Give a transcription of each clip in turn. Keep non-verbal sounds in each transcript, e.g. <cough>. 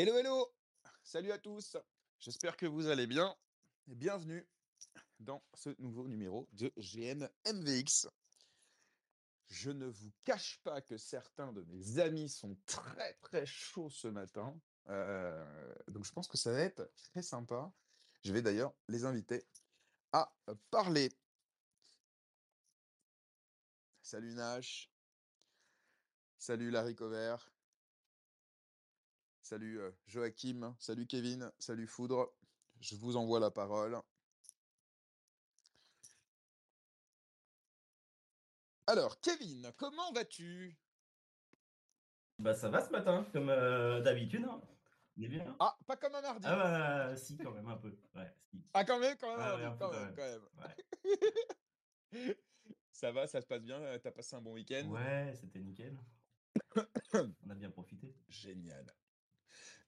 Hello, hello Salut à tous J'espère que vous allez bien bienvenue dans ce nouveau numéro de GN MVX. Je ne vous cache pas que certains de mes amis sont très très chauds ce matin, euh, donc je pense que ça va être très sympa. Je vais d'ailleurs les inviter à parler. Salut Nash. Salut Larry Cover. Salut euh, Joachim, salut Kevin, salut Foudre. Je vous envoie la parole. Alors, Kevin, comment vas-tu? Bah ça va ce matin, comme euh, d'habitude. Hein. On est bien. Ah, pas comme un mardi. Ah bah si, quand même un peu. Ouais, si. Ah, quand même, quand même, peu quand quand même. Ouais. <laughs> Ça va, ça se passe bien, euh, t'as passé un bon week-end? Ouais, c'était nickel. <coughs> On a bien profité. Génial.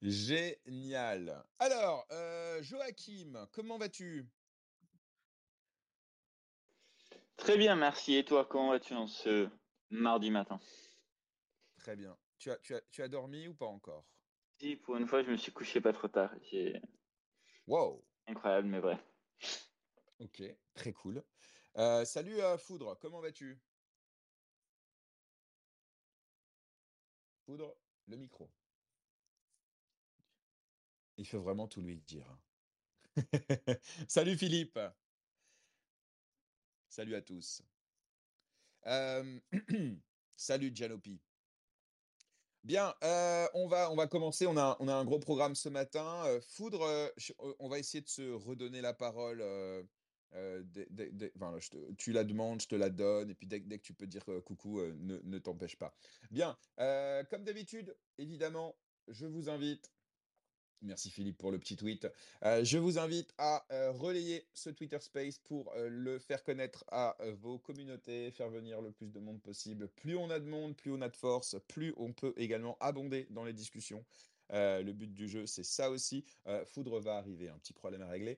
Génial. Alors, euh, Joachim, comment vas-tu? Très bien, merci. Et toi, comment vas-tu en ce mardi matin? Très bien. Tu as, tu as, tu as dormi ou pas encore? Si, pour une fois, je me suis couché pas trop tard. Wow. incroyable, mais vrai. Ok, très cool. Euh, salut à Foudre, comment vas-tu? Foudre, le micro. Il faut vraiment tout lui dire. <laughs> Salut Philippe. Salut à tous. <clears throat> Salut Janopi. Bien, on va, on va commencer. On a, on a un gros programme ce matin. Foudre, on va essayer de se redonner la parole. tu la demandes, je te la donne. Et puis dès, que- tu peux dire coucou, ne, t'empêche pas. Bien, comme d'habitude, évidemment, je vous invite Merci Philippe pour le petit tweet. Euh, je vous invite à euh, relayer ce Twitter Space pour euh, le faire connaître à vos communautés, faire venir le plus de monde possible. Plus on a de monde, plus on a de force, plus on peut également abonder dans les discussions. Le but du jeu, c'est ça aussi. Foudre va arriver, un petit problème à régler.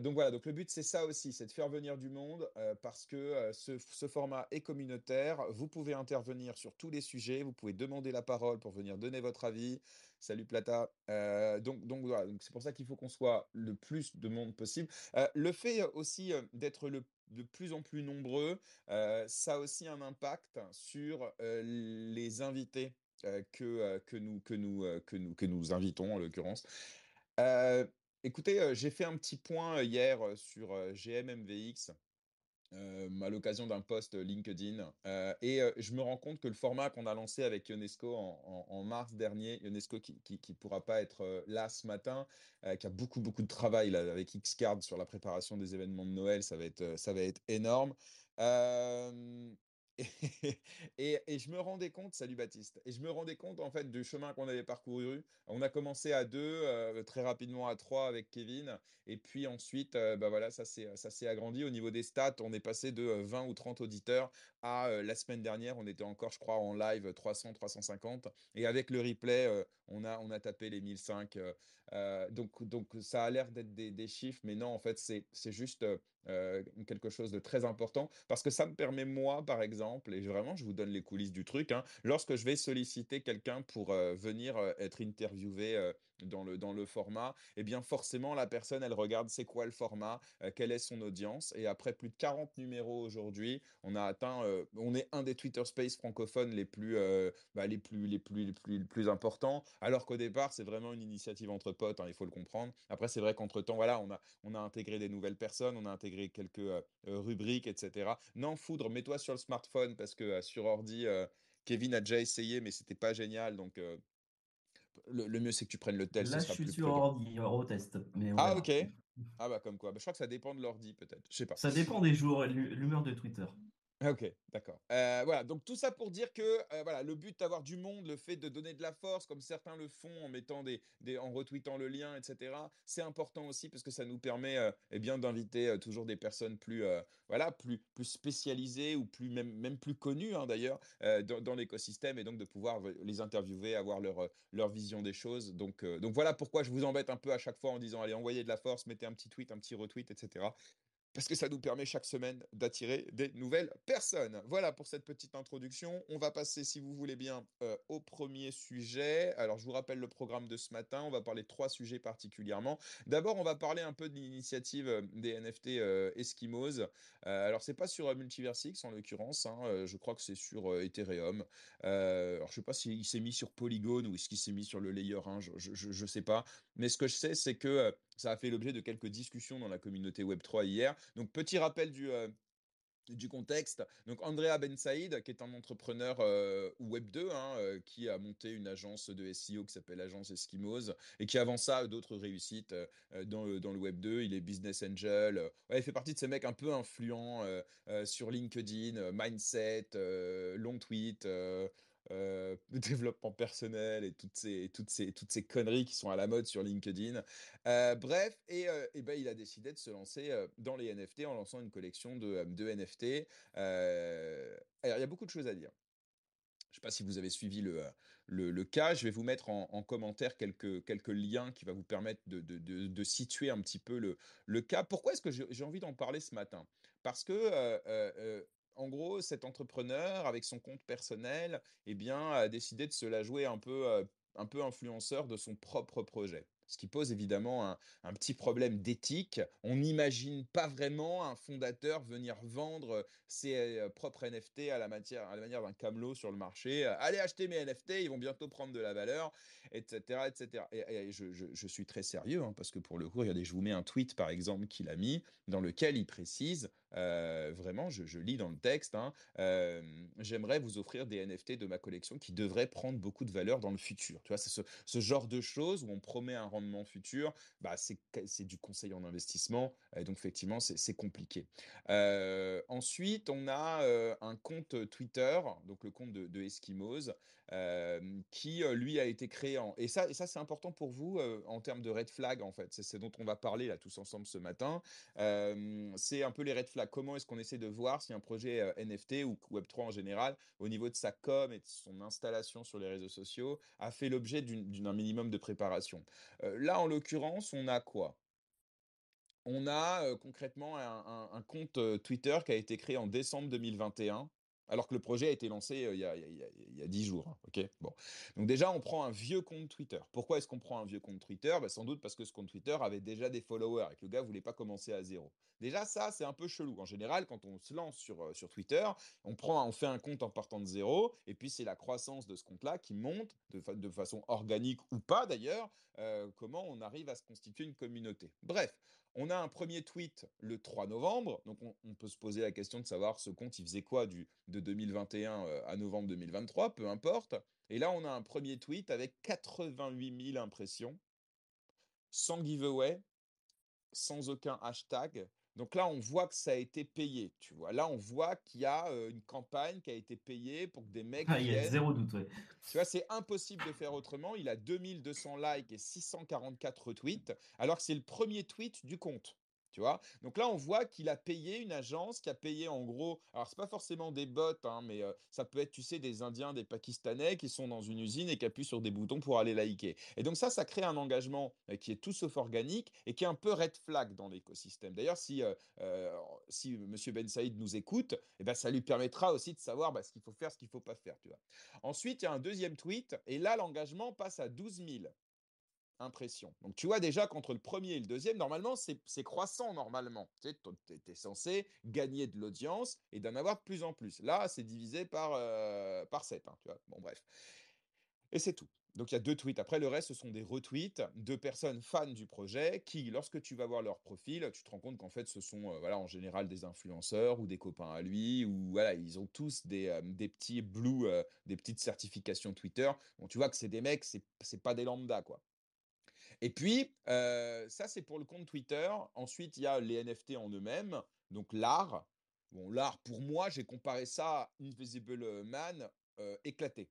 Donc voilà, donc le but, c'est ça aussi, c'est de faire venir du monde parce que ce format est communautaire. Vous pouvez intervenir sur tous les sujets, vous pouvez demander la parole pour venir donner votre avis. Salut Plata. Euh, donc, donc voilà, donc c'est pour ça qu'il faut qu'on soit le plus de monde possible. Euh, le fait euh, aussi d'être le de plus en plus nombreux, ça a aussi un impact sur les invités que, que, nous, que, nous, que, nous, que nous invitons en l'occurrence. Écoutez, j'ai fait un petit point hier sur GMMVX à l'occasion d'un post LinkedIn. Euh, et euh, je me rends compte que le format qu'on a lancé avec Ionesco en, mars dernier, Ionesco qui, qui pourra pas être euh, là ce matin, euh, qui a beaucoup beaucoup de travail avec Xcard sur la préparation des événements de Noël, ça va être, euh, ça va être énorme. Euh, <laughs> et, je me rendais compte, salut Baptiste, et je me rendais compte en fait du chemin qu'on avait parcouru. On a commencé à deux, euh, très rapidement à trois avec Kevin. Et puis ensuite, euh, bah voilà, ça s'est, agrandi. Au niveau des stats, on est passé de euh, 20 ou 30 auditeurs à euh, la semaine dernière, on était encore, je crois, en live 300, 350. Et avec le replay, euh, on a, on a tapé les 1005. euh, euh, donc, donc ça a l'air d'être des, des chiffres, mais non, en fait, c'est, juste euh, quelque chose de très important parce que ça me permet, moi, par exemple, et vraiment, je vous donne les coulisses du truc, hein, lorsque je vais solliciter quelqu'un pour venir être interviewé dans le, dans le format, eh bien forcément la personne elle regarde c'est quoi le format, euh, quelle est son audience et après plus de 40 numéros aujourd'hui, on a atteint euh, on est un des Twitter Space francophones les plus euh, bah, les plus les plus les plus les plus importants alors qu'au départ c'est vraiment une initiative entre potes hein, il faut le comprendre. Après c'est vrai qu'entre-temps voilà, on a on a intégré des nouvelles personnes, on a intégré quelques rubriques etc. Non, Foudre, mets-toi sur le smartphone parce que sur ordi Kevin a déjà essayé mais c'était pas génial donc le, le mieux c'est que tu prennes le tel, ce Là, je suis plus sur ordi, au test, mais Ah ok. Ah bah comme quoi. Bah, je crois que ça dépend de l'ordi peut-être. Je sais pas. Ça dépend des jours et de l'humeur de Twitter. Ok, d'accord. Euh, voilà, donc tout ça pour dire que euh, voilà, le but d'avoir du monde, le fait de donner de la force, comme certains le font en mettant des, en retweetant le lien, etc. C'est important aussi parce que ça nous permet euh, eh bien d'inviter toujours des personnes plus voilà plus plus spécialisées ou plus même même plus connues hein, d'ailleurs dans, dans l'écosystème et donc de pouvoir les interviewer, avoir leur leur vision des choses. Donc donc voilà pourquoi je vous embête un peu à chaque fois en disant allez envoyez de la force, mettez un petit tweet, un petit retweet, etc. parce que ça nous permet chaque semaine d'attirer des nouvelles personnes. Voilà pour cette petite introduction. On va passer, si vous voulez bien, euh, au premier sujet. Alors, je vous rappelle le programme de ce matin. On va parler de trois sujets particulièrement. D'abord, on va parler un peu de l'initiative euh, des NFT euh, Eskimos. alors, c'est pas sur Multiversix en l'occurrence. Hein, je crois que c'est sur Ethereum. alors, je sais pas s'il s'est mis sur Polygon ou est-ce qu'il s'est mis sur le layer 1. Je, ne sais pas. Mais ce que je sais, c'est que ça a fait l'objet de quelques discussions dans la communauté Web3 hier. Donc, petit rappel du, contexte. Donc Andrea Ben Saïd, qui est un entrepreneur euh, Web 2, hein, qui a monté une agence de SEO qui s'appelle l'agence Eskimos et qui avant ça d'autres réussites dans, le, dans le Web 2. Il est business angel. il fait partie de ces mecs un peu influents sur LinkedIn, mindset, long tweet. Euh, <laughs> développement personnel et toutes ces, toutes, ces, toutes ces conneries qui sont à la mode sur LinkedIn. Euh, bref, et, euh, et, ben, il a décidé de se lancer dans les NFT en lançant une collection de, de NFT. alors, il y a beaucoup de choses à dire. Je ne sais pas si vous avez suivi le, le, le, cas. Je vais vous mettre en, en, commentaire quelques, quelques liens qui vont vous permettre de, de, de, de situer un petit peu le, le cas. Pourquoi est-ce que j'ai envie d'en parler ce matin? Parce que en gros, cet entrepreneur, avec son compte personnel, eh bien, a décidé de se la jouer un peu, un peu influenceur de son propre projet ce qui pose évidemment un, petit problème d'éthique. On n'imagine pas vraiment un fondateur venir vendre ses propres NFT à la, matière, à la manière d'un camelot sur le marché. Allez acheter mes NFT, ils vont bientôt prendre de la valeur, etc. etc. Et, je, suis très sérieux, hein, parce que pour le coup, regardez, je vous mets un tweet par exemple qu'il a mis, dans lequel il précise, euh, vraiment, je, lis dans le texte, hein, euh, j'aimerais vous offrir des NFT de ma collection qui devraient prendre beaucoup de valeur dans le futur. Tu vois, c'est ce, genre de choses où on promet un rendement futur, bah, c'est du conseil en investissement. Donc, effectivement, c'est compliqué. Euh, ensuite, on a un compte Twitter, donc le compte de, de Eskimos, euh, qui, lui, a été créé en... Et ça, ça c'est important pour vous en termes de red flag, en fait. C'est ce dont on va parler là tous ensemble ce matin. c'est un peu les red flags. Comment est-ce qu'on essaie de voir si un projet NFT ou Web3 en général, au niveau de sa com et de son installation sur les réseaux sociaux, a fait l'objet d'un minimum de préparation là, en l'occurrence, on a quoi? On a concrètement un, compte Twitter qui a été créé en décembre 2021 alors que le projet a été lancé il, y a, il, 10 jours. Hein, ok? Bon. Donc déjà, on prend un vieux compte Twitter. Pourquoi est-ce qu'on prend un vieux compte Twitter? Bah, Sans doute parce que ce compte Twitter avait déjà des followers et que le gars voulait pas commencer à zéro. Déjà, ça, c'est un peu chelou. En général, quand on se lance sur, sur Twitter, on, prend, on fait un compte en partant de zéro, et puis c'est la croissance de ce compte-là qui monte, de, de, façon organique ou pas d'ailleurs, comment on arrive à se constituer une communauté. Bref, on a un premier tweet le 3 novembre, donc on, peut se poser la question de savoir ce compte, il faisait quoi du, de 2021 euh, à novembre 2023, peu importe. Et là, on a un premier tweet avec 88 000 impressions, sans giveaway, sans aucun hashtag, donc là, on voit que ça a été payé, tu vois? Là, on voit qu'il y a une campagne qui a été payée pour que des mecs. Ah, il y a zéro doute, ouais. Tu vois, c'est impossible de faire autrement. Il a 2200 likes et 644 retweets, alors que c'est le premier tweet du compte. Tu vois? Donc là, on voit qu'il a payé une agence qui a payé en gros. Alors, c'est pas forcément des bots, hein, mais ça peut être, tu sais, des Indiens, des Pakistanais qui sont dans une usine et qui appuient sur des boutons pour aller liker. Et donc, ça, ça crée un engagement qui est tout sauf organique et qui est un peu red flag dans l'écosystème. D'ailleurs, si, si M. Ben Saïd nous écoute, eh ben, ça lui permettra aussi de savoir bah, ce qu'il faut faire, ce qu'il ne faut pas faire. Tu vois? Ensuite, il y a un deuxième tweet et là, l'engagement passe à 12 000 impression. Donc tu vois déjà qu'entre le premier et le deuxième, normalement, c'est croissant normalement. Tu es, censé gagner de l'audience et d'en avoir de plus en plus. Là, c'est divisé par, euh, par 7. Hein, tu vois bon, bref. Et c'est tout. Donc il y a deux tweets. Après, le reste, ce sont des retweets de personnes fans du projet qui, lorsque tu vas voir leur profil, tu te rends compte qu'en fait, ce sont euh, voilà, en général des influenceurs ou des copains à lui, ou voilà, ils ont tous des, euh, des petits blue, des petites certifications Twitter. Bon, tu vois que c'est des mecs, c'est pas des lambda, quoi. Et puis, euh, ça, c'est pour le compte Twitter. Ensuite, il y a les NFT en eux-mêmes, donc l'art. Bon, l'art, pour moi, j'ai comparé ça à Invisible Man euh, éclaté.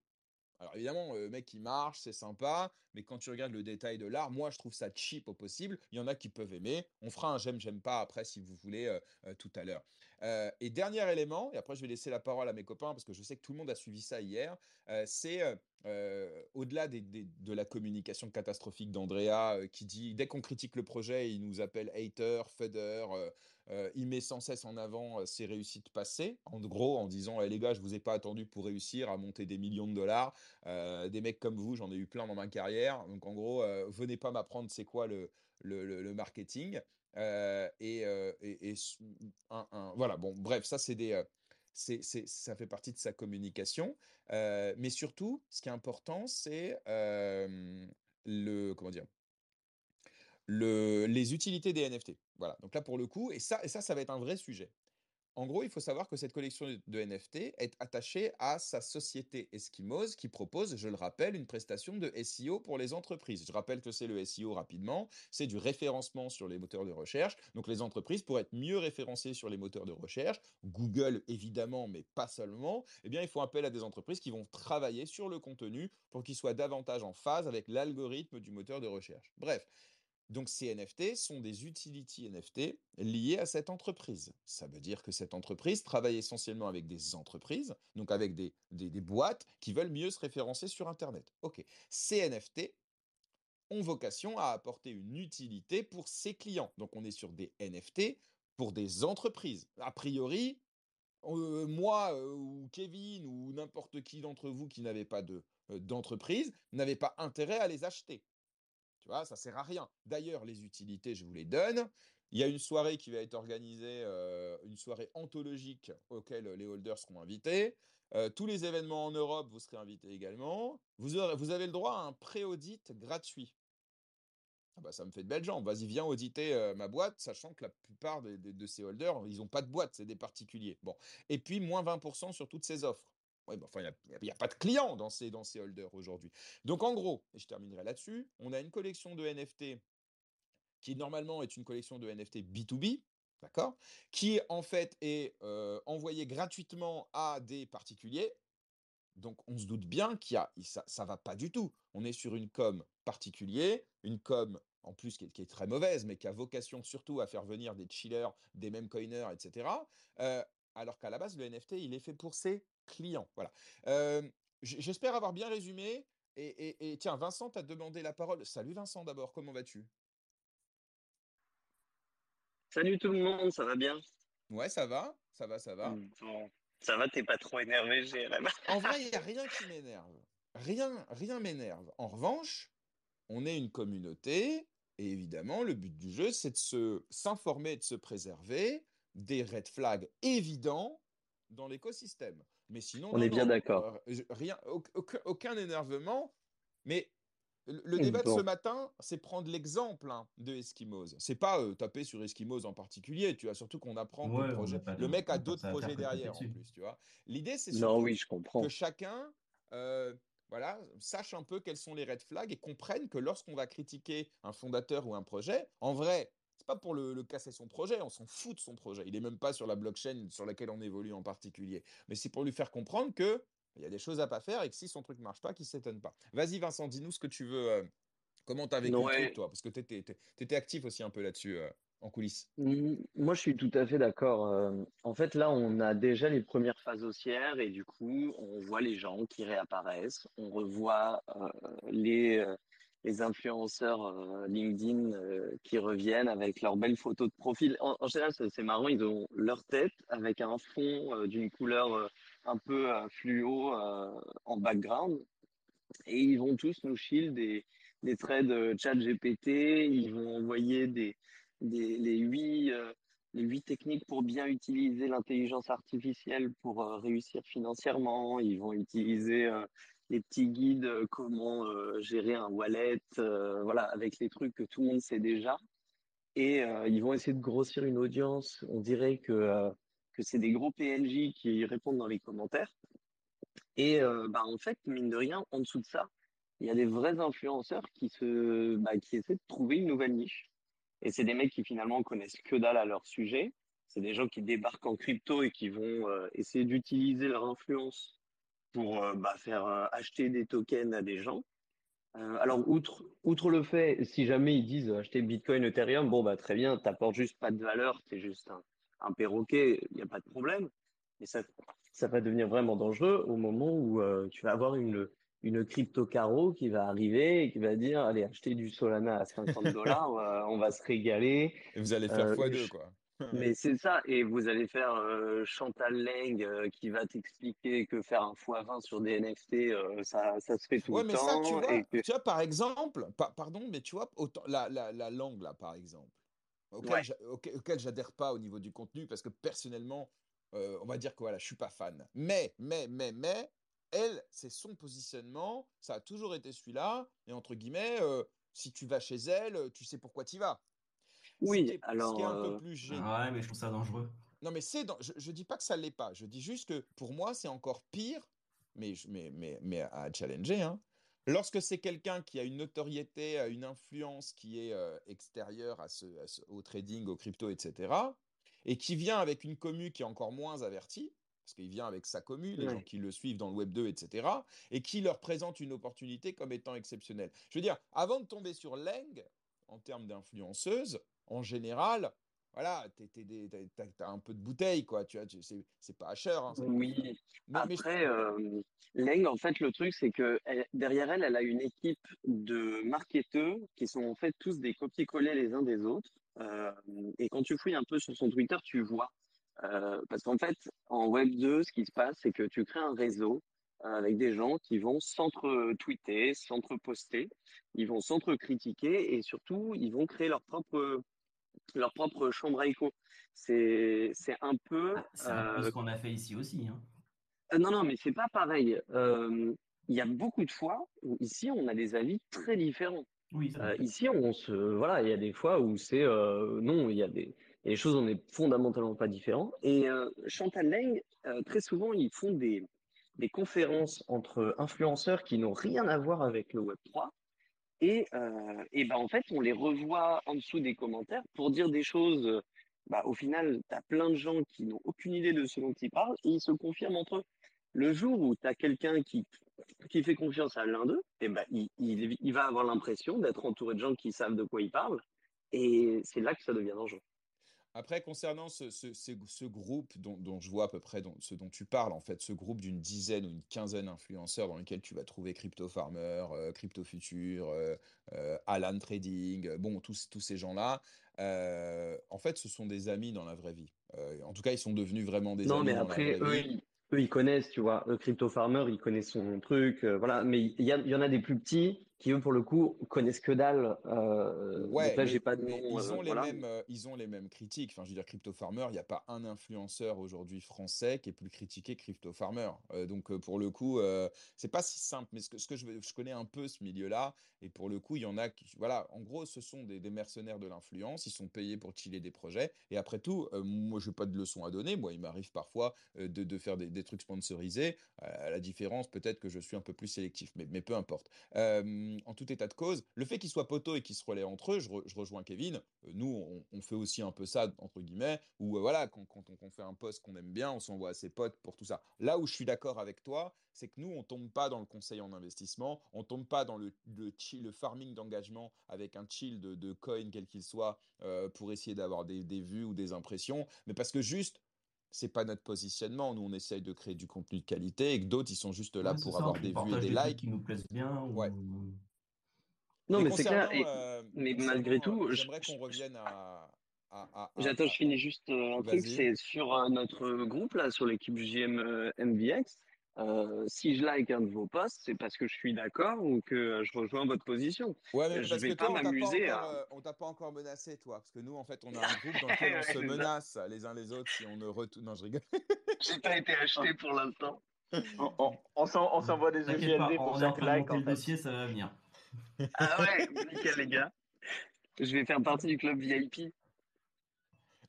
Alors évidemment, le mec, il marche, c'est sympa, mais quand tu regardes le détail de l'art, moi, je trouve ça cheap au possible. Il y en a qui peuvent aimer. On fera un j'aime, j'aime pas après, si vous voulez, euh, tout à l'heure. Euh, et dernier élément, et après, je vais laisser la parole à mes copains, parce que je sais que tout le monde a suivi ça hier, c'est au-delà de la communication catastrophique d'Andrea, qui dit, dès qu'on critique le projet, il nous appelle hater, fudder, il met sans cesse en avant ses réussites passées, en gros en disant «Eh, les gars, je vous ai pas attendu pour réussir à monter des millions de dollars. des mecs comme vous, j'en ai eu plein dans ma carrière. Donc en gros, venez pas m'apprendre c'est quoi le, marketing. Et, voilà, bon, bref, ça c'est des c'est, ça fait partie de sa communication. mais surtout, ce qui est important, c'est le comment dire le, les utilités des NFT. Voilà. Donc là, pour le coup, et ça, et ça, ça va être un vrai sujet. En gros, il faut savoir que cette collection de NFT est attachée à sa société Eskimos qui propose, je le rappelle, une prestation de SEO pour les entreprises. Je rappelle que c'est le SEO rapidement, c'est du référencement sur les moteurs de recherche. Donc les entreprises, pour être mieux référencées sur les moteurs de recherche, Google évidemment, mais pas seulement, eh bien il faut appel à des entreprises qui vont travailler sur le contenu pour qu'il soit davantage en phase avec l'algorithme du moteur de recherche. Bref, donc ces NFT sont des utility NFT liés à cette entreprise. Ça veut dire que cette entreprise travaille essentiellement avec des entreprises, donc avec des, boîtes qui veulent mieux se référencer sur Internet. Ok, ces NFT ont vocation à apporter une utilité pour ses clients. Donc on est sur des NFT pour des entreprises. A priori, euh, moi euh, ou Kevin ou n'importe qui d'entre vous qui n'avait pas euh, d'entreprise n'avait pas intérêt à les acheter. Tu vois, ça sert à rien. D'ailleurs, les utilités, je vous les donne. Il y a une soirée qui va être organisée, euh, une soirée anthologique auquel les holders seront invités. Euh, tous les événements en Europe, vous serez invités également. Vous, avez le droit à un pré-audit gratuit. Ah bah, ça me fait de belles jambes. Vas-y, viens auditer euh, ma boîte, sachant que la plupart de ces holders, ils n'ont pas de boîte, c'est des particuliers. Et puis, moins 20% sur toutes ces offres enfin, il n'y a, pas de clients dans ces, dans ces holders aujourd'hui. Donc, en gros, et je terminerai là-dessus, on a une collection de NFT qui normalement est une collection de NFT B2B, d'accord Qui en fait est euh, envoyée gratuitement à des particuliers. Donc, on se doute bien qu'il y a, ça, ça va pas du tout. On est sur une com particulier, une com en plus qui est, très mauvaise, mais qui a vocation surtout à faire venir des chillers, des mêmes coiners, etc. alors qu'à la base, le NFT, il est fait pour ses client. Voilà. J'espère avoir bien résumé. Et, tiens, Vincent t'a demandé la parole. Salut Vincent d'abord, comment vas-tu? Salut tout le monde, ça va bien? Ouais, ça va, ça va, ça va. Mmh, ça va, t'es pas trop énervé, GLM En vrai, il n'y a rien qui m'énerve. Rien, rien m'énerve. En revanche, on est une communauté, et évidemment, le but du jeu, c'est de se s'informer, de se préserver des red flags évidents dans l'écosystème. Mais sinon, on est bien d'accord. Euh, rien, aucun, énervement. Mais le débat de ce matin, c'est prendre l'exemple hein, de Eskimos. C'est pas euh, taper sur Eskimos en particulier. Tu vois, surtout qu'on apprend que le, projet, le mec a d'autres projets derrière en plus. Tu vois. L'idée, c'est oui, que chacun. Euh, voilà, sache un peu quels sont les red flags et comprenne que lorsqu'on va critiquer un fondateur ou un projet, en vrai, c'est pas pour le, casser son projet, on s'en fout de son projet. Il est même pas sur la blockchain sur laquelle on évolue en particulier. Mais c'est pour lui faire comprendre que il y a des choses à pas faire et que si son truc marche pas, qu'il s'étonne pas. Vas-y Vincent, dis-nous ce que tu veux. Euh, comment tu as vécu truc, toi? Parce que tu étais, actif aussi un peu là-dessus. Euh, en coulisses. Mmh, moi, je suis tout à fait d'accord. Euh, en fait, là, on a déjà les premières phases haussières et du coup, on voit les gens qui réapparaissent. On revoit les, les influenceurs euh, LinkedIn euh, qui reviennent avec leurs belles photos de profil. En, général, c'est marrant, ils ont leur tête avec un fond euh, d'une couleur un peu fluo en background. Et ils vont tous nous shield des, des traits de chat GPT, ils vont envoyer des, des, les huit les huit techniques pour bien utiliser l'intelligence artificielle pour réussir financièrement. Ils vont utiliser les petits guides, euh, comment euh, gérer un wallet, euh, voilà, avec les trucs que tout le monde sait déjà. Et ils vont essayer de grossir une audience. On dirait que, que c'est des gros PNJ qui répondent dans les commentaires. Et bah, en fait, mine de rien, en dessous de ça, il y a des vrais influenceurs qui, se, bah, qui essaient de trouver une nouvelle niche. Et c'est des mecs qui finalement connaissent que dalle à leur sujet. C'est des gens qui débarquent en crypto et qui vont essayer d'utiliser leur influence pour euh, bah, faire euh, acheter des tokens à des gens. Euh, alors, outre, outre le fait, si jamais ils disent acheter Bitcoin, Ethereum, bon, bah, très bien, tu n'apportes juste pas de valeur, tu es juste un, un perroquet, il n'y a pas de problème. Mais ça, ça va devenir vraiment dangereux au moment où tu vas avoir une, une crypto caro qui va arriver et qui va dire allez acheter du Solana à 50 dollars <laughs> on, va se régaler et vous allez faire x2 quoi Mais <laughs> c'est ça, et vous allez faire euh, Chantal Leng euh, qui va t'expliquer que faire un x20 sur des NFT, euh, ça, ça se fait tout Ouais, le mais ça, tu temps, vois, et que... tu vois, par exemple, pa- pardon, mais tu vois, autant, la, la, la langue, là, par exemple, auquel Ouais, j'adhère pas au niveau du contenu, parce que personnellement, on va dire que voilà, je suis pas fan. Mais, mais, mais, mais, elle, c'est son positionnement, ça a toujours été celui-là, et entre guillemets, si tu vas chez elle, tu sais pourquoi tu y vas. Ce qui oui, est, ce qui est alors, un peu euh, plus gênant. Ah ouais, mais je trouve ça dangereux. Non, mais c'est dans... je, je dis pas que ça l'est pas. Je dis juste que pour moi, c'est encore pire, mais, je- mais, mais, mais à challenger, hein. Lorsque c'est quelqu'un qui a une notoriété, a une influence qui est euh, extérieure à ce, à ce- au trading, aux crypto, etc., et qui vient avec une commu qui est encore moins avertie, parce qu'il vient avec sa commu, les gens qui le suivent dans le Web 2, etc., et qui leur présente une opportunité comme étant exceptionnelle. Je veux dire, avant de tomber sur Leng, en termes d'influenceuse, en général, voilà, t'as, un peu de bouteille, quoi. Tu vois, c'est, pas cher, hein. Oui, Mais, après, euh, Leng, en fait, le truc, c'est que elle- derrière elle, elle a une équipe de marketeurs qui sont en fait tous des copier-coller les uns des autres. Euh, et quand tu fouilles un peu sur son Twitter, tu vois. Euh, parce qu'en fait, en Web 2, ce qui se passe, c'est que tu crées un réseau avec des gens qui vont s'entre-tweeter, s'entre-poster, ils vont s'entre-critiquer et surtout, ils vont créer leur propre, leur propre chambre à écho. C'est, un peu Ah, c'est un peu ce euh, qu'on a fait ici aussi. Hein. euh, non, non, mais c'est pas pareil. Euh, Il y a beaucoup de fois où ici on a des avis très différents. Oui. Euh, ici on se, voilà, il y a des fois où c'est euh, non, il y a des, y a des choses où on est fondamentalement pas différents. Et euh, Chantal Leng, euh, très souvent ils font des des conférences entre influenceurs qui n'ont rien à voir avec le Web 3. Et, euh, ben en fait, on les revoit en dessous des commentaires pour dire des choses. euh, Bah, au final, tu as plein de gens qui n'ont aucune idée de ce dont ils parlent et ils se confirment entre eux. Le jour où tu as quelqu'un qui, qui fait confiance à l'un d'eux, et ben, il, il, il va avoir l'impression d'être entouré de gens qui savent de quoi ils parlent. Et c'est là que ça devient dangereux. Après, concernant ce, ce- ce- ce groupe dont, dont je vois à peu près dont- ce dont tu parles, en fait, ce groupe d'une dizaine ou une quinzaine d'influenceurs dans lequel tu vas trouver Crypto Farmer, euh, Crypto Future, euh, euh, Alan Trading, euh, bon, tous, tous ces gens-là, en fait, ce sont des amis dans la vraie vie. En tout cas, ils sont devenus vraiment des Non, amis mais dans la après, vraie eux, vie. ils, eux, ils connaissent, tu vois. Crypto Farmer, ils connaissent son truc, voilà. Mais il y, a- il y en a des plus petits qui, eux, pour le coup, connaissent que dalle. Euh, Ouais, là, j'ai pas de nom, ils euh, ont les voilà. mêmes, euh, ils ont les mêmes critiques. Enfin, je veux dire, Crypto Farmer, il n'y a pas un influenceur aujourd'hui français qui est plus critiqué que Crypto Farmer. Donc, pour le coup, c'est pas si simple. Mais ce que, ce que je, je connais un peu ce milieu-là. Et pour le coup, il y en a qui, voilà, en gros, ce sont des, des mercenaires de l'influence. Ils sont payés pour chiller des projets. Et après tout, moi, je n'ai pas de leçons à donner. Moi, il m'arrive parfois de, de faire des, des trucs sponsorisés. À la différence, peut-être que je suis un peu plus sélectif. Mais, mais peu importe. Euh, en tout état de cause, le fait qu'ils soient poteaux et qu'ils se relaient entre eux, je, re- je rejoins Kevin. Euh, nous, on, fait aussi un peu ça, entre guillemets, où euh, voilà, quand, on, fait un post qu'on aime bien, on s'envoie à ses potes pour tout ça. Là où je suis d'accord avec toi, c'est que nous, on tombe pas dans le conseil en investissement, on tombe pas dans le, farming d'engagement avec un chill de, coin, quel qu'il soit, euh, pour essayer d'avoir des vues ou des impressions, mais parce que juste, c'est pas notre positionnement. Nous, on essaye de créer du contenu de qualité et que d'autres, ils sont juste là Ouais, pour ça. avoir des vues et des des likes. qui nous plaisent bien. Ouais. Ou... Non, Mais mais c'est clair. euh, mais malgré euh, tout, je- j'aimerais qu'on revienne à, à, à, à- j'attends, je finis juste euh, un truc. C'est sur euh, notre groupe, là, sur l'équipe JM euh, MVX. Euh, si je like un de vos posts, c'est parce que je suis d'accord ou que euh, je rejoins votre position. Ouais, mais Je parce vais pas toi, on t'a pas m'amuser encore, à. euh, on t'a pas encore menacé, toi. Parce que nous, en fait, on a un groupe dans lequel on <laughs> se menace les uns les autres si on ne retourne. Non, je rigole. <laughs> J'ai pas été acheté pour l'instant. On, on- on s'en- on s'envoie des EGLD pour est en chaque like en le fait. dossier, ça va venir. Ah ouais, nickel les gars. Je vais faire partie du club VIP.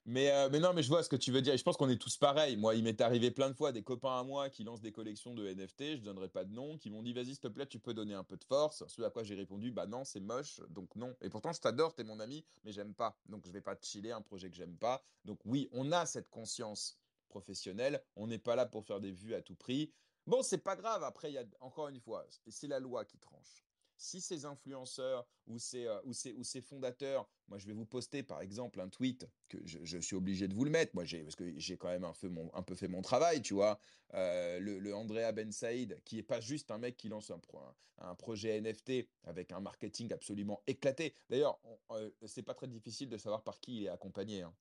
Mais, euh, mais non, mais je vois ce que tu veux dire. Je pense qu'on est tous pareils. Moi, il m'est arrivé plein de fois des copains à moi qui lancent des collections de NFT, je donnerai pas de nom, qui m'ont dit vas-y, s'il te plaît, tu peux donner un peu de force. Ce à quoi j'ai répondu bah non, c'est moche, donc non. Et pourtant, je t'adore, t'es mon ami, mais j'aime pas. Donc, je vais pas te chiller un projet que j'aime pas. Donc, oui, on a cette conscience professionnelle. On n'est pas là pour faire des vues à tout prix. Bon, c'est pas grave. Après, il y a encore une fois, c'est la loi qui tranche. Si ces influenceurs ou ces, euh, ou ces, ou ces fondateurs, moi je vais vous poster par exemple un tweet que je, suis obligé de vous le mettre, moi j'ai parce que j'ai quand même un peu, fait mon travail, tu vois. Euh, le, le Andrea Ben Saïd, qui est pas juste un mec qui lance un, un, projet NFT avec un marketing absolument éclaté. D'ailleurs, euh, c'est pas très difficile de savoir par qui il est accompagné. hein.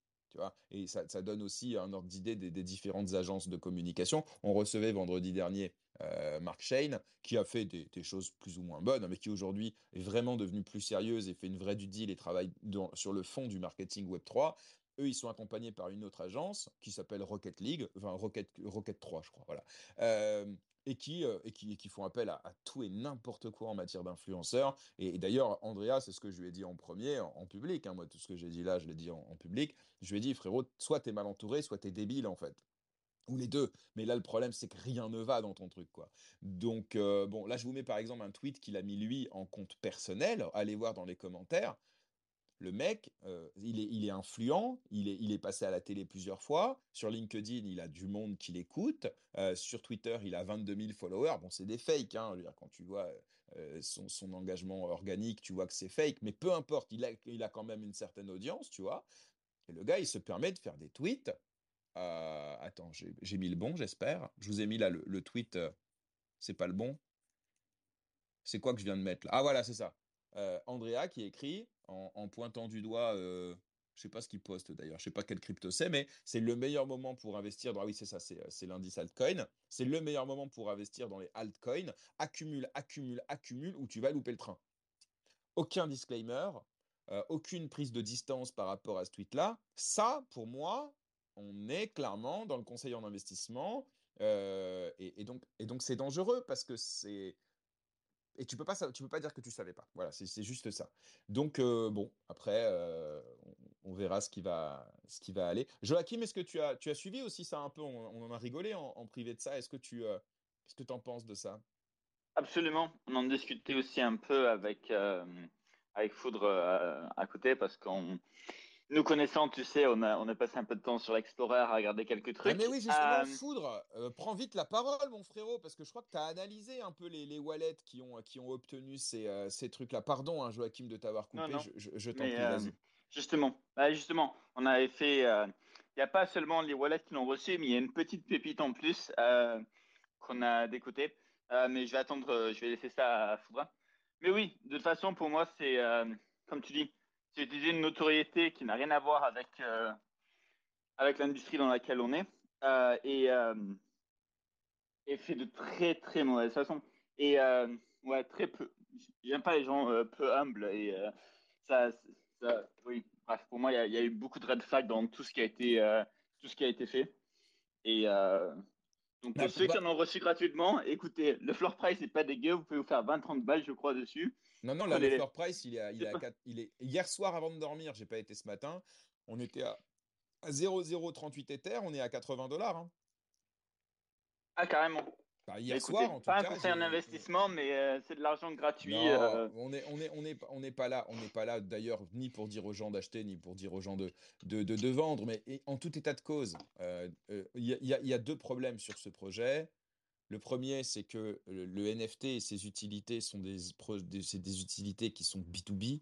Et ça, donne aussi un ordre d'idée des, différentes agences de communication. On recevait vendredi dernier euh, Mark Shane, qui a fait des, choses plus ou moins bonnes, mais qui aujourd'hui est vraiment devenu plus sérieuse et fait une vraie du deal et travaille sur le fond du marketing Web3. Eux, ils sont accompagnés par une autre agence qui s'appelle Rocket League, enfin Rocket, Rocket 3, je crois, voilà. Euh, et qui, euh, et qui, et qui font appel à, tout et n'importe quoi en matière d'influenceurs. Et, d'ailleurs, Andrea, c'est ce que je lui ai dit en premier, en, public. Hein, moi, tout ce que j'ai dit là, je l'ai dit en, en, public. Je lui ai dit, frérot, soit t'es mal entouré, soit t'es débile, en fait. Ou les deux. Mais là, le problème, c'est que rien ne va dans ton truc, quoi. Donc, euh, bon, là, je vous mets par exemple un tweet qu'il a mis lui en compte personnel. Allez voir dans les commentaires. Le mec, euh, il, est, influent, il est, passé à la télé plusieurs fois. Sur LinkedIn, il a du monde qui l'écoute. Euh, sur Twitter, il a 22 000 followers. Bon, c'est des fakes. Hein. Quand tu vois euh, son, engagement organique, tu vois que c'est fake. Mais peu importe, il a, quand même une certaine audience, tu vois. Et le gars, il se permet de faire des tweets. Attends, j'ai mis le bon, j'espère. Je vous ai mis là le, le tweet. c'est pas le bon. C'est quoi que je viens de mettre là? Ah voilà, c'est ça. Andrea qui écrit en, pointant du doigt, euh, je sais pas ce qu'il poste d'ailleurs, je sais pas quel crypto c'est, mais c'est le meilleur moment pour investir dans, ah oui c'est ça, c'est l'indice altcoin, c'est le meilleur moment pour investir dans les altcoins, accumule, accumule, accumule, ou tu vas louper le train. Aucun disclaimer, euh, aucune prise de distance par rapport à ce tweet-là. Ça, pour moi, on est clairement dans le conseil en investissement, euh, et donc c'est dangereux parce que c'est et tu peux pas tu peux pas dire que tu savais pas. Voilà, c'est juste ça. Donc euh, bon, après euh, on, verra ce qui va ce qui va aller. Joachim, est-ce que tu as tu as suivi aussi ça un peu? On, on en a rigolé en, privé de ça. Est-ce que tu euh, qu'est-ce que tu en penses de ça? Absolument. On en discutait aussi un peu avec euh, avec Foudre à côté parce qu'on nous connaissant, tu sais, on a, on a passé un peu de temps sur Explorer à regarder quelques trucs. Ah mais oui, justement, euh... Foudre, euh, prends vite la parole, mon frérot, parce que je crois que tu as analysé un peu les, les wallets qui ont, qui ont obtenu ces, euh, ces trucs-là. Pardon, hein, Joachim, de t'avoir coupé, non, non. je, je, je t'en prie, euh, vas-y. Justement, bah, justement, on avait fait... Il n'y a pas seulement les wallets qui l'ont reçu, mais il y a une petite pépite en plus qu'on a d'écouter. mais je vais attendre, je vais laisser ça à Foudre. Mais oui, de toute façon, pour moi, c'est, comme tu dis, c'est utiliser une notoriété qui n'a rien à voir avec, euh, avec l'industrie dans laquelle on est euh, et, euh, et fait de très très mauvaise façon. Et ouais, très peu. J'aime pas les gens peu humbles et ça, ça, oui. Bref, pour moi, il y, y, a eu beaucoup de red flags dans tout ce qui a été, tout ce qui a été fait. Et donc, pour ceux qui en ont reçu gratuitement, écoutez, le floor price n'est pas dégueu. Vous pouvez vous faire 20-30 balles, je crois, dessus. Non, non, <laughs> là, le floor price, il est, à, il, est à <laughs> 4, il est hier soir avant de dormir, j'ai pas été ce matin. On était à, à 0,038 Ether, on est à 80 dollars. Hein. Ah, carrément. Enfin, hier Écoutez, soir, en tout pas cas. un conseil en investissement, mais euh, c'est de l'argent gratuit. Non, euh... on est, on est, on est, on n'est pas là, on n'est pas là d'ailleurs ni pour dire aux gens d'acheter ni pour dire aux gens de, de, de, de vendre, mais en tout état de cause, il euh, y, a, y, a deux problèmes sur ce projet. Le premier, c'est que le, NFT et ses utilités sont des, utilités qui sont B2B,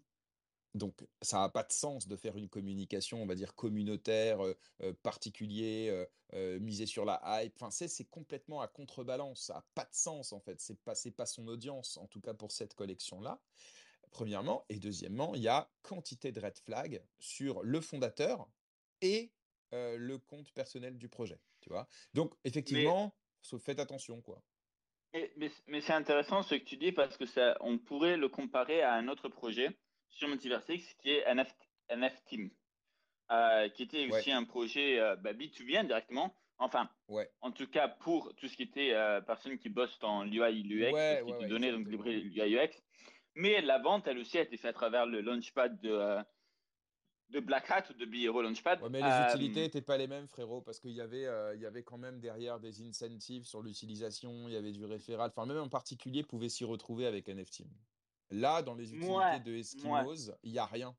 donc, ça n'a pas de sens de faire une communication, on va dire, communautaire, euh, euh, particulier, euh, euh, misée sur la hype. Enfin, c'est complètement à contrebalance. Ça n'a pas de sens, en fait. C'est pas, pas son audience, en tout cas pour cette collection-là. Premièrement. Et deuxièmement, il y a quantité de red flags sur le fondateur et euh, le compte personnel du projet. Tu vois Donc, effectivement, faites attention, quoi. Mais, mais, mais c'est intéressant ce que tu dis parce que ça, on pourrait le comparer à un autre projet sur Multiversix qui est NF, NF Team, euh, qui était aussi ouais. un projet euh, bah, B2B indirectement. Enfin, ouais. en tout cas pour tout ce qui était euh, personnes qui bossent dans l'UI, l'UX, ouais, ce qui donné, donc l'UI, UX. Mais la vente, elle aussi, a été faite à travers le launchpad de, euh, de Black Hat ou de Biro Launchpad. Ouais, mais les euh, utilités n'étaient pas les mêmes, frérot, parce qu'il y, avait, euh, il y avait quand même derrière des incentives sur l'utilisation, il y avait du référal. Enfin, même en particulier, pouvait s'y retrouver avec NFT. Là, dans les utilités ouais, de Eskimos, il ouais. n'y a rien.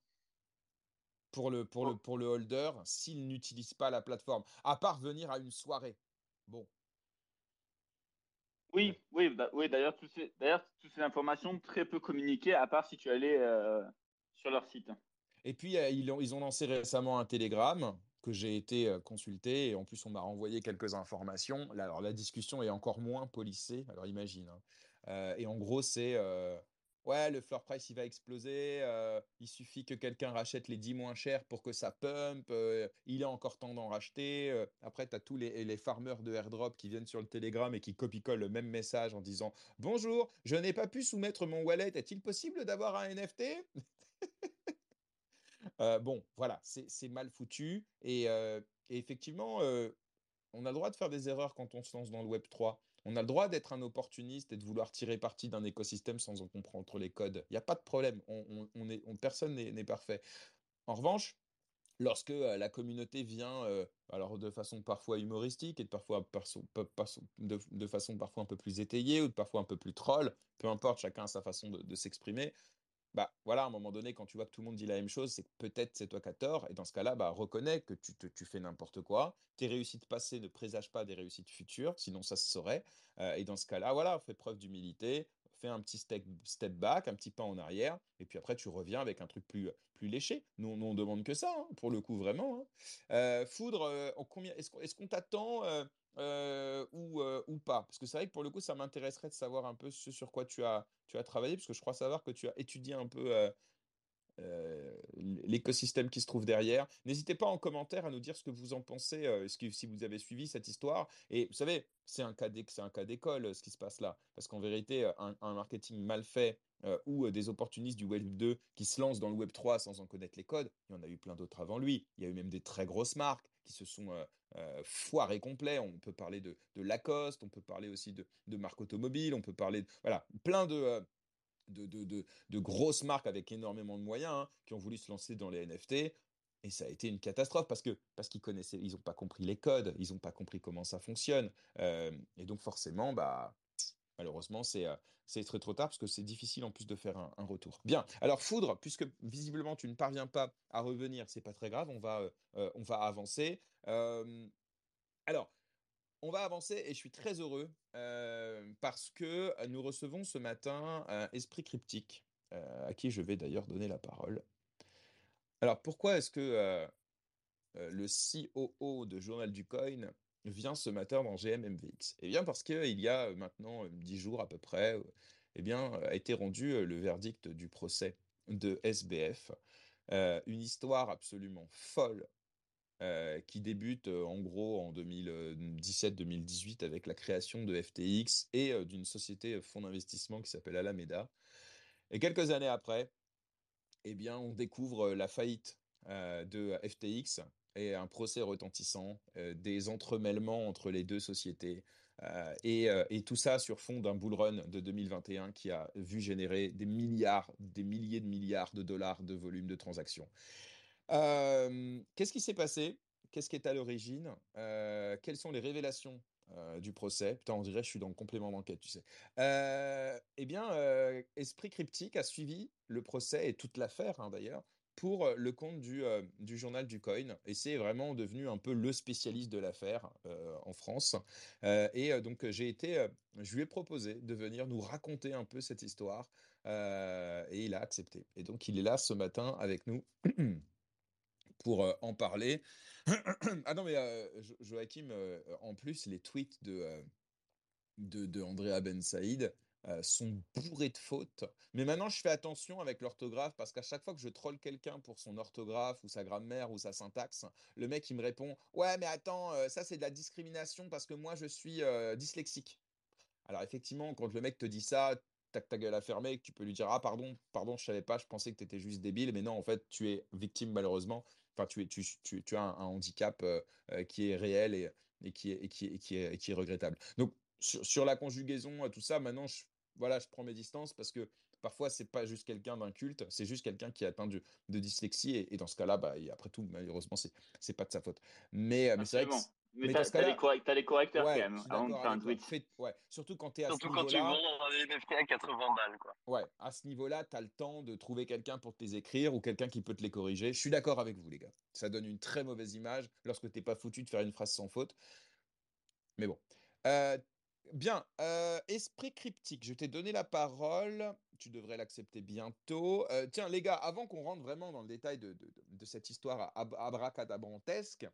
Pour le, pour, le, pour le holder, s'il n'utilise pas la plateforme, à part venir à une soirée. Bon. Oui, oui, bah, oui d'ailleurs, toutes ces, toutes ces informations très peu communiquées, à part si tu allais euh, sur leur site. Et puis, euh, ils, ont, lancé récemment un Telegram que j'ai été euh, consulté et en plus on m'a renvoyé quelques informations. Alors la discussion est encore moins polissée, alors imagine. Hein. Euh, et en gros, c'est ouais, le floor price, il va exploser. il suffit que quelqu'un rachète les 10 moins chers pour que ça pump. il est encore temps d'en racheter. après, tu as tous les, les farmers de airdrop qui viennent sur le Telegram et qui copie-collent le même message en disant Bonjour, je n'ai pas pu soumettre mon wallet. Est-il possible d'avoir un NFT <laughs> Euh, Bon, voilà, c'est mal foutu. Et, euh, effectivement, euh, on a le droit de faire des erreurs quand on se lance dans le Web 3. On a le droit d'être un opportuniste et de vouloir tirer parti d'un écosystème sans en comprendre les codes. Il n'y a pas de problème. On, est, on- personne n'est parfait. En revanche, lorsque la communauté vient, alors de façon parfois humoristique et de, parfois de, façon parfois un peu plus étayée ou de parfois un peu plus troll, peu importe, chacun a sa façon de s'exprimer. Bah voilà, à un moment donné, quand tu vois que tout le monde dit la même chose, c'est que peut-être c'est toi qui as tort. Et dans ce cas-là, bah, reconnais que tu, te- tu fais n'importe quoi. Tes réussites passées ne présagent pas des réussites futures, sinon ça se saurait. Euh, et dans ce cas-là, voilà, fais preuve d'humilité, fais un petit step, step back, un petit pas en arrière, et puis après tu reviens avec un truc plus, plus léché. Nous, nous, on demande que ça, hein, pour le coup, vraiment. hein. Euh, Foudre, euh, est-ce qu'on t'attend euh, ou, euh, ou pas? Parce que c'est vrai que pour le coup, ça m'intéresserait de savoir un peu ce sur quoi tu as, tu as travaillé, parce que je crois savoir que tu as étudié un peu euh, l'écosystème qui se trouve derrière. N'hésitez pas en commentaire à nous dire ce que vous en pensez, ce que, si vous avez suivi cette histoire. Et vous savez, c'est un cas d'école ce qui se passe là. Parce qu'en vérité, un marketing mal fait euh, ou euh, des opportunistes du Web 2 qui se lancent dans le Web 3 sans en connaître les codes, il y en a eu plein d'autres avant lui. Il y a eu même des très grosses marques qui se sont euh, euh, foirées complet. On peut parler de, Lacoste, on peut parler aussi de, marques automobiles, on peut parler de, voilà, plein de, grosses marques avec énormément de moyens hein, qui ont voulu se lancer dans les NFT. Et ça a été une catastrophe parce que parce qu'ils connaissaient, ils n'ont pas compris les codes, ils n'ont pas compris comment ça fonctionne. Et donc forcément, bah malheureusement, c'est euh, c'est très trop tard parce que c'est difficile en plus de faire un, retour. Bien. Alors Foudre, puisque visiblement tu ne parviens pas à revenir, c'est pas très grave. On va euh, euh, on va avancer. Alors. On va avancer et je suis très heureux parce que nous recevons ce matin un esprit cryptique à qui je vais d'ailleurs donner la parole. Alors pourquoi est-ce que le COO de Journal du Coin vient ce matin dans GMMVX Eh bien parce qu'il y a maintenant dix jours à peu près, euh, eh bien, a été rendu euh, le verdict du procès de SBF. Euh, une histoire absolument folle euh, qui débute euh, en gros en 2017-2018 avec la création de FTX et euh, d'une société fonds d'investissement qui s'appelle Alameda. Et quelques années après, eh bien, on découvre euh, la faillite euh, de FTX et un procès retentissant, euh, des entremêlements entre les deux sociétés, euh, et, euh, et tout ça sur fond d'un bull run de 2021 qui a vu générer des milliards, des milliers de milliards de dollars de volume de transactions. Qu'est-ce qui s'est passé? Qu'est-ce qui est à l'origine? Quelles sont les révélations du procès? Putain, on dirait je suis dans le complément d'enquête, tu sais. Eh bien, Esprit Cryptique a suivi le procès et toute l'affaire, hein, d'ailleurs, pour le compte du, journal du coin. Et c'est vraiment devenu un peu le spécialiste de l'affaire en France. Et donc, j'ai été, je lui ai proposé de venir nous raconter un peu cette histoire. et il a accepté. Et donc, il est là ce matin avec nous. <clears throat> pour en parler. <clears throat> ah non, mais Jo- Joachim, en plus, les tweets de, de, de Andrea Ben Saïd euh, sont bourrés de fautes. Mais maintenant, je fais attention avec l'orthographe parce qu'à chaque fois que je troll quelqu'un pour son orthographe ou sa grammaire ou sa syntaxe, le mec, il me répond Ouais, mais attends, euh, ça, c'est de la discrimination parce que moi, je suis euh, dyslexique. Alors effectivement, quand le mec te dit ça, que ta gueule à fermer tu peux lui dire ah pardon, pardon, je savais pas, je pensais que tu étais juste débile, mais non, en fait, tu es victime malheureusement. Enfin, tu es, tu, tu, tu as un, handicap qui est réel et, et qui est, et qui et qui est, regrettable. Donc sur, la conjugaison, tout ça, maintenant, je, voilà, je prends mes distances parce que parfois c'est pas juste quelqu'un d'un culte, c'est juste quelqu'un qui est atteint de, de dyslexie et, et dans ce cas-là, bah, et après tout, malheureusement, c'est c'est pas de sa faute. Mais, euh, mais c'est vrai que. Mais mais t'as t'as les, correct- t'as les correcteurs ouais, quand même suis avant de d'accord faire un avec toi. tweet. Fais- ouais, surtout quand tu es à ce Surtout quand tu niveau-là. vends un NFT à 80 balles, quoi. Ouais, à ce niveau-là, tu as le temps de trouver quelqu'un pour te les écrire ou quelqu'un qui peut te les corriger. Je suis d'accord avec vous, les gars. Ça donne une très mauvaise image lorsque t'es pas foutu de faire une phrase sans faute. Mais bon. Euh, bien, euh, esprit cryptique, je t'ai donné la parole. Tu devrais l'accepter bientôt. Euh, tiens, les gars, avant qu'on rentre vraiment dans le détail de, de- cette histoire ab- abracadabrantesque,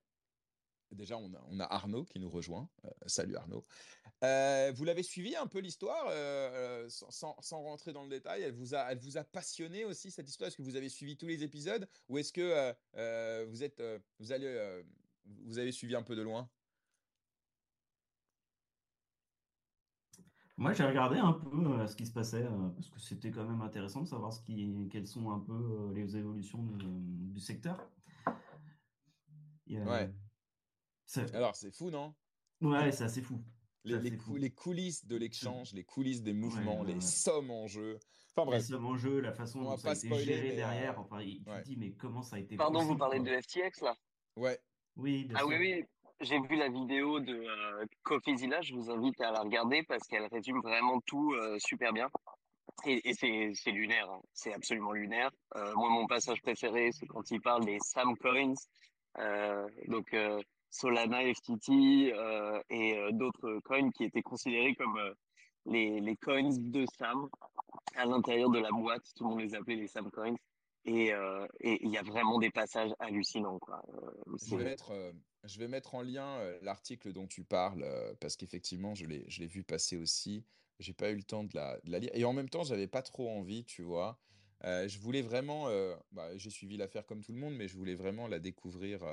déjà, on a, on a Arnaud qui nous rejoint. salut Arnaud. vous l'avez suivi un peu l'histoire, sans, sans, rentrer dans le détail. Elle vous a, elle vous a passionné aussi cette histoire? Est-ce que vous avez suivi tous les épisodes? Ou est-ce que vous êtes, vous allez, vous avez suivi un peu de loin? Moi, j'ai regardé un peu euh, ce qui se passait euh, parce que c'était quand même intéressant de savoir ce qui, quelles sont un peu euh, les évolutions du secteur. ouais. Alors, c'est fou, non? Ouais, c'est assez fou. Les, les, coulisses de l'échange, les coulisses des mouvements, les sommes en jeu. Enfin bref. Les sommes en jeu, la façon dont ça a été géré derrière. Enfin, tu te dis, mais comment ça a été Pardon, vous parlez de FTX là? Ouais. Oui, bien ah oui, oui j'ai vu la vidéo de euh, CoffeeZilla, je vous invite à la regarder parce qu'elle résume vraiment tout euh, super bien. Et, c'est lunaire, hein. c'est absolument lunaire. Euh, moi, mon passage préféré, c'est quand il parle des Sam Coins, euh, donc Solana, FTT et d'autres coins qui étaient considérés comme les coins de Sam à l'intérieur de la boîte. Tout le monde les appelait les Sam Coins. Et il y a vraiment des passages hallucinants. Quoi. je vais mettre je vais mettre en lien l'article dont tu parles parce qu'effectivement, je l'ai, je l'ai vu passer aussi. J'ai pas eu le temps de la, de la lire. Et en même temps, j'avais pas trop envie, tu vois. je voulais vraiment, bah, j'ai suivi l'affaire comme tout le monde, mais je voulais vraiment la découvrir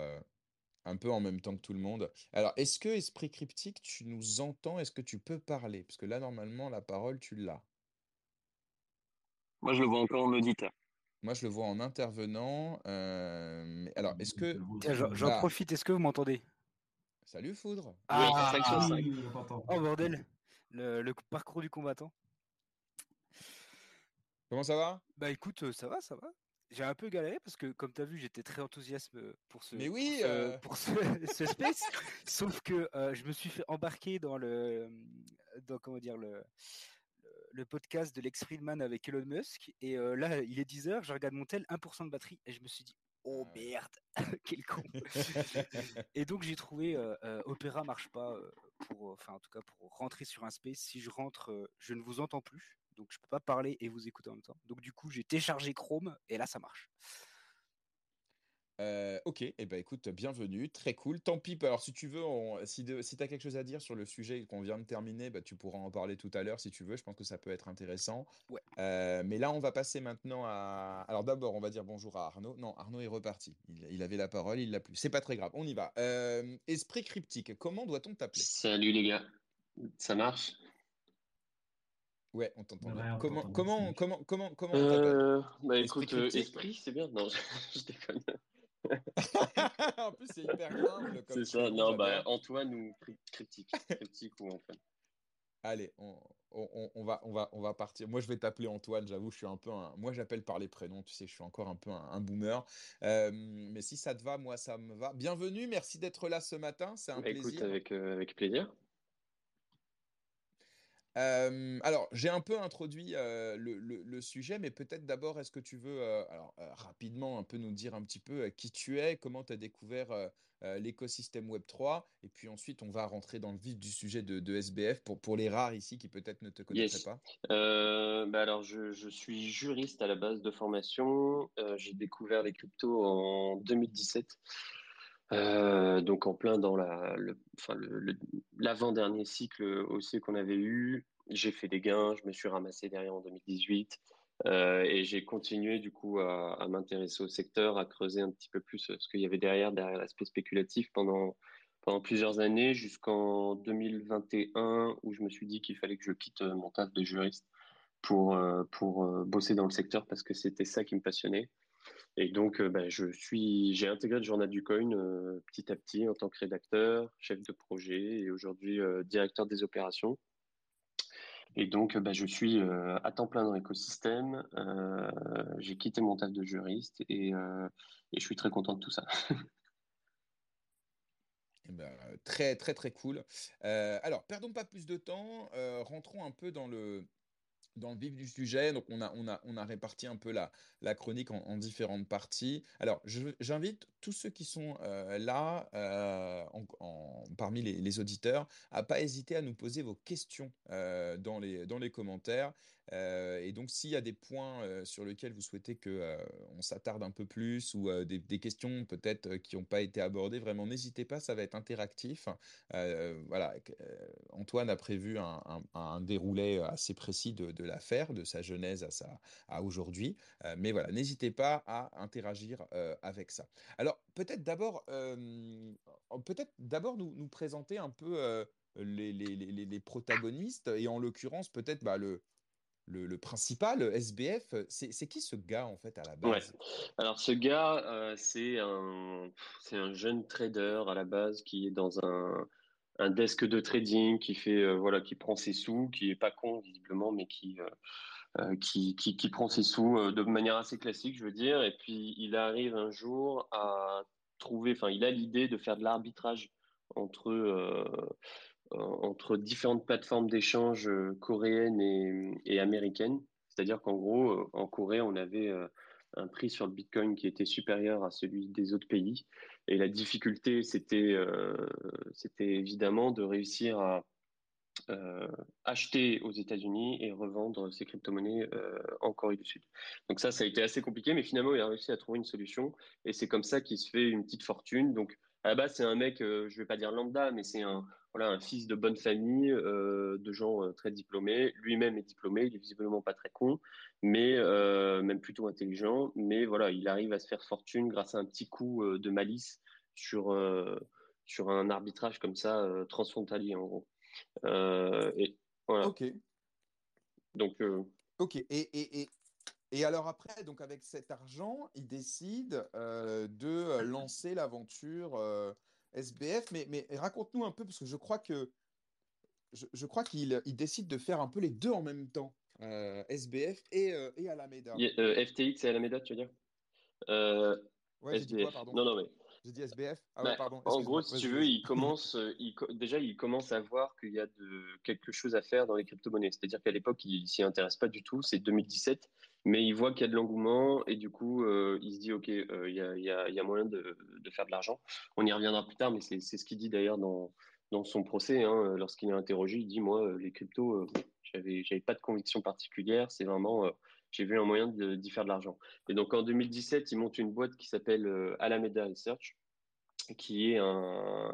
un peu en même temps que tout le monde. Alors, est-ce que Esprit Cryptique, tu nous entends? Est-ce que tu peux parler? Parce que là, normalement, la parole, tu l'as. Moi, je le vois encore en auditeur. Moi, je le vois en intervenant. Euh, alors, est-ce que. J'en profite, est-ce que vous m'entendez? Salut Foudre. Ah, Oh bordel, le, parcours du combattant. Comment ça va? Bah écoute, euh, ça va, ça va. J'ai un peu galéré parce que, comme tu as vu, j'étais très enthousiaste pour ce, Mais oui, pour <laughs> ce, space. Sauf que euh, je me suis fait embarquer dans le, dans comment dire le, le podcast de Lex Friedman avec Elon Musk. Et euh, là, il est 10h, je regarde mon tel, 1% de batterie. Et je me suis dit, oh merde, <laughs> quel con. <laughs> et donc, j'ai trouvé euh, euh, Opera marche pas pour, enfin, en tout cas, pour rentrer sur un space. Si je rentre, je ne vous entends plus. Donc, je peux pas parler et vous écouter en même temps. Donc, du coup, j'ai téléchargé Chrome et là, ça marche. Euh, ok, et eh ben écoute, bienvenue, très cool. Tant pis, alors si tu veux, si, si tu as quelque chose à dire sur le sujet qu'on vient de terminer, bah, tu pourras en parler tout à l'heure si tu veux. Je pense que ça peut être intéressant. Ouais. Euh, mais là, on va passer maintenant à. Alors d'abord, on va dire bonjour à Arnaud. Non, Arnaud est reparti. Il, avait la parole, il l'a plus. C'est pas très grave, on y va. Euh, esprit cryptique, comment doit-on t'appeler? Salut les gars, ça marche? Ouais, on t'entend comment, comment, comment, comment, comment, Bah écoute, esprit, c'est bien. Non, <laughs> je déconne. <laughs> en plus, c'est hyper simple. C'est ça, non, bah, Antoine <laughs> ou cryptique. cryptique ou Antoine. Allez, on, on, on, va, on, va, on va partir. Moi, je vais t'appeler Antoine, j'avoue, je suis un peu un... Moi, j'appelle par les prénoms, tu sais, je suis encore un peu un, boomer. Euh, mais si ça te va, moi, ça me va. Bienvenue, merci d'être là ce matin, c'est un bah, plaisir. Écoute, avec, euh, avec plaisir alors, j'ai un peu introduit le, sujet, mais peut-être d'abord, est-ce que tu veux, alors rapidement, un peu nous dire un petit peu qui tu es, comment tu as découvert l'écosystème Web3, et puis ensuite, on va rentrer dans le vif du sujet de, SBF pour, pour les rares ici qui peut-être ne te connaîtraient pas. bah alors, je, je, suis juriste à la base de formation. j'ai découvert les cryptos en 2017. Euh, donc en plein dans la, enfin l'avant-dernier cycle aussi qu'on avait eu, j'ai fait des gains, je me suis ramassé derrière en 2018 euh, et j'ai continué du coup à, m'intéresser au secteur, à creuser un petit peu plus ce qu'il y avait derrière, derrière l'aspect spéculatif pendant pendant plusieurs années jusqu'en 2021 où je me suis dit qu'il fallait que je quitte mon taf de juriste pour euh, pour bosser dans le secteur parce que c'était ça qui me passionnait. Et donc, euh, ben, je suis, j'ai intégré le journal du coin euh, petit à petit en tant que rédacteur, chef de projet et aujourd'hui euh, directeur des opérations. Et donc, ben, je suis à temps plein dans l'écosystème. j'ai quitté mon taf de juriste et, je suis très content de tout ça. <laughs> Eh ben, très très très cool. alors, perdons pas plus de temps, rentrons un peu dans le, dans le vif du sujet. Donc, on a, réparti un peu la, chronique en, différentes parties. Alors, j'invite tous ceux qui sont euh, là, euh, parmi les, les, auditeurs, à pas hésiter à nous poser vos questions euh, dans, les, dans les commentaires. Et donc, s'il y a des points sur lesquels vous souhaitez que on s'attarde un peu plus ou des, des, questions peut-être qui n'ont pas été abordées, vraiment n'hésitez pas, ça va être interactif. voilà, Antoine a prévu un, déroulé assez précis de, l'affaire, de sa genèse à, aujourd'hui. mais voilà, n'hésitez pas à interagir avec ça. Alors, peut-être d'abord, peut-être d'abord nous, présenter un peu les, protagonistes et en l'occurrence peut-être bah, le, le, le, principal, SBF, c'est qui ce gars en fait à la base? Ouais. Alors ce gars, euh, c'est un, un jeune trader à la base qui est dans un, un desk de trading, qui fait euh, voilà, qui prend ses sous, qui est pas con visiblement, mais qui euh, euh qui, qui, qui, prend ses sous euh, de manière assez classique, je veux dire. Et puis il arrive un jour à trouver, enfin il a l'idée de faire de l'arbitrage entre euh, entre différentes plateformes d'échange euh, coréennes et, et américaines. C'est-à-dire qu'en gros, euh, en Corée, on avait un prix sur le Bitcoin qui était supérieur à celui des autres pays. Et la difficulté, c'était euh, évidemment de réussir à euh, acheter aux États-Unis et revendre ces crypto-monnaies euh, en Corée du Sud. Donc ça, ça a été assez compliqué, mais finalement, il a réussi à trouver une solution. Et c'est comme ça qu'il se fait une petite fortune. Donc à la base, c'est un mec, euh, je vais pas dire lambda, mais c'est un, voilà, un fils de bonne famille, euh, de gens euh, très diplômés. Lui-même est diplômé, il est visiblement pas très con, mais euh, même plutôt intelligent. Mais voilà, il arrive à se faire fortune grâce à un petit coup de malice sur sur un arbitrage comme ça transfrontalier en gros. et voilà. Ok. Donc. Ok. Et, et, et... Et alors après, donc avec cet argent, il décide de lancer l'aventure SBF. Mais, mais raconte-nous un peu, parce que je crois que je, je crois qu'il il décide de faire un peu les deux en même temps, euh, SBF et, et Alameda. FTX et Alameda, tu veux dire? Ouais, j'ai dit quoi, pardon? Non, non, mais j'ai dit SBF ah bah, ouais, pardon. En gros, si tu veux, il commence, <laughs> il, déjà, il commence à voir qu'il y a de, quelque chose à faire dans les crypto-monnaies. C'est-à-dire qu'à l'époque, il s'y intéresse pas du tout. C'est 2017, mais il voit qu'il y a de l'engouement et du coup, euh, il se dit, OK, euh, il y, a, moyen de, faire de l'argent. On y reviendra plus tard, mais c'est ce qu'il dit d'ailleurs dans, son procès. Hein, Lorsqu'il est interrogé, il dit, moi, les cryptos, euh, j'avais pas de conviction particulière. C'est vraiment, j'ai vu un moyen d'y faire de l'argent. Et donc, en 2017, il monte une boîte qui s'appelle Alameda Research qui est un,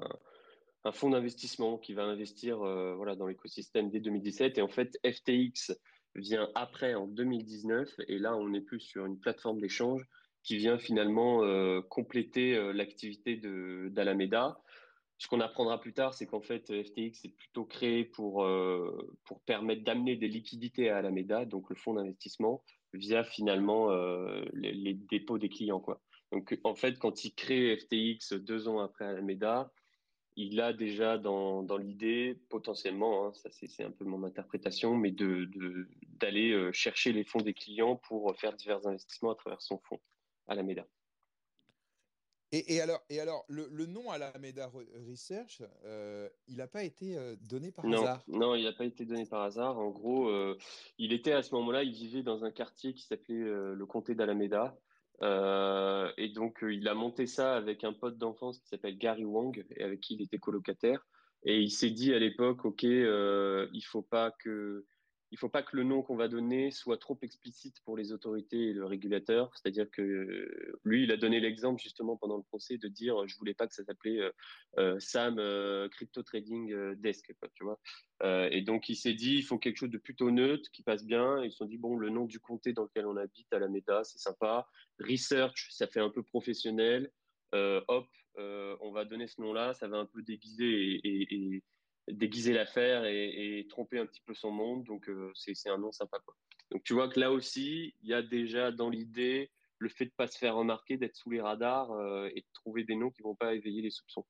un fonds d'investissement qui va investir euh, voilà, dans l'écosystème dès 2017. Et en fait, FTX vient après en 2019. Et là, on est plus sur une plateforme d'échange qui vient finalement euh, compléter euh, l'activité d'Alameda. Ce qu'on apprendra plus tard, c'est qu'en fait, FTX est plutôt créé pour, euh, pour permettre d'amener des liquidités à Alameda, donc le fonds d'investissement, via finalement euh, les, dépôts des clients. Donc, en fait, quand il crée FTX deux ans après Alameda, il a déjà dans, dans l'idée, potentiellement, hein, ça c'est un peu mon interprétation, mais d'aller de, d'aller euh, chercher les fonds des clients pour faire divers investissements à travers son fonds, Alameda. Et, et, alors, et alors le, le nom Alameda Research, euh, il n'a pas été euh, donné par non, hasard? Non, il n'a pas été donné par hasard. En gros, euh, il était à ce moment-là, il vivait dans un quartier qui s'appelait euh, le comté d'Alameda. Euh, et donc, euh, il a monté ça avec un pote d'enfance qui s'appelle Gary Wong et avec qui il était colocataire. Et il s'est dit à l'époque, OK, euh, il faut pas que il faut pas que le nom qu'on va donner soit trop explicite pour les autorités et le régulateur. C'est-à-dire que lui, il a donné l'exemple justement pendant le procès de dire, je voulais pas que ça s'appelait euh, Sam euh, Crypto Trading Desk, tu vois. Euh, et donc il s'est dit, il faut quelque chose de plutôt neutre, qui passe bien. Ils se sont dit, bon, le nom du comté dans lequel on habite, Alameda, c'est sympa. Research, ça fait un peu professionnel. hop, on va donner ce nom-là, ça va un peu déguiser et déguiser l'affaire et, et, tromper un petit peu son monde. Donc, euh, c'est un nom sympa. Quoi. Donc, tu vois que là aussi, il y a déjà dans l'idée le fait de pas se faire remarquer, d'être sous les radars euh, et de trouver des noms qui vont pas éveiller les soupçons.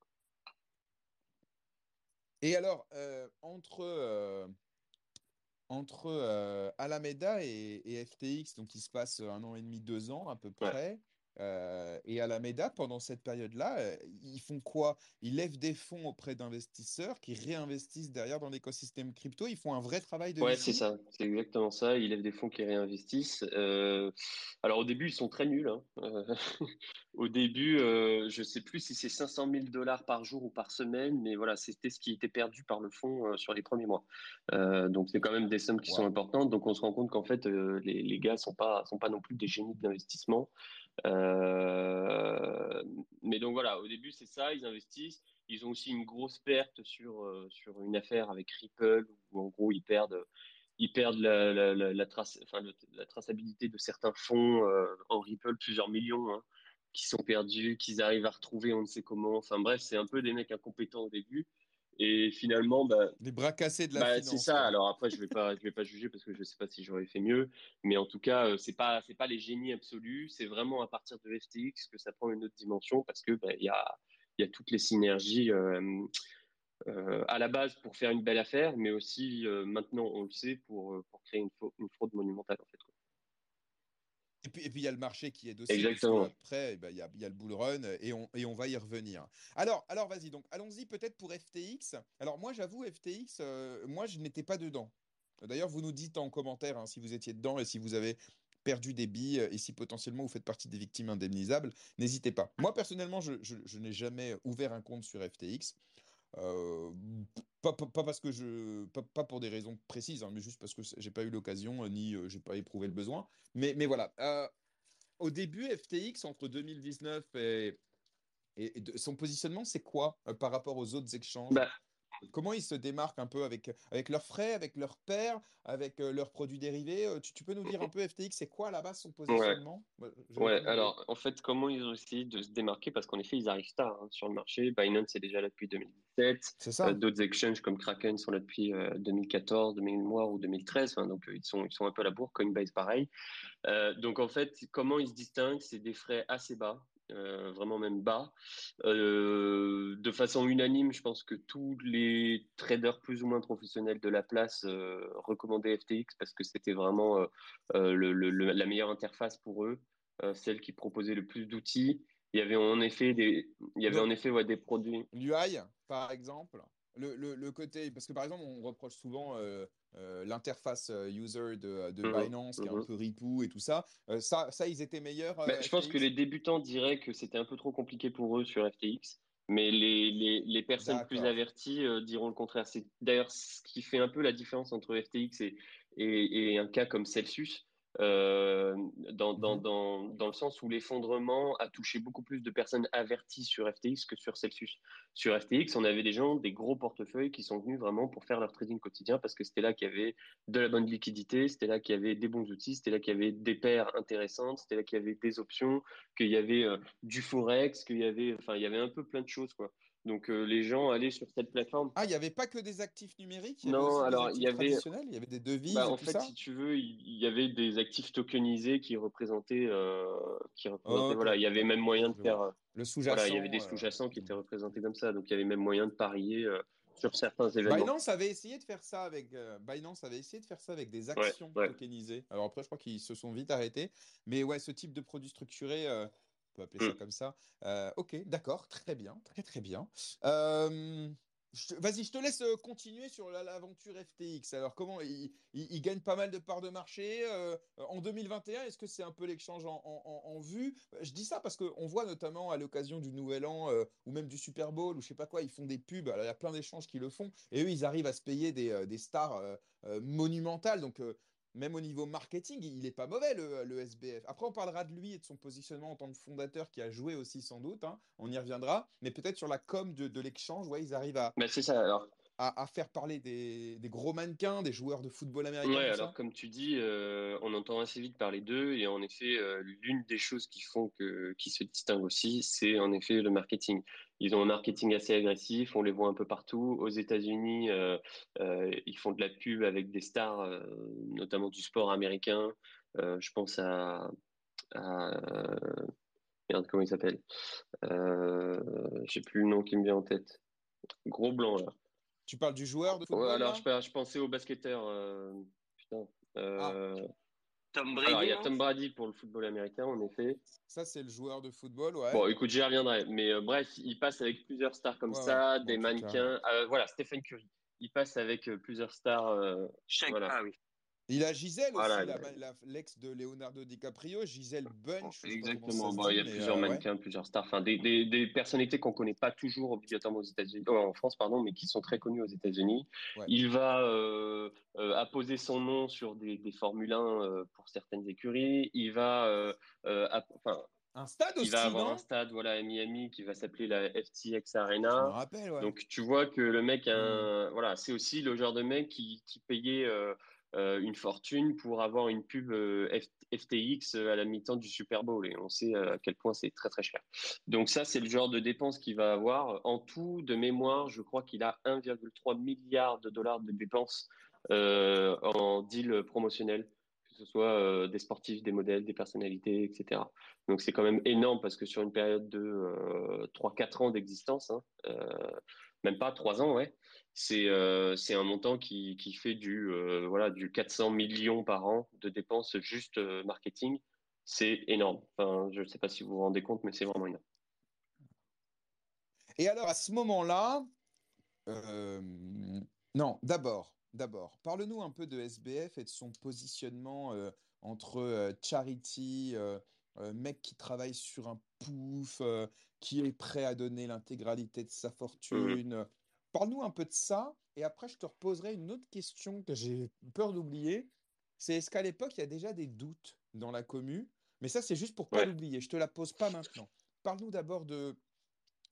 Et alors, euh, entre, entre Alameda et, et, FTX, donc il se passe un an et demi, deux ans à peu près, euh, et Alameda, pendant cette période-là, euh, ils font quoi? Ils lèvent des fonds auprès d'investisseurs qui réinvestissent derrière dans l'écosystème crypto. Ils font un vrai travail de Ouais, c'est ça, c'est exactement ça. Ils lèvent des fonds qui réinvestissent. Euh, alors au début, ils sont très nuls. hein. <laughs> Au début, je sais plus si c'est 500 000 dollars par jour ou par semaine, mais voilà, c'était ce qui était perdu par le fonds sur les premiers mois. Donc c'est quand même des sommes qui sont importantes. Donc on se rend compte qu'en fait, les, les gars sont pas sont pas non plus des génies d'investissement. Mais donc voilà, au début, c'est ça, ils investissent. Ils ont aussi une grosse perte sur, euh, sur une affaire avec Ripple, où en gros, ils perdent, ils perdent la, la, trace, enfin, la traçabilité de certains fonds euh, en Ripple, plusieurs millions, hein, qui sont perdus, qu'ils arrivent à retrouver, on ne sait comment. Enfin bref, c'est un peu des mecs incompétents au début. Et finalement, bah, Les bras cassés de la bah, c'est ça. Alors après, je vais pas, je vais pas juger parce que je sais pas si j'aurais fait mieux, mais en tout cas, euh, c'est pas, c'est pas les génies absolus. C'est vraiment à partir de FTX que ça prend une autre dimension parce que bah, il y a, il y a toutes les synergies euh, euh, à la base pour faire une belle affaire, mais aussi euh, maintenant, on le sait, pour pour créer une, fraude monumentale en fait. quoi. Et puis, et puis, il y a le marché qui aide aussi, Exactement. après, eh ben, il y a, il y a le bull run et on, et on va y revenir. Alors, alors vas-y, donc allons-y peut-être pour FTX. Alors moi, j'avoue, FTX, euh, moi, je n'étais pas dedans. D'ailleurs, vous nous dites en commentaire hein, si vous étiez dedans et si vous avez perdu des billes et si potentiellement vous faites partie des victimes indemnisables, n'hésitez pas. Moi, personnellement, je, je- je n'ai jamais ouvert un compte sur FTX. Euh, pas, pas- parce que je, pas, pour des raisons précises, hein, mais juste parce que j'ai pas eu l'occasion euh, ni euh, j'ai pas éprouvé le besoin. Mais, mais voilà. Au début, FTX entre 2019 et, et- de- son positionnement, c'est quoi par rapport aux autres exchanges? Bah, Comment ils se démarquent un peu avec, avec leurs frais, avec leurs pairs, avec euh, leurs produits dérivés? Euh, Tu, tu peux nous dire un peu FTX, c'est quoi base son positionnement? Ouais, alors en fait, comment ils ont essayé de se démarquer? Parce qu'en effet, ils arrivent tard hein, sur le marché. Binance est déjà là depuis 2017. C'est Euh, ça. d'autres exchanges comme Kraken sont là depuis euh, 2014, de mémoire ou 2013. Enfin, donc euh, ils sont ils sont un peu à la bourre. Coinbase pareil. Euh, donc en fait, comment ils se distinguent? C'est des frais assez bas, euh, vraiment même bas. Euh, de façon unanime, je pense que tous les traders plus ou moins professionnels de la place euh, recommandaient FTX parce que c'était vraiment le, le- le- la meilleure interface pour eux, celle qui proposait le plus d'outils. Il y avait en effet des, il y avait Donc, en effet ouais, des produits. L'UI, par exemple, le, le- le côté, parce que par exemple, on reproche souvent euh, euh, l'interface euh, user de, de Mhm, Binance qui est un mhm. peu ripou et tout ça. Euh, ça, ça, ils étaient meilleurs, euh, je pense que les débutants diraient que c'était un peu trop compliqué pour eux sur FTX, mais les, les, les personnes plus averties euh, diront le contraire. C'est d'ailleurs ce qui fait un peu la différence entre FTX et, et, et un cas comme Celsius, euh, dans, dans, Mhm. dans, dans le sens où l'effondrement a touché beaucoup plus de personnes averties sur FTX que sur Celsius. Sur FTX, on avait des gens, des gros portefeuilles qui sont venus vraiment pour faire leur trading quotidien parce que c'était là qu'il y avait de la bonne liquidité, c'était là qu'il y avait des bons outils, c'était là qu'il y avait des paires intéressantes, c'était là qu'il y avait des options, qu'il y avait euh, du forex, qu'il y avait, enfin, il y avait un peu plein de choses, quoi. Donc euh, les gens allaient sur cette plateforme. Ah, il n'y avait pas que des actifs numériques, il Non, alors il y avait, il y avait des devises bah, et en tout fait, ça? si tu veux, il y avait des actifs tokenisés qui représentaient, euh, qui représentaient, voilà, il y avait même moyen de faire, euh, Le voilà, il y avait des sous-jacent. euh, sous-jacents qui étaient représentés comme ça, donc il y avait même moyen de parier sur certains événements. Binance avait essayé de faire ça avec euh, Binance avait essayé de faire ça avec des actions ouais. tokenisées. Alors après, je crois qu'ils se sont vite arrêtés. Mais ouais, ce type de produit structuré, euh, peut appeler ça Mm. comme ça. Euh, ok, d'accord, très bien, très très bien. Euh, Vas-y, je te laisse euh, continuer sur la- l'aventure FTX. Alors, comment ils il, il gagnent pas mal de parts de marché euh, en 2021 Est-ce que c'est un peu l'échange en, en- en- en vue? Je dis ça parce qu'on voit notamment à l'occasion du Nouvel An ou même du Super Bowl ou je sais pas quoi, ils font des pubs. Alors, il y a plein d'échanges qui le font et eux, ils arrivent à se payer des, des stars monumentales. Donc, même au niveau marketing, il est pas mauvais le, le SBF. Après, on parlera de lui et de son positionnement en tant que fondateur qui a joué aussi sans doute. hein. On y reviendra. Mais peut-être sur la com de, de l'échange, ouais, ils arrivent à, Bah, ça. Alors, à, à faire parler des, des gros mannequins, des joueurs de football américain, Ouais, alors ça. comme tu dis, euh, on entend assez vite parler d'eux et en effet, euh, l'une des choses qui font que qui se distinguent aussi, c'est en effet le marketing. Ils ont un marketing assez agressif, on les voit un peu partout. Aux États-Unis, euh, euh, ils font de la pub avec des stars, euh, notamment du sport américain. Je pense à, à merde, comment il s'appelle? J'ai plus le nom qui me vient en tête. Gros blanc là. Tu parles du joueur de Ouais, football, alors là? je, je pensais au basketteur. putain. Ah, Tom Brady. Alors, il y a Tom Brady pour le football américain, en effet. Ça, c'est le joueur de football, ouais. Bon, écoute, j'y reviendrai. Mais euh, bref, il passe avec plusieurs stars comme Ouais, ça, ouais. des mannequins. Euh, voilà, Stephen Curry. Il passe avec euh, plusieurs stars. euh, Shaq- Voilà. Ah oui. Il a Gisèle Voilà, aussi, l'ex de Leonardo DiCaprio, Gisèle Bunch. Exactement. Bon, il y a plusieurs euh, ouais. mannequins, plusieurs stars, enfin des, des, des personnalités qu'on connaît pas toujours obligatoirement aux États-Unis, oh, en France, pardon, mais qui sont très connues aux États-Unis. Ouais. Il va euh, euh, apposer son nom sur des, des Formule 1 euh, pour certaines écuries. Il va, euh, euh, enfin, Un stade il va avoir un stade, voilà, à Miami qui va s'appeler la FTX Je me Arena. rappelle, ouais. Donc tu vois que le mec, a un- Mm. voilà, c'est aussi le genre de mec qui, qui payait euh, euh, une fortune pour avoir une pub euh, FTX à la mi-temps du Super Bowl et on sait euh, à quel point c'est très très cher. Donc ça, c'est le genre de dépenses qu'il va avoir. En tout, de mémoire, je crois qu'il a 1,3 milliard de dollars de dépenses euh, en deal promotionnel, que ce soit euh, des sportifs, des modèles, des personnalités, etc. Donc c'est quand même énorme parce que sur une période de euh, 3-4 ans d'existence, hein, euh, même pas 3 ans, ouais, c'est euh, c'est un montant qui, qui fait du, euh, voilà, du 400 millions par an de dépenses juste euh, marketing. C'est énorme. Enfin, je ne sais pas si vous vous rendez compte, mais c'est vraiment énorme. Et alors, à ce moment-là, non, d'abord, d'abord, parle-nous un peu de SBF et de son positionnement entre charity, euh, mec qui travaille sur un pouf, euh, qui est prêt à donner l'intégralité de sa fortune. Parle-nous un peu de ça, et après, je te reposerai une autre question que j'ai peur d'oublier. C'est est-ce qu'à l'époque, il y a déjà des doutes dans la commu? Mais ça, c'est juste pour pas Ouais. l'oublier. Je te la pose pas maintenant. Parle-nous d'abord de,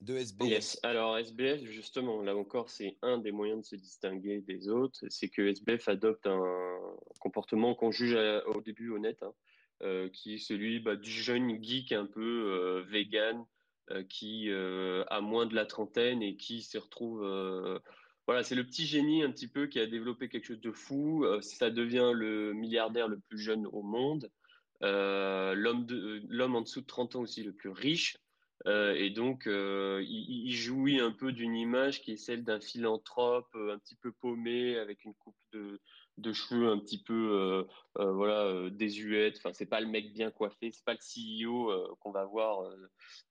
de SBF. Yes. Alors SBF, justement, là encore, c'est un des moyens de se distinguer des autres. C'est que SBF adopte un comportement qu'on juge à- au début honnête, hein, qui est celui bah, du jeune geek un peu euh, vegan, euh, qui euh, a moins de la trentaine et qui se retrouve. euh, voilà, c'est le petit génie un petit peu qui a développé quelque chose de fou. Euh, ça devient le milliardaire le plus jeune au monde. Euh, l'homme de, euh, l'homme en dessous de 30 ans aussi le plus riche. Euh, et donc, euh, il, jouit un peu d'une image qui est celle d'un philanthrope euh, un petit peu paumé, avec une coupe de, de cheveux un petit peu euh, euh, voilà, euh, désuète. Enfin, c'est pas le mec bien coiffé, c'est pas le CEO qu'on va voir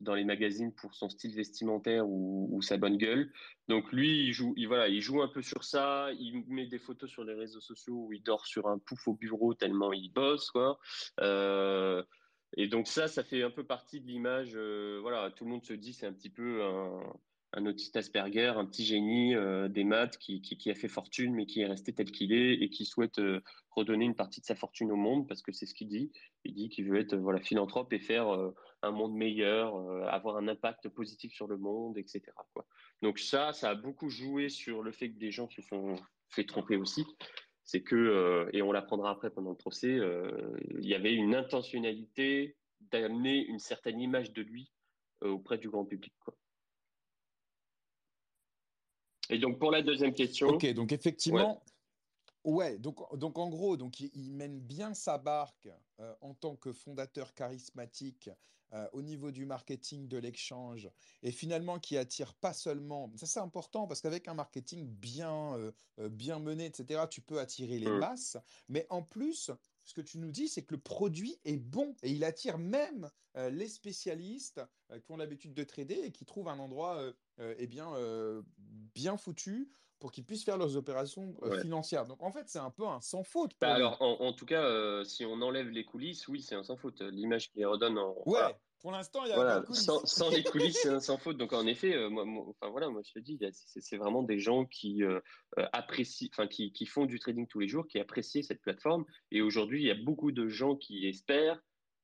dans les magazines pour son style vestimentaire ou, sa bonne gueule. Donc lui, il joue, il, voilà, il joue un peu sur ça. Il met des photos sur les réseaux sociaux où il dort sur un pouf au bureau tellement il bosse, quoi. Et donc ça, ça fait un peu partie de l'image. voilà, tout le monde se dit c'est un petit peu un, un autiste Asperger, un petit génie euh, des maths qui, a fait fortune mais qui est resté tel qu'il est et qui souhaite euh, redonner une partie de sa fortune au monde parce que c'est ce qu'il dit. Il dit qu'il veut être euh, voilà philanthrope et faire un monde meilleur, avoir un impact positif sur le monde, etc. Donc ça, ça a beaucoup joué sur le fait que des gens se sont fait tromper aussi c'est que, et on l'apprendra après pendant le procès, il y avait une intentionnalité d'amener une certaine image de lui auprès du grand public. Et donc pour la deuxième question, Ok, donc effectivement, ouais, donc, donc en gros, donc il, il mène bien sa barque euh, en tant que fondateur charismatique euh, au niveau du marketing, de l'échange, et finalement qui attire pas seulement, ça c'est important parce qu'avec un marketing bien, euh, bien mené, etc., tu peux attirer les Mm. masses, mais en plus, ce que tu nous dis, c'est que le produit est bon et il attire même euh, les spécialistes euh, qui ont l'habitude de trader et qui trouvent un endroit euh, euh, eh bien, euh, bien foutu pour qu'ils puissent faire leurs opérations euh, Ouais. financières. Donc en fait, c'est un peu un sans faute. bah alors en, en tout cas, euh, si on enlève les coulisses, oui, c'est un sans faute. L'image qu'il redonne en, ouais, voilà. pour l'instant, il y a Voilà, coulisses. sans, sans les coulisses, c'est un sans <laughs> faute. Donc en effet, moi, moi- enfin voilà, moi je te dis, c'est vraiment des gens qui apprécient, enfin qui, qui font du trading tous les jours, qui apprécient cette plateforme. Et aujourd'hui, il y a beaucoup de gens qui espèrent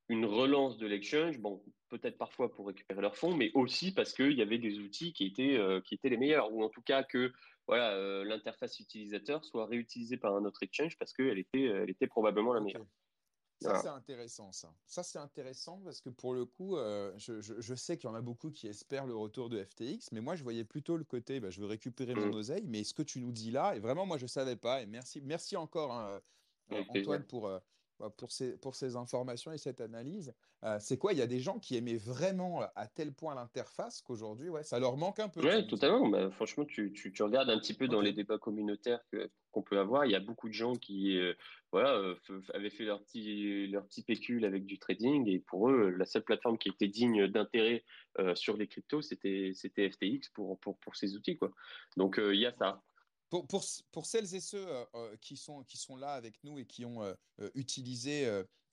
une relance de l'exchange. Bon, peut-être parfois pour récupérer leurs fonds, mais aussi parce qu'il y avait des outils qui étaient euh, qui étaient les meilleurs, ou en tout cas que voilà euh, l'interface utilisateur soit réutilisée par un autre exchange parce qu'elle était elle était probablement la meilleure. Ça, Voilà. c'est intéressant, ça. Ça, c'est intéressant parce que pour le coup, euh, je, je- je sais qu'il y en a beaucoup qui espèrent le retour de FTX, mais moi, je voyais plutôt le côté, bah, je veux récupérer mon Mm. oseille, mais ce que tu nous dis là, et vraiment, moi, je savais pas, et merci, merci encore, hein, Antoine, plaisir. pour, pour ces, pour ces informations et cette analyse. c'est quoi? Il y a des gens qui aimaient vraiment à tel point l'interface qu'aujourd'hui, ouais, ça leur manque un peu. Oui, totalement. Bah, franchement, tu, tu, tu, regardes un petit peu dans les débats communautaires qu'on peut avoir. Il y a beaucoup de gens qui voilà, avaient fait leur petit, leur petit pécule avec du trading et pour eux, la seule plateforme qui était digne d'intérêt sur les cryptos, c'était FTX pour, pour, pour ces outils. Quoi. Donc, il y a ça. Pour, celles et ceux qui, sont, qui sont là avec nous et qui ont utilisé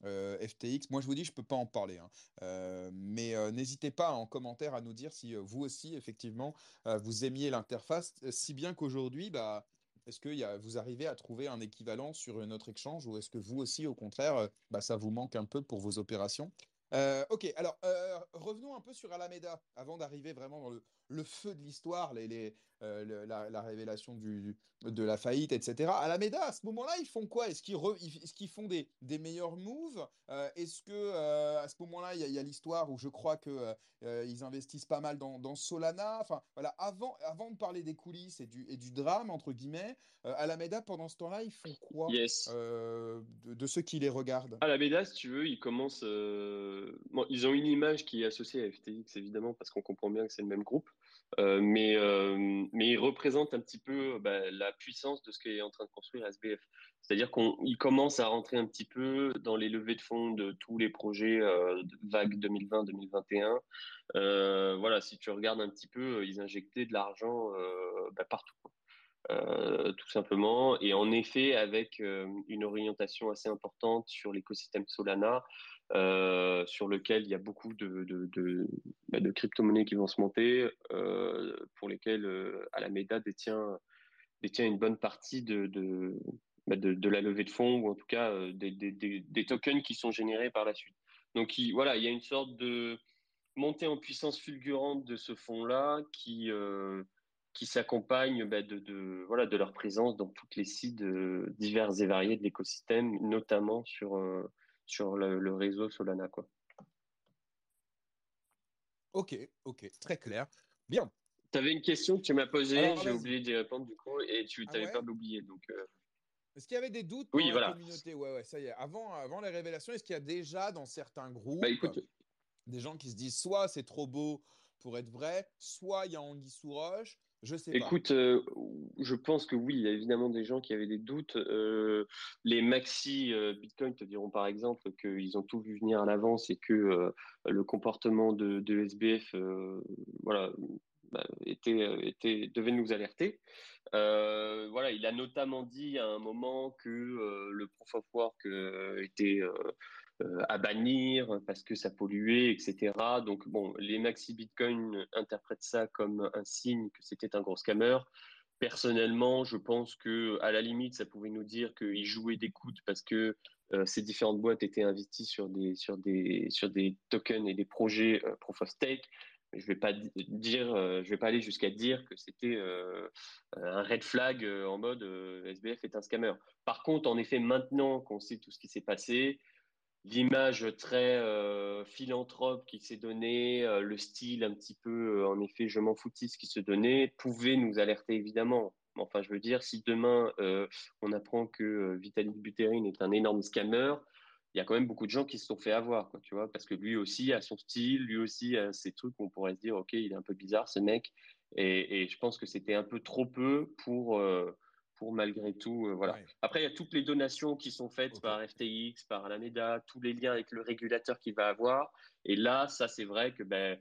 FTX, moi je vous dis, je ne peux pas en parler. Hein. mais n'hésitez pas en commentaire à nous dire si vous aussi, effectivement, vous aimiez l'interface, si bien qu'aujourd'hui, bah, est-ce que vous arrivez à trouver un équivalent sur une autre échange ou est-ce que vous aussi, au contraire, bah, ça vous manque un peu pour vos opérations? Ok, alors revenons un peu sur Alameda avant d'arriver vraiment dans le, le feu de l'histoire, les, les, euh, la, révélation du, de la faillite, etc. À la Méda, à ce moment-là, ils font quoi? Est-ce qu'ils est font des, des, meilleurs moves? Euh, Est-ce que euh, à ce moment-là, il y a, l'histoire où je crois que ils investissent pas mal dans, dans, Solana? Enfin, voilà. Avant, avant de parler des coulisses et du, et du drame entre guillemets, à la Méda, pendant ce temps-là, ils font quoi de, ceux qui les regardent? À la Méda, si tu veux, ils commencent. Bon, ils ont une image qui est associée à FTX évidemment parce qu'on comprend bien que c'est le même groupe. Euh, mais, euh, mais il représente un petit peu bah, la puissance de ce qu'est en train de construire SBF. C'est-à-dire qu'il commence à rentrer un petit peu dans les levées de fonds de tous les projets euh, vague 2020-2021. Euh, voilà, si tu regardes un petit peu, ils injectaient de l'argent bah, partout. Tout simplement. Et en effet, avec une orientation assez importante sur l'écosystème Solana, euh, sur lequel il y a beaucoup de, de, bah, crypto-monnaies qui vont se monter, euh, pour lesquelles euh, Alameda détient, détient une bonne partie de, de, bah, de, la levée de fonds, ou en tout cas des, des, des, tokens qui sont générés par la suite. Donc il, voilà, il y a une sorte de montée en puissance fulgurante de ce fonds-là qui, qui s'accompagne bah, de, voilà, de leur présence dans toutes les sites divers et variés de l'écosystème, notamment sur sur le, réseau Solana. Quoi. Ok, ok, très clair. Bien. Tu avais une question que tu m'as posée, j'ai oublié d'y répondre du coup, et tu n'avais ah pas d'oublier. Donc, euh. Est-ce qu'il y avait des doutes dans la communauté? Ouais, ouais, ça y est. Avant, avant les révélations, est-ce qu'il y a déjà dans certains groupes bah, des gens qui se disent soit c'est trop beau pour être vrai, soit il y a Anguille sous roche, Écoute, euh, je pense que oui, il y a évidemment des gens qui avaient des doutes. Euh, les maxi euh, Bitcoin te diront par exemple qu'ils ont tout vu venir à l'avance et que le comportement de, SBF, voilà, bah, était, était, devait nous alerter. voilà, il a notamment dit à un moment que le proof of work était à bannir parce que ça polluait, etc. Donc bon, les maxi Bitcoin interprètent ça comme un signe que c'était un gros scammer. Personnellement, je pense que à la limite, ça pouvait nous dire qu'ils jouaient des coudes parce que euh, ces différentes boîtes étaient investies sur des sur des sur des tokens et des projets euh, proof of stake. Je vais pas dire, je vais pas aller jusqu'à dire que c'était un red flag en mode SBF est un scammer. Par contre, en effet, maintenant qu'on sait tout ce qui s'est passé, l'image très euh, philanthrope qui s'est donnée, euh, le style un petit peu, euh, en effet, je m'en foutisse qui se donnait, pouvait nous alerter évidemment. Enfin, je veux dire, si demain on apprend que Vitalik Buterin est un énorme scammer, il y a quand même beaucoup de gens qui se sont fait avoir, tu vois, parce que lui aussi a son style, lui aussi a ces trucs où on pourrait se dire, ok, il est un peu bizarre ce mec, et je pense que c'était un peu trop peu pour malgré tout. Euh, voilà. Après, il y a toutes les donations qui sont faites par FTX, par Alameda, tous les liens avec le régulateur qu'il va avoir. Et là, ça, c'est vrai que ben,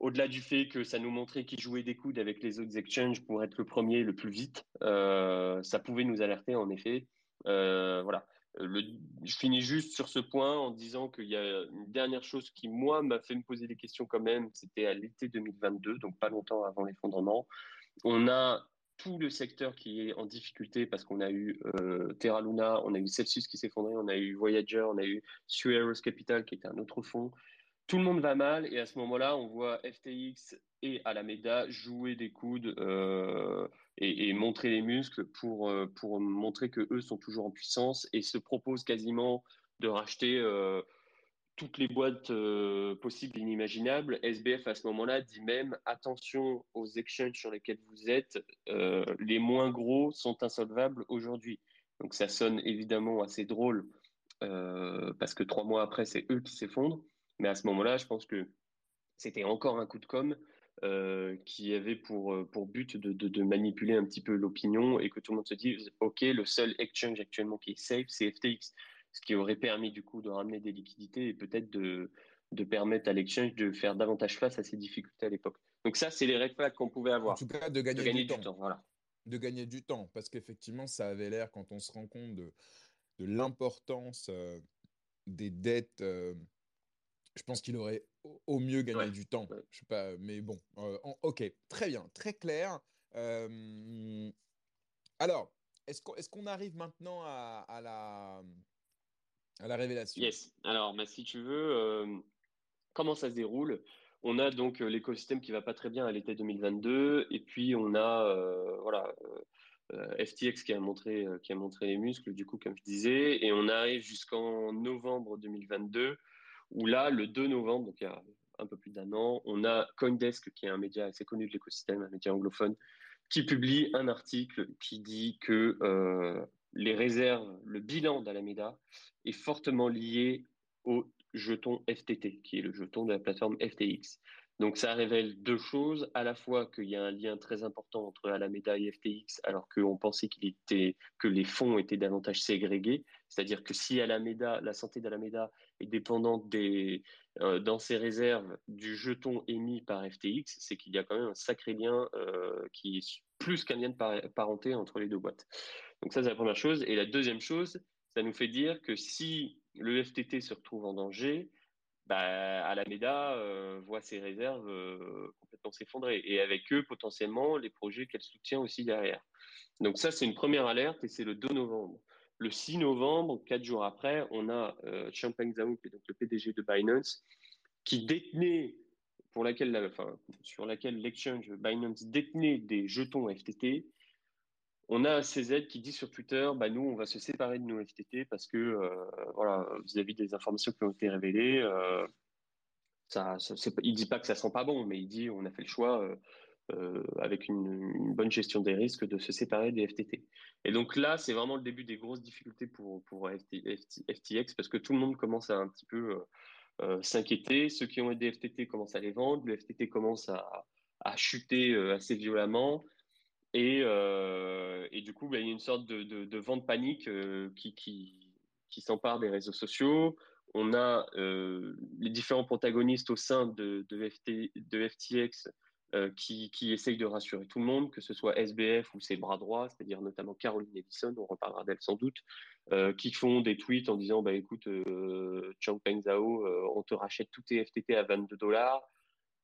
au-delà du fait que ça nous montrait qu'il jouait des coudes avec les autres exchanges pour être le premier le plus vite, euh, ça pouvait nous alerter en effet. Euh, voilà. Le, je finis juste sur ce point en disant qu'il y a une dernière chose qui, moi, m'a fait me poser des questions quand même. C'était à l'été 2022, donc pas longtemps avant l'effondrement. On a tout le secteur qui est en difficulté parce qu'on a eu euh, Terra Luna, on a eu Celsius qui s'effondrait, on a eu Voyager, on a eu Sueros Capital qui était un autre fonds. Tout le monde va mal et à ce moment-là, on voit FTX et Alameda jouer des coudes euh, et, montrer les muscles pour, euh, pour montrer que eux sont toujours en puissance et se proposent quasiment de racheter toutes les boîtes euh, possibles et inimaginables. SBF, à ce moment-là, dit même attention aux exchanges sur lesquels vous êtes, euh, les moins gros sont insolvables aujourd'hui. Donc ça sonne évidemment assez drôle parce que trois mois après, c'est eux qui s'effondrent. Mais à ce moment-là, je pense que c'était encore un coup de com' qui avait pour, pour but de, de, manipuler un petit peu l'opinion et que tout le monde se dise, OK, le seul exchange actuellement qui est safe, c'est FTX, ce qui aurait permis du coup de ramener des liquidités et peut-être de, de permettre à l'exchange de faire davantage face à ces difficultés à l'époque. Donc ça, c'est les red qu'on pouvait avoir. En tout cas, de gagner, du, temps. Voilà. De gagner du temps, parce qu'effectivement, ça avait l'air, quand on se rend compte de, de l'importance des dettes je pense qu'il aurait au mieux gagné du temps. Je sais pas, mais bon, euh, ok, très bien, très clair. alors, est-ce qu'on arrive maintenant à, la, à la révélation Yes. Alors, bah, si tu veux, comment ça se déroule? On a donc euh, l'écosystème qui va pas très bien à l'été 2022, et puis on a euh, voilà. FTX qui a montré qui a montré les muscles du coup comme je disais et on arrive jusqu'en novembre 2022 où là, le 2 novembre, donc il y a un peu plus d'un an, on a Coindesk, qui est un média assez connu de l'écosystème, un média anglophone, qui publie un article qui dit que euh, les réserves, le bilan d'Alameda est fortement lié au jeton FTT, qui est le jeton de la plateforme FTX. Donc ça révèle deux choses, à la fois qu'il y a un lien très important entre Alameda et FTX, alors qu'on pensait était, que les fonds étaient davantage ségrégés, c'est-à-dire que si Alameda, la santé d'Alameda est dépendante des, euh, dans ses réserves du jeton émis par FTX, c'est qu'il y a quand même un sacré lien euh, qui est plus qu'un lien de parenté entre les deux boîtes. Donc ça c'est la première chose. Et la deuxième chose, ça nous fait dire que si le FTT se retrouve en danger, bah, Alameda euh, voit ses réserves euh, complètement s'effondrer et avec eux potentiellement les projets qu'elle soutient aussi derrière. Donc ça c'est une première alerte et c'est le 2 novembre. Le 6 novembre, quatre jours après, on a euh, Champagne Zhao, qui est donc le PDG de Binance, qui détenait pour laquelle, sur laquelle l'exchange Binance détenait des jetons FTT on a CZ qui dit sur Twitter, bah nous, on va se séparer de nos FTT parce que, euh, voilà, vis-à-vis des informations qui ont été révélées, euh, ça, il dit pas que ça sent pas bon, mais il dit, on a fait le choix, euh, avec une, bonne gestion des risques, de se séparer des FTT. Et donc là, c'est vraiment le début des grosses difficultés pour, FTX parce que tout le monde commence à un petit peu s'inquiéter. Ceux qui ont des FTT commencent à les vendre, le FTT commence à chuter assez violemment. Et, euh, et, du coup, bah, il y a une sorte de, de, de panique euh, qui, s'empare des réseaux sociaux. On a euh, les différents protagonistes au sein de, de, FT, de FTX qui, qui, de rassurer tout le monde, que ce soit SBF ou ses bras droits, c'est-à-dire notamment Caroline Ellison, on reparlera d'elle sans doute, qui font des tweets en disant bah, écoute, euh, Changpeng Zhao, on te rachète tous tes FTT à 22 dollars.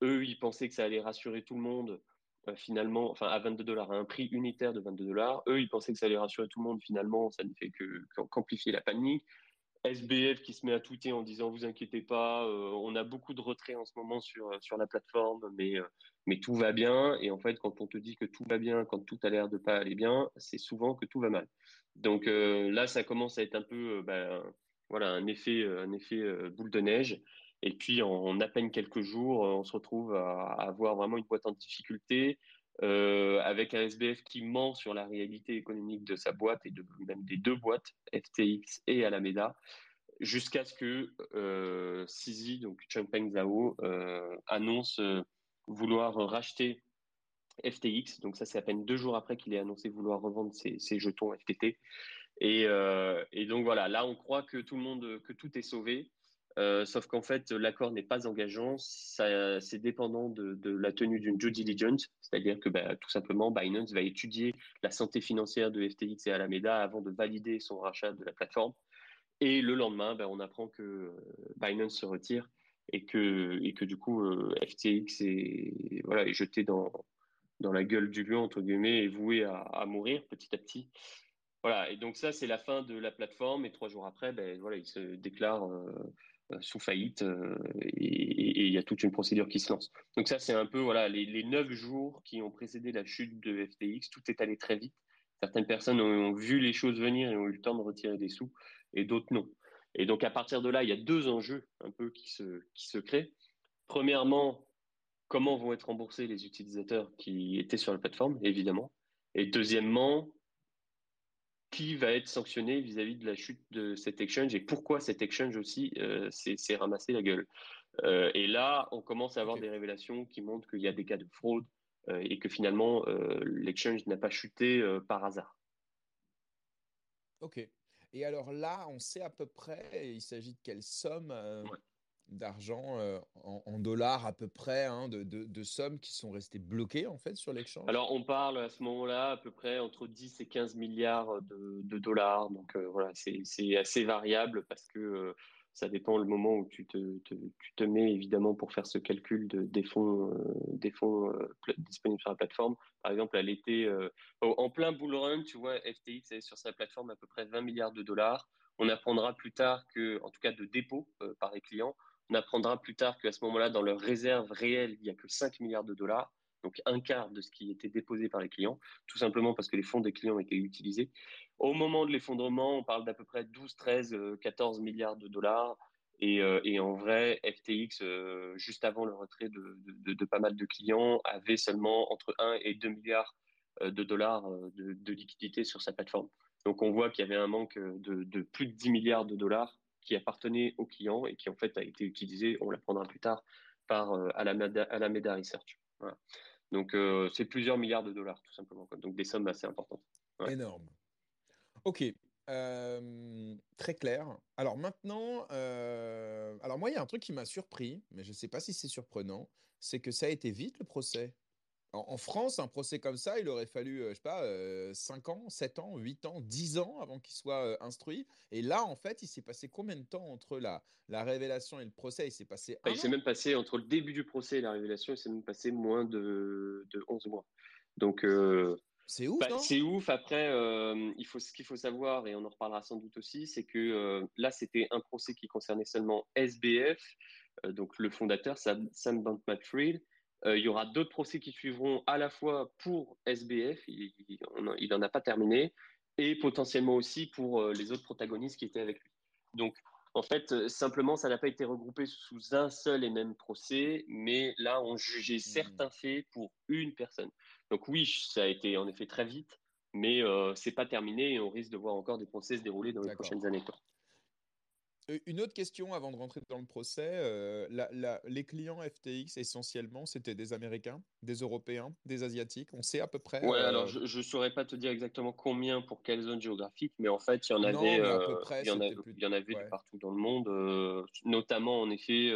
Eux, ils pensaient que ça allait rassurer tout le monde euh, finalement, enfin à 22 dollars, à un prix unitaire de 22 dollars. Eux, ils pensaient que ça allait rassurer tout le monde. Finalement, ça ne fait que qu'amplifier la panique. SBF qui se met à tweeter en disant vous inquiétez pas, euh, on a beaucoup de retraits en ce moment sur sur la plateforme, mais euh, mais tout va bien. Et en fait, quand on te dit que tout va bien, quand tout a l'air de pas aller bien, c'est souvent que tout va mal. Donc là, ça commence à être un peu, ben, voilà, un effet un effet boule de neige. Et puis, en, à peine quelques jours, euh, on se retrouve à, avoir vraiment une boîte en difficulté, euh, avec un SBF qui ment sur la réalité économique de sa boîte et même des deux boîtes, FTX et Alameda, jusqu'à ce que euh, Sisi, donc Changpeng Zhao, annonce vouloir racheter FTX. Donc ça, c'est à peine deux jours après qu'il ait annoncé vouloir revendre ses, ses jetons FTT. Et, et, donc voilà, là, on croit que tout le monde, que tout est sauvé. Euh, sauf qu'en fait, l'accord n'est pas engageant. C'est dépendant de, la tenue d'une due diligence, c'est-à-dire que bah, tout simplement, Binance va étudier la santé financière de FTX et Alameda avant de valider son rachat de la plateforme. Et le lendemain, bah, on apprend que euh, Binance se retire et que, et que du coup, euh, FTX est, voilà, est jeté dans, dans la gueule du lion, entre guillemets, et voué à, mourir petit à petit. Voilà, et donc ça, c'est la fin de la plateforme. Et trois jours après, ben, voilà, il se déclare sous faillite euh, et il y a toute une procédure qui se lance. Donc ça, c'est un peu voilà les, neuf jours qui ont précédé la chute de FTX. Tout est allé très vite. Certaines personnes ont, vu les choses venir et ont eu le temps de retirer des sous et d'autres non. Et donc à partir de là, il y a deux enjeux un peu qui se, qui se créent. Premièrement, comment vont être remboursés les utilisateurs qui étaient sur la plateforme, évidemment. Et deuxièmement, qui va être sanctionné vis-à-vis de la chute de cet exchange et pourquoi cet exchange aussi s'est ramassé la gueule. et là, on commence à avoir des révélations qui montrent qu'il y a des cas de fraude et que finalement, l'exchange n'a pas chuté par hasard. Ok. Et alors là, on sait à peu près, il s'agit de quelle somme d'argent euh, en, dollars à peu près, hein, de, sommes qui sont restées bloquées en fait sur l'échange Alors on parle à ce moment-là à peu près entre 10 et 15 milliards de, dollars. Donc euh, voilà, c'est assez variable parce que euh, ça dépend le moment où tu te, tu te mets évidemment pour faire ce calcul de, des fonds, des fonds disponibles sur la plateforme. Par exemple, à l'été, en plein bull run, tu vois, FTX est sur sa plateforme à peu près 20 milliards de dollars. On apprendra plus tard que, en tout cas de dépôt par les clients, on apprendra plus tard qu'à ce moment-là, dans leur réserve réelle, il n'y a que 5 milliards de dollars, donc un quart de ce qui était déposé par les clients, tout simplement parce que les fonds des clients étaient utilisés. Au moment de l'effondrement, on parle d'à peu près 12, 13, 14 milliards de dollars. Et, euh, en vrai, FTX, euh, juste avant le retrait de, pas mal de clients, avait seulement entre 1 et 2 milliards euh, de dollars de, liquidité sur sa plateforme. Donc on voit qu'il y avait un manque de, plus de 10 milliards de dollars qui appartenait aux clients et qui en fait a été utilisé, on l'apprendra plus tard, par euh, Alameda, Alameda Research. Donc euh, c'est plusieurs milliards de dollars tout simplement, donc des sommes assez importantes. Énorme. Ok, euh, très clair. Alors maintenant, alors moi il y a un truc qui m'a surpris, mais je ne sais pas si c'est surprenant, c'est que ça a été vite le procès? En, France, un procès comme ça, il aurait fallu, euh, je sais pas, 5 euh, ans, 7 ans, 8 ans, 10 ans avant qu'il soit euh, instruit. Et là, en fait, il s'est passé combien de temps entre la, la révélation et le procès? Il s'est passé ah, Il s'est même passé entre le début du procès et la révélation, il s'est même passé moins de, de 11 mois. Donc, c'est ouf, bah, C'est ouf. Après, il faut, ce qu'il faut savoir, et on en reparlera sans doute aussi, c'est que là, c'était un procès qui concernait seulement SBF, donc le fondateur, Sam, Sam Bankman-Fried, euh, il y aura d'autres procès qui suivront à la fois pour SBF, il n'en a pas terminé, et potentiellement aussi pour euh, les autres protagonistes qui étaient avec lui. Donc, en fait, euh, simplement, ça n'a pas été regroupé sous un seul et même procès, mais là, on jugeait mmh. certains faits pour une personne. Donc oui, ça a été en effet très vite, mais euh, c'est pas terminé et on risque de voir encore des procès se dérouler dans les prochaines années. Une autre question avant de rentrer dans le procès. Euh, les clients FTX, essentiellement, c'était des Américains, des Européens, des Asiatiques? On sait à peu près. Ouais, alors euh, je ne saurais pas te dire exactement combien pour quelle zone géographique, mais en fait, il y en avait, euh, il y en, y en avait de partout dans le monde, notamment en effet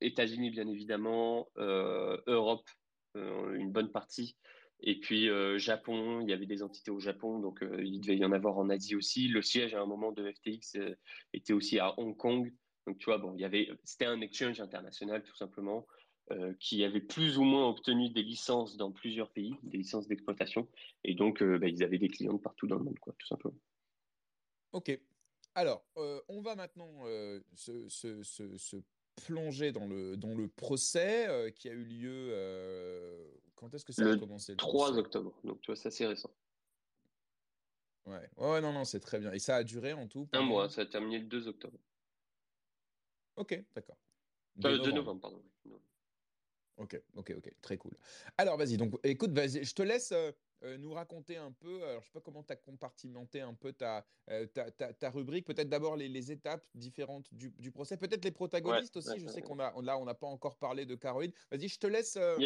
États-Unis, bien évidemment, Europe, une bonne partie. Et puis euh, Japon, il y avait des entités au Japon, donc euh, il devait y en avoir en Asie aussi. Le siège à un moment de FTX euh, était aussi à Hong Kong. Donc tu vois, bon, il y avait, c'était un exchange international tout simplement qui avait plus ou moins obtenu des licences dans plusieurs pays, des licences d'exploitation, et donc bah, ils avaient des clients partout dans le monde, quoi, tout simplement. Ok. Alors, on va maintenant se, plonger dans le, dans le procès qui a eu lieu quand est-ce que ça a commencé Le 3 octobre, donc tu vois, c'est assez récent. Ouais. ouais, non, non, c'est très bien. Et ça a duré en tout Un mois, ça a terminé le 2 octobre. Ok, d'accord. Euh, 2 novembre, pardon. Ok, ok, ok, très cool. Alors vas-y, donc écoute, vas-y, je te laisse euh, nous raconter un peu, alors je sais pas comment tu as compartimenté un peu ta, euh, ta, ta, rubrique, peut-être d'abord les, les, étapes différentes du, du procès, peut-être les protagonistes aussi, je sais qu'on a, là on n'a pas encore parlé de Caroline. Vas-y, je te laisse, euh,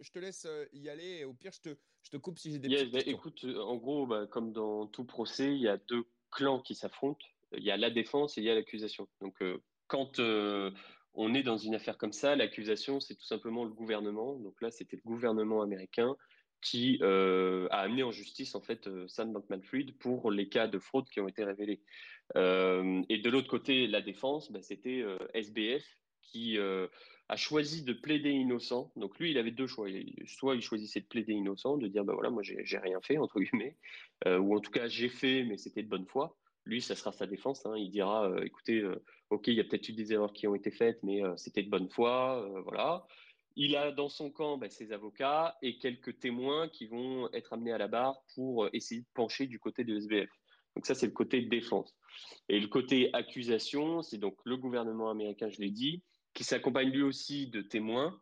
je, te laisse y aller. Et au pire je te, je te coupe si j'ai des bah, Écoute, en gros, bah, comme dans tout procès, il y a deux clans qui s'affrontent, il y a la défense et il y a l'accusation. Donc quand on est dans une affaire comme ça, l'accusation c'est tout simplement le gouvernement, donc là c'était le gouvernement américain qui euh, a amené en justice en fait euh, Sam Bankman-Fried pour les cas de fraude qui ont été révélés. Euh, et de l'autre côté, la défense, bah, c'était SBF qui a choisi de plaider innocent. Donc lui, il avait deux choix. Soit il choisissait de plaider innocent, de dire bah voilà, moi j'ai rien fait entre guillemets, ou en tout cas j'ai fait, mais c'était de bonne foi. Lui, ça sera sa défense. Hein. Il dira écoutez, ok, il y a peut-être eu des erreurs qui ont été faites, mais c'était de bonne foi, voilà. Il a dans son camp bah, ses avocats et quelques témoins qui vont être amenés à la barre pour euh, essayer de pencher du côté de SBF. Donc ça, c'est le côté défense. Et le côté accusation, c'est donc le gouvernement américain, je l'ai dit, qui s'accompagne lui aussi de témoins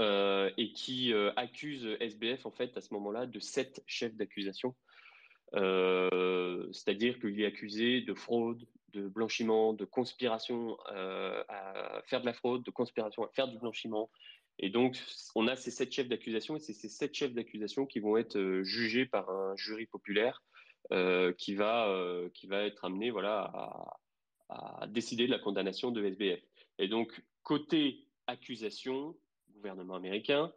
euh, et qui euh, accuse SBF en fait à ce moment-là de sept chefs d'accusation. C'est-à-dire qu'il est accusé de fraude, de blanchiment, de conspiration à faire de la fraude, de conspiration à faire du blanchiment. Et donc, on a ces sept chefs d'accusation et c'est ces sept chefs d'accusation qui vont être jugés par un jury populaire qui va qui va être amené voilà à, à décider de la condamnation de SBF. Et donc, côté accusation, gouvernement américain,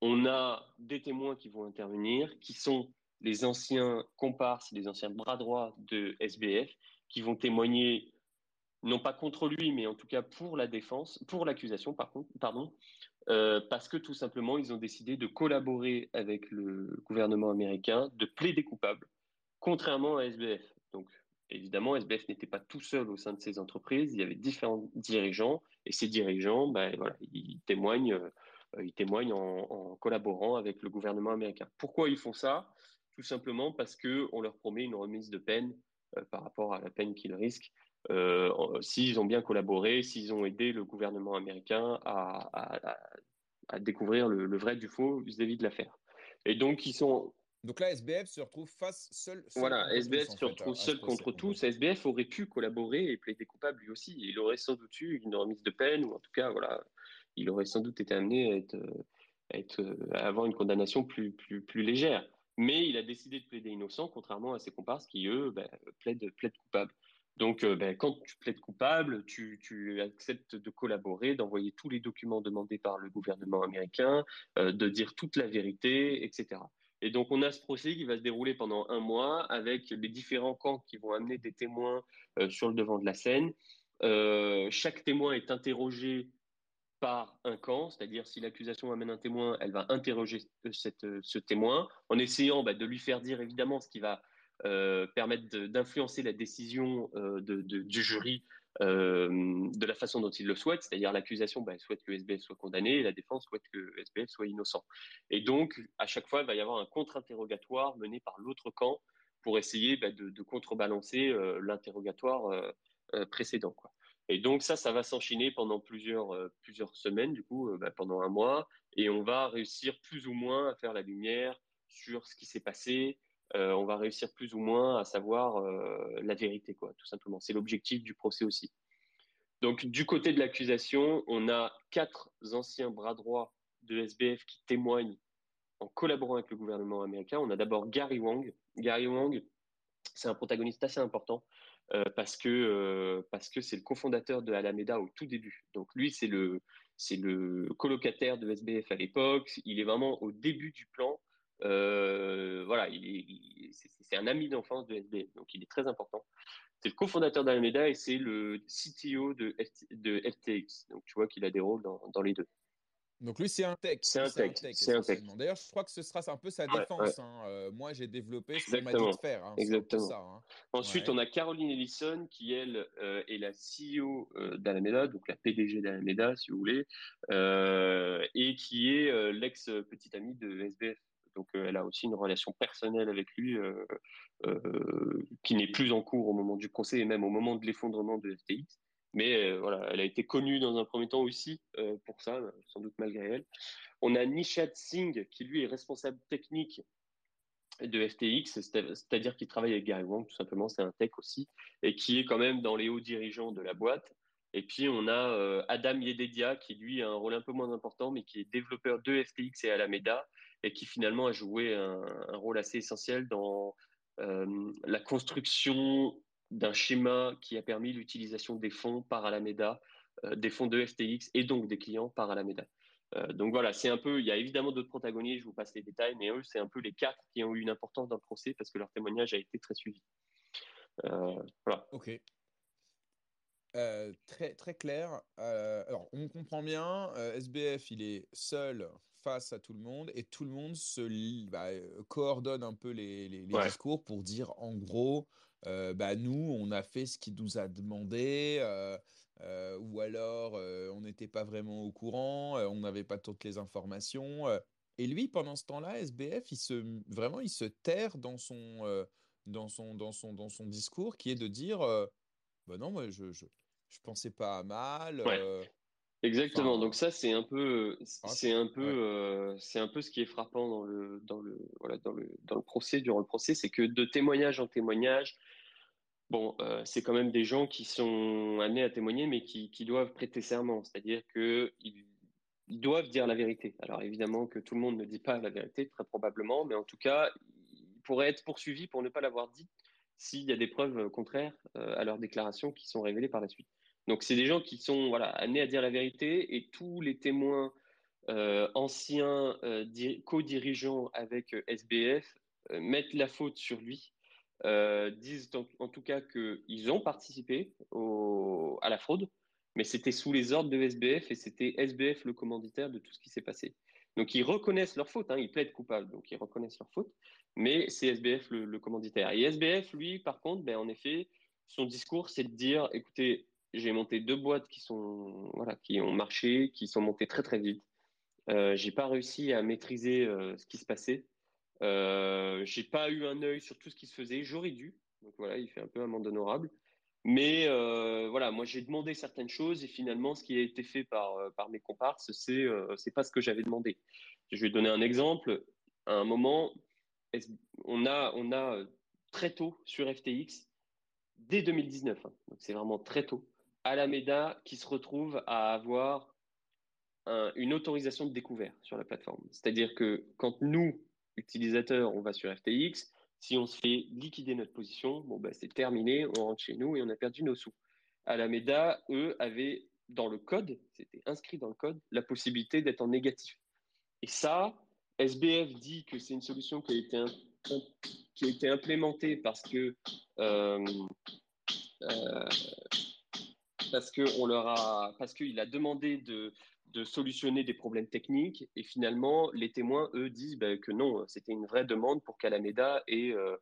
on a des témoins qui vont intervenir, qui sont les anciens comparses, les anciens bras droits de SBF, qui vont témoigner non pas contre lui, mais en tout cas pour la défense, pour l'accusation, euh, parce que tout simplement, ils ont décidé de collaborer avec le gouvernement américain, de plaider coupable, contrairement à SBF. Donc, évidemment, SBF n'était pas tout seul au sein de ces entreprises, il y avait différents dirigeants, et ces dirigeants, ben, voilà, ils témoignent, euh, ils témoignent en, collaborant avec le gouvernement américain. Pourquoi ils font ça? Tout simplement parce qu'on leur promet une remise de peine euh, par rapport à la peine qu'ils risquent. Euh, s'ils ont bien collaboré, s'ils ont aidé le gouvernement américain à, découvrir le, vrai du faux vis-à-vis de l'affaire. Et donc, ils sont donc là, SBF se retrouve face seul. voilà, SBF se retrouve seul contre tous. SBF aurait pu collaborer et plaider coupable lui aussi. Il aurait sans doute eu une remise de peine, ou en tout cas, voilà, il aurait sans doute été amené à, être, être, à avoir une condamnation plus, plus, plus légère. Mais il a décidé de plaider innocent, contrairement à ses comparses qui, eux, ben, plaident, plaident coupable. Donc, euh, ben, quand tu plaides coupable, tu, acceptes de collaborer, d'envoyer tous les documents demandés par le gouvernement américain, euh, de dire toute la vérité, etc. Et donc, on a ce procès qui va se dérouler pendant un mois avec les différents camps qui vont amener des témoins euh, sur le devant de la scène. Chaque témoin est interrogé par un camp, c'est-à-dire si l'accusation amène un témoin, elle va interroger cette, ce témoin en essayant bah, de lui faire dire évidemment ce qui va euh, permettre d'influencer la décision du jury euh, de la façon dont il le souhaite, c'est-à-dire l'accusation bah, souhaite que SBF soit condamné et la défense souhaite que SBF soit innocent. Et donc, à chaque fois, il va y avoir un contre-interrogatoire mené par l'autre camp pour essayer bah, de, contrebalancer euh, l'interrogatoire euh, précédent. Et donc ça, ça va s'enchaîner pendant plusieurs, plusieurs semaines, du coup, bah, pendant un mois, et on va réussir plus ou moins à faire la lumière sur ce qui s'est passé, euh, on va réussir plus ou moins à savoir euh, la vérité, quoi, tout simplement. C'est l'objectif du procès aussi. Donc, du côté de l'accusation, on a quatre anciens bras droits de SBF qui témoignent en collaborant avec le gouvernement américain. On a d'abord Gary Wang. Gary Wang, c'est un protagoniste assez important euh, parce que parce que c'est le cofondateur de Alameda au tout début. Donc lui, c'est le c'est le colocataire de SBF à l'époque. Il est vraiment au début du plan. Euh, voilà, c'est un ami d'enfance de SBF, donc il est très important. C'est le cofondateur d'Alameda et c'est le CTO de, de, FTX. Donc tu vois qu'il a des rôles dans, dans les deux. Donc lui, c'est un tech. C'est un tech. C'est un tech. D'ailleurs, je crois que ce sera un peu sa défense. Hein. Euh, moi, j'ai développé ce qu'on m'a dit de faire. Hein. Exactement. Ça, hein. Ensuite, on a Caroline Ellison qui, elle, euh, est la CEO euh, d'Alameda, donc la PDG d'Alameda, si vous voulez, et qui est l'ex-petite amie de SBF. Donc elle a aussi une relation personnelle avec lui qui n'est plus en cours au moment du procès et même au moment de l'effondrement de FTX. Mais voilà, elle a été connue dans un premier temps aussi pour ça, sans doute malgré elle. On a Nishad Singh qui lui est responsable technique de FTX, c'est-à-dire qu'il travaille avec Gary Wang, tout simplement, c'est un tech aussi, et qui est quand même dans les hauts dirigeants de la boîte. Et puis on a Adam Yededia qui lui a un rôle un peu moins important, mais qui est développeur de FTX et Alameda, et qui finalement a joué un, rôle assez essentiel dans euh, la construction d'un schéma qui a permis l'utilisation des fonds par Alameda, euh, des fonds de FTX et donc des clients par Alameda. Euh, donc voilà, c'est un peu, il y a évidemment d'autres protagonistes, je vous passe les détails, mais eux, c'est un peu les quatre qui ont eu une importance dans le procès parce que leur témoignage a été très suivi. voilà. Ok. très, très clair. alors, on comprend bien, SBF, il est seul face à tout le monde et tout le monde se bah, euh, coordonne un peu les, les, discours pour dire en gros, euh, bah, nous, on a fait ce qu'il nous a demandé. Euh, ou alors on n'était pas vraiment au courant, on n'avait pas toutes les informations. et lui, pendant ce temps-là, SBF, il se, vraiment, il se terre dans son, dans son, dans son, dans son discours qui est de dire, bah non, moi, je, je, je pensais pas à mal. Exactement. Enfin, Donc ça, c'est un peu, c'est un peu, ouais. euh, c'est un peu ce qui est frappant dans le, dans le, voilà, dans le, dans le procès, durant le procès, c'est que de témoignage en témoignage, bon, euh, c'est quand même des gens qui sont amenés à témoigner, mais qui, qui doivent prêter serment, c'est-à-dire que ils, ils doivent dire la vérité. Alors évidemment que tout le monde ne dit pas la vérité, très probablement, mais en tout cas, ils pourraient être poursuivis pour ne pas l'avoir dit s'il y a des preuves contraires euh, à leurs déclarations qui sont révélées par la suite. Donc c'est des gens qui sont voilà, amenés à dire la vérité et tous les témoins euh, anciens euh, co-dirigeants avec euh, SBF euh, mettent la faute sur lui, disent en, tout cas qu'ils ont participé à la fraude, mais c'était sous les ordres de SBF et c'était SBF le commanditaire de tout ce qui s'est passé. Donc ils reconnaissent leur faute, hein, ils plaident coupables, donc ils reconnaissent leur faute, mais c'est SBF le, le, commanditaire. Et SBF, lui, par contre, ben, en effet, son discours, c'est de dire, écoutez, j'ai monté deux boîtes qui sont voilà, qui ont marché, qui sont montées très très vite. Euh, j'ai pas réussi à maîtriser euh, ce qui se passait. Euh, j'ai pas eu un œil sur tout ce qui se faisait. J'aurais dû. Donc voilà, il fait un peu amende honorable. Mais euh, voilà, moi j'ai demandé certaines choses et finalement ce qui a été fait par euh, par mes comparses, c'est c'est pas ce que j'avais demandé. Je vais donner un exemple. À un moment, on a on a très tôt sur FTX dès 2019. Hein, donc c'est vraiment très tôt Alameda qui se retrouve à avoir un, une autorisation de découvert sur la plateforme. C'est-à-dire que quand nous, utilisateurs, on va sur FTX, si on se fait liquider notre position, bon, bah, c'est terminé, on rentre chez nous et on a perdu nos sous. Alameda, eux, avaient dans le code, c'était inscrit dans le code, la possibilité d'être en négatif. Et ça, SBF dit que c'est une solution qui a été, qui a été implémentée parce que euh, euh, parce que on leur a, parce qu'il a demandé de, solutionner des problèmes techniques et finalement les témoins eux disent ben, que non, c'était une vraie demande pour qu'Alameda ait, euh,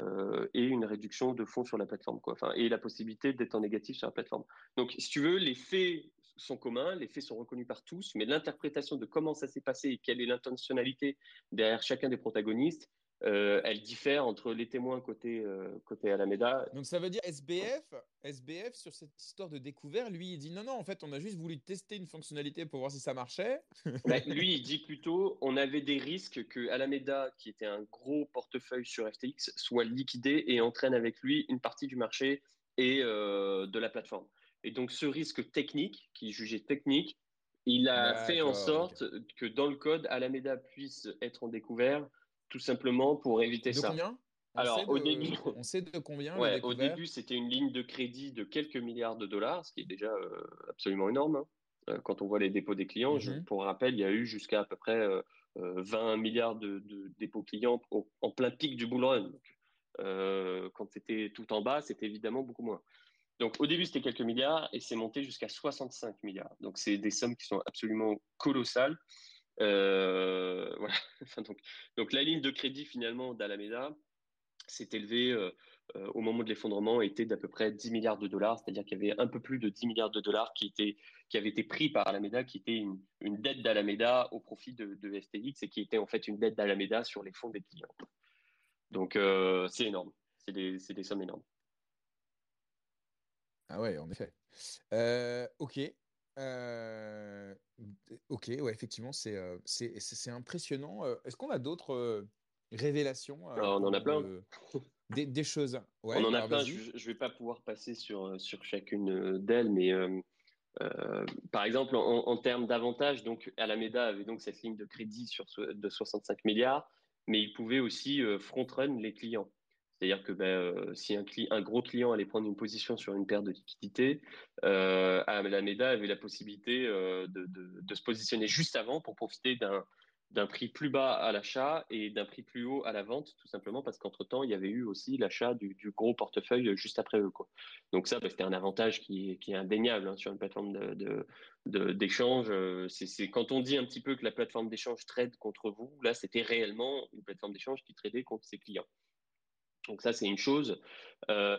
euh, une réduction de fonds sur la plateforme quoi, enfin et la possibilité d'être en négatif sur la plateforme. Donc si tu veux, les faits sont communs, les faits sont reconnus par tous, mais l'interprétation de comment ça s'est passé et quelle est l'intentionnalité derrière chacun des protagonistes, euh, elle diffère entre les témoins côté, euh, côté Alameda. Donc ça veut dire SBF, SBF sur cette histoire de découvert, lui il dit non non en fait on a juste voulu tester une fonctionnalité pour voir si ça marchait. <laughs> bah, lui il dit plutôt on avait des risques que Alameda qui était un gros portefeuille sur FTX soit liquidé et entraîne avec lui une partie du marché et euh, de la plateforme. Et donc ce risque technique qui jugeait technique, il a fait en sorte okay. que dans le code Alameda puisse être en découvert tout simplement pour éviter de ça. Combien? On Alors, au de, début, <laughs> on sait de combien ouais, Au début, c'était une ligne de crédit de quelques milliards de dollars, ce qui est déjà euh, absolument énorme. Hein. Euh, quand on voit les dépôts des clients, mm -hmm. je, pour rappel, il y a eu jusqu'à à peu près euh, 20 milliards de, de, dépôts clients au, en plein pic du bull run. Donc, euh, quand c'était tout en bas, c'était évidemment beaucoup moins. Donc, au début, c'était quelques milliards et c'est monté jusqu'à 65 milliards. Donc, c'est des sommes qui sont absolument colossales. Euh, <laughs> donc, la ligne de crédit finalement d'Alameda s'est élevée euh, euh, au moment de l'effondrement était d'à peu près 10 milliards de dollars, c'est-à-dire qu'il y avait un peu plus de 10 milliards de dollars qui, étaient, avaient été pris par Alameda, qui était une, dette d'Alameda au profit de, de, FTX et qui était en fait une dette d'Alameda sur les fonds des clients. Donc c'est énorme, c'est des, sommes énormes. Ah ouais, en effet. Ok. Euh, ok, ouais, effectivement, c'est euh, c'est impressionnant. Euh, est-ce qu'on a d'autres révélations alors, On en a plein. Des, des, choses? Ouais, on en a plein. Je ne vais pas pouvoir passer sur, sur chacune d'elles, mais par exemple, en, en termes d'avantages, donc Alameda avait donc cette ligne de crédit sur, de 65 milliards, mais il pouvait aussi front-run les clients. C'est-à-dire que ben, euh, si un, gros client allait prendre une position sur une paire de liquidités, euh, Alameda avait la possibilité euh, de, se positionner juste avant pour profiter d'un prix plus bas à l'achat et d'un prix plus haut à la vente, tout simplement parce qu'entre-temps, il y avait eu aussi l'achat du, gros portefeuille juste après eux. Donc ça, ben, c'était un avantage qui, est indéniable hein, sur une plateforme d'échange. C'est quand on dit un petit peu que la plateforme d'échange trade contre vous, là, c'était réellement une plateforme d'échange qui tradait contre ses clients. Donc ça, c'est une chose. Euh,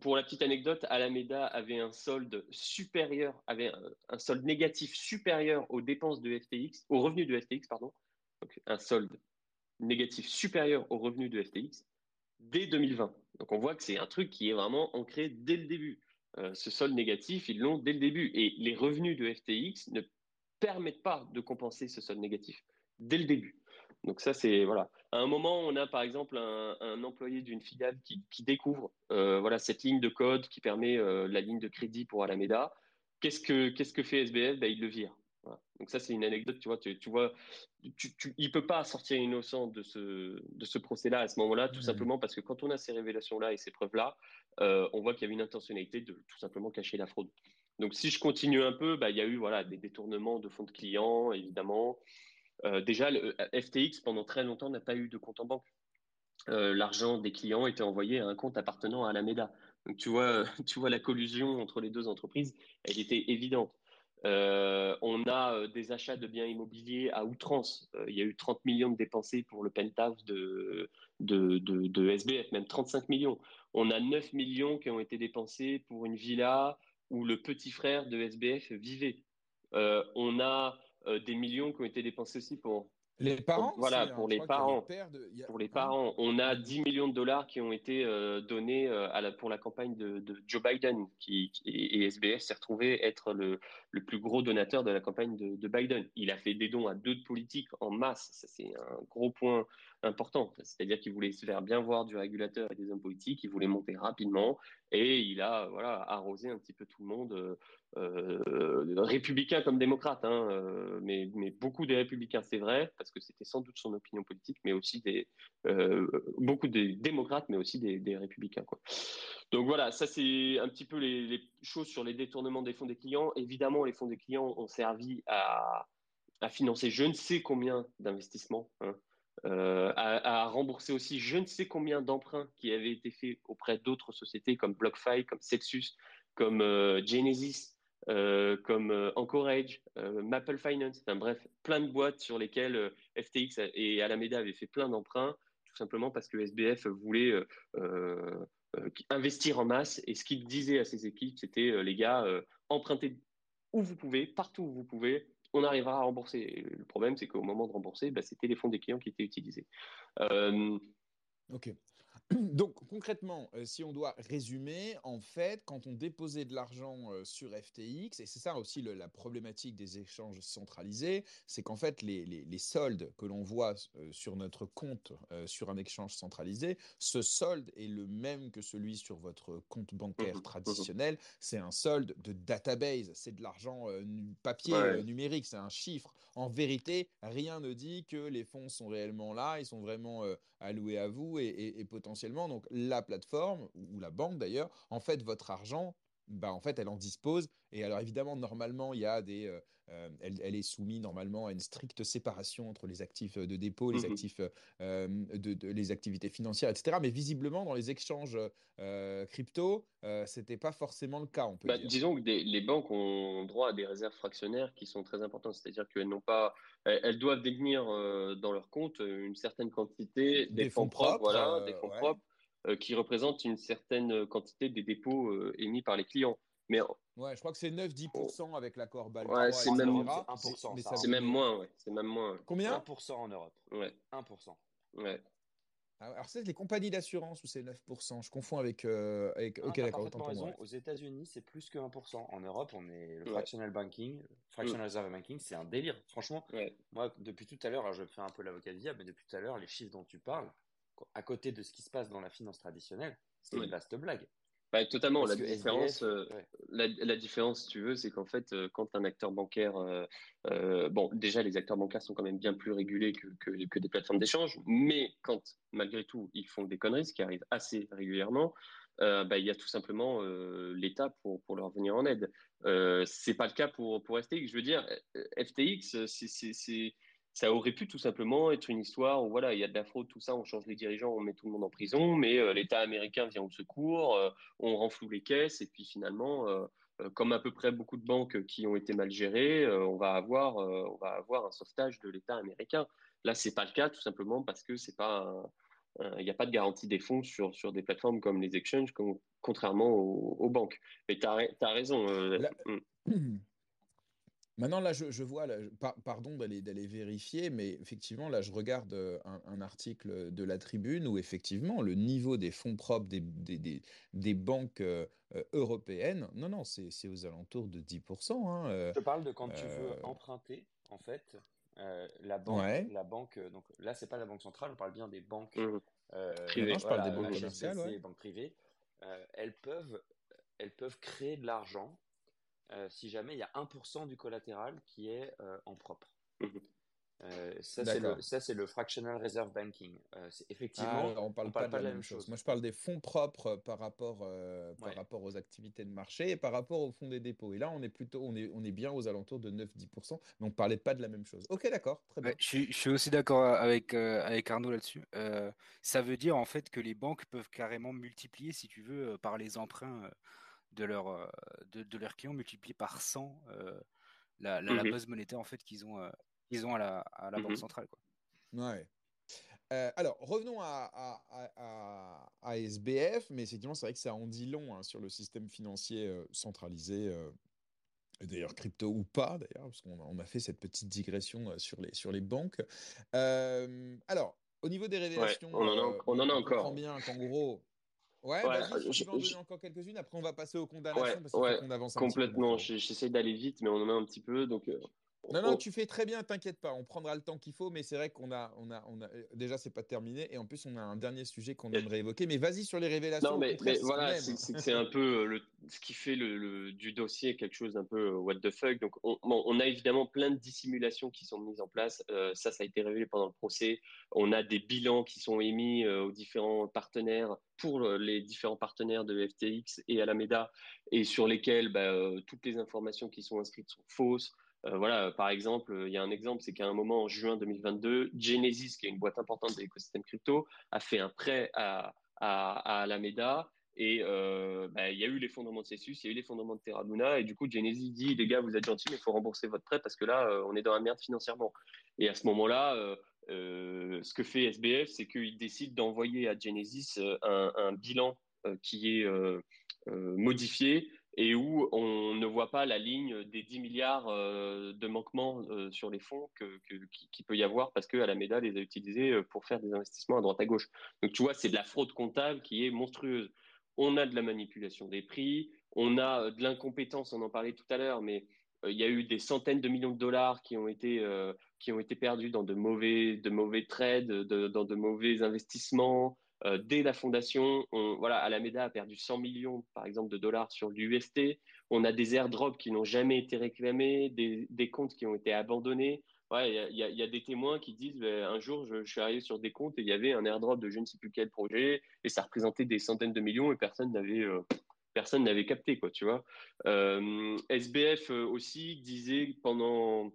pour, la petite anecdote, Alameda avait un solde supérieur, avait un, solde négatif supérieur aux dépenses de FTX, aux revenus de FTX, pardon. Donc un solde négatif supérieur aux revenus de FTX dès 2020. Donc on voit que c'est un truc qui est vraiment ancré dès le début. ce solde négatif, ils l'ont dès le début. Et les revenus de FTX ne permettent pas de compenser ce solde négatif dès le début. Donc ça, c'est voilà. À un moment, on a par exemple un, employé d'une filiale qui, découvre euh, voilà cette ligne de code qui permet euh, la ligne de crédit pour Alameda. Qu'est-ce que qu'est-ce que fait SBF ben, Il le vire. Donc ça, c'est une anecdote. Tu vois, tu, vois, tu, tu, il peut pas sortir innocent de ce de ce procès-là à ce moment-là, tout simplement parce que quand on a ces révélations-là et ces preuves-là, euh, on voit qu'il y avait une intentionnalité de tout simplement cacher la fraude. Donc si je continue un peu, bah, il y a eu voilà des détournements de fonds de clients, évidemment. Euh, déjà, euh, FTX, pendant très longtemps, n'a pas eu de compte en banque. Euh, l'argent des clients était envoyé à un compte appartenant à Alameda. Donc, tu vois, <laughs> tu vois la collusion entre les deux entreprises, elle était évidente. on a des achats de biens immobiliers à outrance. il y a eu 30 millions de dépensés pour le penthouse de, de, de, de, SBF, même 35 millions. On a 9 millions qui ont été dépensés pour une villa où le petit frère de SBF vivait. on a des millions qui ont été dépensés aussi pour les parents Voilà, hein. pour les parents. Pour les parents, on a 10 millions de dollars qui ont été euh, donnés euh, à la, pour la campagne de, Joe Biden, qui, et, SBF s'est retrouvé être le, le, plus gros donateur de la campagne de, de Biden. Il a fait des dons à deux politiques en masse, ça c'est un gros point important. C'est-à-dire qu'il voulait se faire bien voir du régulateur et des hommes politiques, il voulait monter rapidement et il a voilà arrosé un petit peu tout le monde, euh, euh républicains comme démocrates, hein, euh, mais, beaucoup des républicains, c'est vrai, parce que c'était sans doute son opinion politique, mais aussi des beaucoup des démocrates, mais aussi des, républicains. Quoi. Donc voilà, ça c'est un petit peu les, choses sur les détournements des fonds des clients. Évidemment, les fonds des clients ont servi à, à financer je ne sais combien d'investissements. Hein. Euh, à, rembourser aussi je ne sais combien d'emprunts qui avaient été faits auprès d'autres sociétés comme BlockFi, comme Celsius, comme euh, Genesis, euh, comme Anchorage, Maple Finance, enfin, bref, plein de boîtes sur lesquelles FTX et Alameda avaient fait plein d'emprunts, tout simplement parce que SBF voulait investir en masse. Et ce qu'il disait à ses équipes, c'était les gars, empruntez où vous pouvez, partout où vous pouvez, on arrivera à rembourser. le problème, c'est qu'au moment de rembourser, bah, c'était les fonds des clients qui étaient utilisés. Euh, ok. Donc concrètement, euh, si on doit résumer, en fait, quand on déposait de l'argent euh, sur FTX, et c'est ça aussi la problématique des échanges centralisés, c'est qu'en fait, les, soldes que l'on voit euh, sur notre compte sur un échange centralisé, ce solde est le même que celui sur votre compte bancaire <laughs> traditionnel. C'est un solde de database, c'est de l'argent papier numérique, c'est un chiffre. En vérité, rien ne dit que les fonds sont réellement là, ils sont vraiment alloués à vous et potentiellement donc la plateforme ou la banque d'ailleurs, en fait, votre argent, bah, en fait, elle en dispose. Et alors, évidemment, normalement, il y a des, euh, euh, elle, est soumise normalement à une stricte séparation entre les actifs de dépôt, les mmh actifs, euh, de, les activités financières, etc. Mais visiblement, dans les échanges crypto, c'était pas forcément le cas. On peut bah, Disons que les banques ont droit à des réserves fractionnaires qui sont très importantes, c'est-à-dire qu'elles n'ont pas, elles doivent détenir dans leur compte une certaine quantité des, fonds, propres, voilà, des fonds propres qui représentent une certaine quantité des dépôts émis par les clients. Mais Ouais, je crois que c'est 9-10% avec l'accord BAL. Ouais, c'est même, 1%, c'est même moins, ouais. C'est même moins. Combien 1% en Europe. Ouais. 1%. Ouais. Ah, alors, c'est les compagnies d'assurance ou c'est 9% Je confonds avec. Euh, avec... ok, d'accord. raison. Aux États-Unis, c'est plus que 1%. En Europe, on est le fractional banking, fractional mm. reserve banking, c'est un délire. Franchement, moi, depuis tout à l'heure, je fais un peu l'avocat de diable, mais depuis tout à l'heure, les chiffres dont tu parles, à côté de ce qui se passe dans la finance traditionnelle, c'est une vaste blague. Bah, totalement. La différence, euh, la, la, différence, si tu veux, c'est qu'en fait, euh, quand un acteur bancaire, euh, bon, déjà, les acteurs bancaires sont quand même bien plus régulés que, que, que des plateformes d'échange, mais quand, malgré tout, ils font des conneries, ce qui arrive assez régulièrement, bah, il y a tout simplement l'État pour, pour leur venir en aide. c'est pas le cas pour, pour FTX. Je veux dire, FTX, c'est ça aurait pu tout simplement être une histoire où voilà, il y a de la fraude, tout ça, on change les dirigeants, on met tout le monde en prison, mais euh, l'État américain vient au secours, euh, on renfloue les caisses, et puis finalement, euh, comme à peu près beaucoup de banques qui ont été mal gérées, on va avoir, on va avoir un sauvetage de l'État américain. Là, c'est pas le cas, tout simplement parce que c'est pas, il n'y a pas de garantie des fonds sur, sur des plateformes comme les exchanges, comme, contrairement aux, banques. Mais tu as, as, raison. Hmm. <clears throat> Maintenant, là, je, vois, pardon d'aller vérifier, mais effectivement, là, je regarde un, article de la Tribune où effectivement, le niveau des fonds propres des, des, banques européennes, non, non, c'est aux alentours de 10%. Hein, je parle de quand tu veux emprunter, en fait, la banque, la banque, donc là, c'est pas la banque centrale, on parle bien des banques mmh. privées. je parle des banques commerciales, les banques privées. elles peuvent, elles peuvent créer de l'argent euh, si jamais il y a 1% du collatéral qui est euh, en propre. Mhm. Euh, ça, c'est le, fractional reserve banking. effectivement, ah, on ne parle, pas, de la, même chose. Moi, je parle des fonds propres par rapport, par rapport aux activités de marché et par rapport aux fonds des dépôts. Et là, on est plutôt, on est, on est bien aux alentours de 9-10%. Mais on ne parlait pas de la même chose. Ok, d'accord, très bien. je, suis aussi d'accord avec, avec Arnaud là-dessus. ça veut dire en fait que les banques peuvent carrément multiplier, si tu veux, par les emprunts de, leur, euh, de, leurs clients multiplié par 100 euh, la, la, mmh base monétaire en fait qu'ils ont, euh, qu'ils ont à la, à la Banque mmh centrale. Quoi. Ouais. alors, revenons à, à, à, SBF, mais effectivement, c'est vrai que ça en dit long hein, sur le système financier centralisé, d'ailleurs crypto ou pas, d'ailleurs, parce qu'on on a fait cette petite digression sur les, sur les banques. alors, au niveau des révélations, on, en a, on, en a encore. On bien qu'en gros, Ouais, vas-y, si tu en donner encore quelques-unes. Après, on va passer aux condamnations parce qu'on avance un complètement. J'essaie d'aller vite, mais on en a un petit peu. Donc, euh, non, non, tu fais très bien, t'inquiète pas. On prendra le temps qu'il faut, mais c'est vrai qu'on a, on a, on a, déjà, c'est pas terminé. Et en plus, on a un dernier sujet qu'on aimerait évoquer. Mais vas-y sur les révélations. Non, mais, voilà, c'est un peu euh, le, ce qui fait le, du dossier quelque chose d'un peu euh, what the fuck. Donc, on, a évidemment plein de dissimulations qui sont mises en place. Euh, ça, ça a été révélé pendant le procès. On a des bilans qui sont émis aux différents partenaires pour les différents partenaires de FTX et Alameda et sur lesquels bah, toutes les informations qui sont inscrites sont fausses. Euh, voilà, par exemple, il y a un exemple, c'est qu'à un moment en juin 2022, Genesis, qui est une boîte importante de l'écosystème crypto, a fait un prêt à, à, Alameda et euh, bah, il y a eu l'effondrement de Celsius, il y a eu l'effondrement de Terra Luna, et du coup, Genesis dit les gars, vous êtes gentils, mais il faut rembourser votre prêt parce que là, euh, on est dans la merde financièrement. Et à ce moment-là, ce que fait SBF, c'est qu'il décide d'envoyer à Genesis un bilan qui est modifié et où on ne voit pas la ligne des 10 milliards euh, de manquements euh, sur les fonds qu'il qui peut y avoir parce que Alameda les a utilisés euh, pour faire des investissements à droite à gauche. Donc tu vois, c'est de la fraude comptable qui est monstrueuse. On a de la manipulation des prix, on a de l'incompétence, on en parlait tout à l'heure, mais il y a eu des centaines de millions de dollars qui ont été, qui ont été perdus dans de mauvais, de mauvais trades, dans de mauvais investissements. Euh, dès la fondation, on, voilà, Alameda a perdu 100 millions, par exemple, de dollars sur l'UST. On a des airdrops qui n'ont jamais été réclamés, des, comptes qui ont été abandonnés. Il y, a des témoins qui disent ben, un jour, je, suis arrivé sur des comptes et il y avait un airdrop de je ne sais plus quel projet et ça représentait des centaines de millions et personne n'avait euh, personne n'avait capté quoi, tu vois. Euh, SBF aussi disait pendant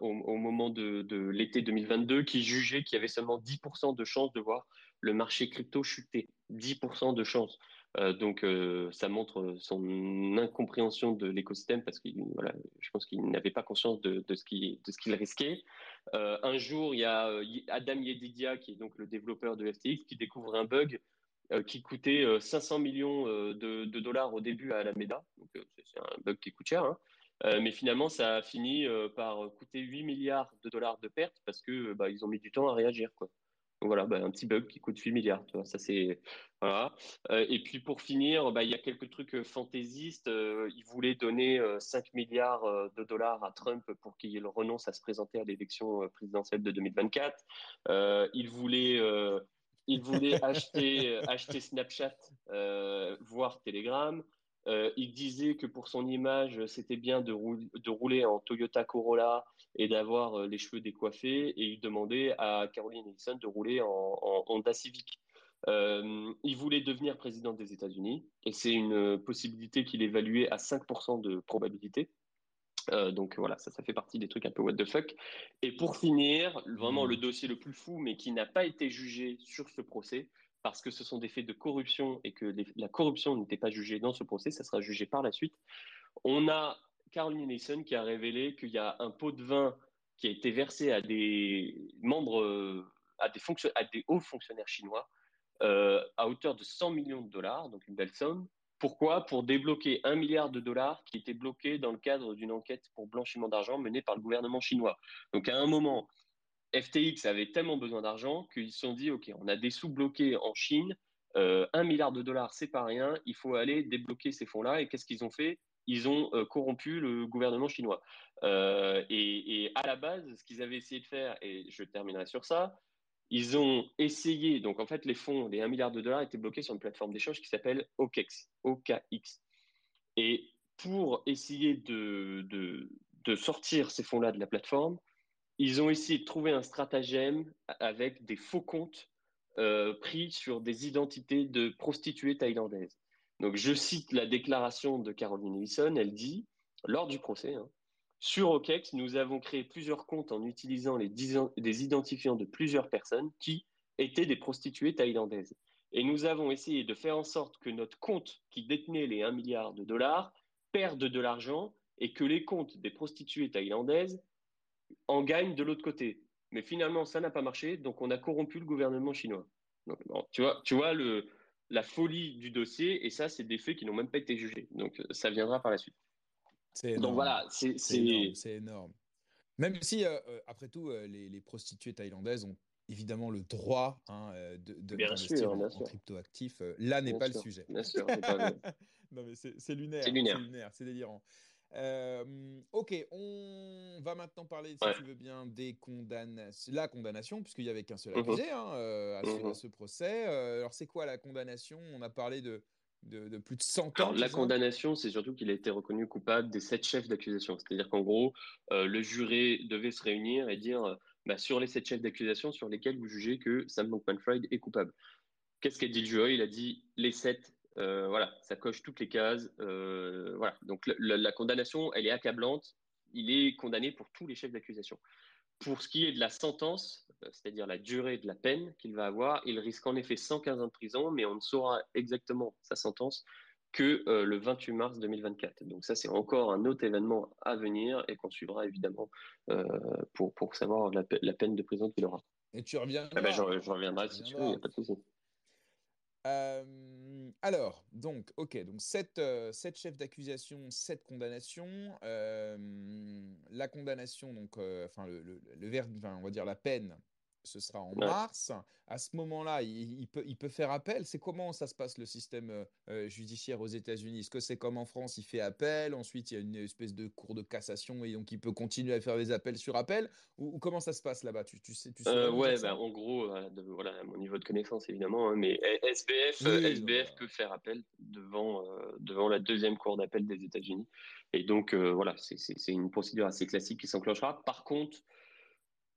au, moment de, de l'été 2022 qu'il jugeait qu'il y avait seulement 10% de chances de voir le marché crypto chutait. 10% de chance. Euh, donc, euh, ça montre son incompréhension de l'écosystème parce que voilà, je pense qu'il n'avait pas conscience de, ce qu'il risquait. Euh, un jour, il y a Adam Yedidia, qui est donc le développeur de FTX, qui découvre un bug qui coûtait 500 millions de, dollars au début à Alameda. Donc, c'est un bug qui coûte cher. Hein. mais finalement, ça a fini par coûter 8 milliards de dollars de pertes parce que bah, ils ont mis du temps à réagir. Quoi voilà, bah, un petit bug qui coûte 8 milliards. ça c'est voilà. Euh, et puis pour finir, bah, il y a quelques trucs euh, fantaisistes. Euh, ils voulaient donner 5 milliards de dollars à Trump pour qu'il renonce à se présenter à l'élection présidentielle de 2024. ils voulaient il voulait acheter, acheter Snapchat, voire Telegram. Euh, il disait que pour son image, c'était bien de, rouler en Toyota Corolla et d'avoir euh, les cheveux décoiffés. Et il demandait à Caroline Ellison de rouler en, Honda Civic. Euh, il voulait devenir président des États-Unis et c'est une possibilité qu'il évaluait à 5% de probabilité. donc voilà, ça, ça fait partie des trucs un peu what the fuck. Et pour finir, vraiment le dossier le plus fou, mais qui n'a pas été jugé sur ce procès, parce que ce sont des faits de corruption et que la corruption n'était pas jugée dans ce procès, ça sera jugé par la suite. On a Caroline Nelson qui a révélé qu'il y a un pot de vin qui a été versé à des membres, euh, à des, à des hauts fonctionnaires chinois euh, à hauteur de 100 millions de dollars, donc une belle somme. Pourquoi? Pour débloquer un milliard de dollars qui était bloqué dans le cadre d'une enquête pour blanchiment d'argent menée par le gouvernement chinois. Donc à un moment, FTX avait tellement besoin d'argent qu'ils se sont dit, OK, on a des sous bloqués en Chine, euh, un milliard de dollars, c'est pas rien, il faut aller débloquer ces fonds-là. Et qu'est-ce qu'ils ont fait? Ils ont euh, corrompu le gouvernement chinois. Euh, et, et, à la base, ce qu'ils avaient essayé de faire, et je terminerai sur ça, ils ont essayé, donc en fait, les fonds, les 1 milliard de dollars étaient bloqués sur une plateforme d'échange qui s'appelle OKX, OKX. Et pour essayer de, de, de sortir ces fonds-là de la plateforme, ils ont essayé de trouver un stratagème avec des faux comptes euh, pris sur des identités de prostituées thaïlandaises. Donc, je cite la déclaration de Caroline Ellison. Elle dit, lors du procès, hein, sur OKEX, nous avons créé plusieurs comptes en utilisant les des identifiants de plusieurs personnes qui étaient des prostituées thaïlandaises. Et nous avons essayé de faire en sorte que notre compte qui détenait les 1 milliard de dollars perde de l'argent et que les comptes des prostituées thaïlandaises en gagnent de l'autre côté. Mais finalement, ça n'a pas marché, donc on a corrompu le gouvernement chinois. Donc, tu vois, tu vois le, la folie du dossier, et ça, c'est des faits qui n'ont même pas été jugés. Donc, ça viendra par la suite. Donc voilà, c'est énorme, énorme, Même si, euh, euh, après tout, euh, les, prostituées thaïlandaises ont évidemment le droit hein, de, de d'investir en, en crypto-actifs. Là n'est pas le sujet. Bien sûr. <laughs> non mais c'est lunaire. C'est lunaire. C'est délirant. Ok, on va maintenant parler, si tu veux bien, des condamnations, la condamnation, puisqu'il n'y avait qu'un seul mmh accusé hein, à, ce, mmh à, ce, procès. alors, c'est quoi la condamnation? On a parlé de, de, plus de 100 ans. la condamnation, c'est surtout qu'il a été reconnu coupable des sept chefs d'accusation. C'est-à-dire qu'en gros, euh, le juré devait se réunir et dire euh, bah, sur les sept chefs d'accusation sur lesquels vous jugez que Sam Bankman-Fried est coupable. Qu'est-ce qu'a dit le jury? Il a dit les sept. Euh, voilà, ça coche toutes les cases. voilà. Donc la condamnation, elle est accablante. Il est condamné pour tous les chefs d'accusation. Pour ce qui est de la sentence, euh, c'est-à-dire la durée de la peine qu'il va avoir, il risque en effet 115 ans de prison, mais on ne saura exactement sa sentence que euh, le 28 mars 2024. Donc ça, c'est encore un autre événement à venir et qu'on suivra évidemment euh, pour, pour savoir la, peine de prison qu'il aura. Et tu reviens ah ben, je, reviendrai si tu veux, il n'y a pas de souci. Euh, alors, donc, ok, donc sept, euh, chefs d'accusation, sept condamnations. Euh, la condamnation, donc, enfin, le, le, on va dire la peine ce sera en mars. À ce moment-là, il, peut, il peut faire appel. C'est comment ça se passe le système euh, euh, judiciaire aux États-Unis? Est-ce que c'est comme en France, il fait appel, ensuite il y a une espèce de cour de cassation et donc il peut continuer à faire des appels sur appel? Ou, comment ça se passe là-bas? Tu, tu, sais, tu sais euh, Ouais, bah, en gros, voilà, mon niveau de connaissance évidemment, hein, mais SBF, SBF peut faire appel devant, devant la deuxième cour d'appel des États-Unis. Et donc voilà, c'est une procédure assez classique qui s'enclenchera. Par contre,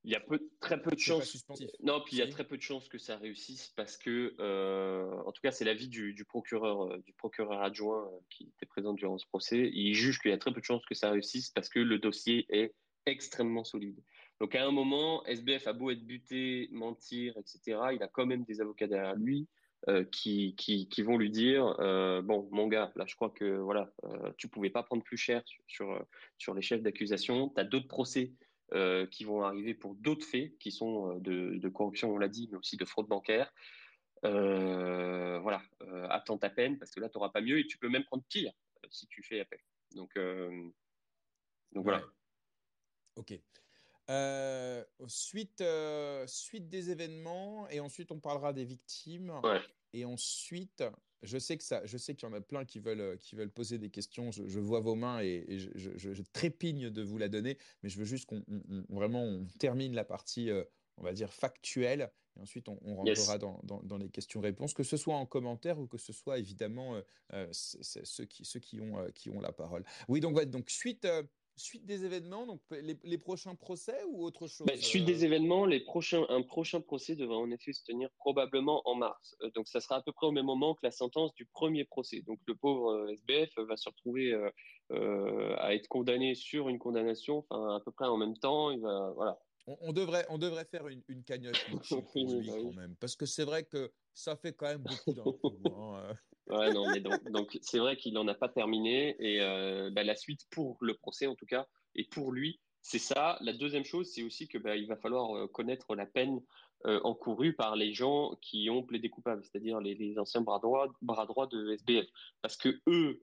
il y a peu, très peu de chances. Non, puis il y a très peu de chances que ça réussisse parce que, euh, en tout cas, c'est l'avis du, du, procureur, euh, du procureur adjoint euh, qui était présent durant ce procès. Il juge qu'il y a très peu de chances que ça réussisse parce que le dossier est extrêmement solide. Donc à un moment, SBF a beau être buté, mentir, etc. Il a quand même des avocats derrière lui euh, qui, qui, qui, vont lui dire euh, bon, mon gars, là, je crois que voilà, euh, tu pouvais pas prendre plus cher sur, sur, sur les chefs d'accusation. Tu as d'autres procès euh, qui vont arriver pour d'autres faits qui sont euh, de, corruption, on l'a dit, mais aussi de fraude bancaire. Euh, voilà, attends ta peine parce que là, tu n'auras pas mieux et tu peux même prendre pire si tu fais appel. Donc, donc voilà. Ok. suite, suite des événements et ensuite on parlera des victimes. Ouais. Et ensuite, je sais que ça, je sais qu'il y en a plein qui veulent, euh, qui veulent poser des questions. Je, vois vos mains et, je, trépigne de vous la donner, mais je veux juste qu'on vraiment on termine la partie, euh, on va dire factuelle, et ensuite on, rentrera dans, dans, les questions-réponses, que ce soit en commentaire ou que ce soit évidemment euh, ceux qui, ceux qui ont, qui ont la parole. Oui, donc donc suite suite des événements, donc les, prochains procès ou autre chose bah, Suite des euh? événements, les prochains, un prochain procès devrait en effet se tenir probablement en mars. Euh, donc ça sera à peu près au même moment que la sentence du premier procès. Donc le pauvre euh, SBF va se retrouver à être condamné sur une condamnation, enfin à peu près en même temps. Il va, voilà. On, devrait, on devrait faire une, une cagnotte <laughs> pour lui bah quand même, parce que c'est vrai que ça fait quand même beaucoup d'impôts. Hein, ouais, non, mais donc c'est vrai qu'il n'en a pas terminé et bah, la suite pour le procès en tout cas et pour lui c'est ça. La deuxième chose, c'est aussi que bah, il va falloir connaître la peine encourue par les gens qui ont plaidé coupable, c'est-à-dire les, les, anciens bras droits, bras droits de SBF, parce que eux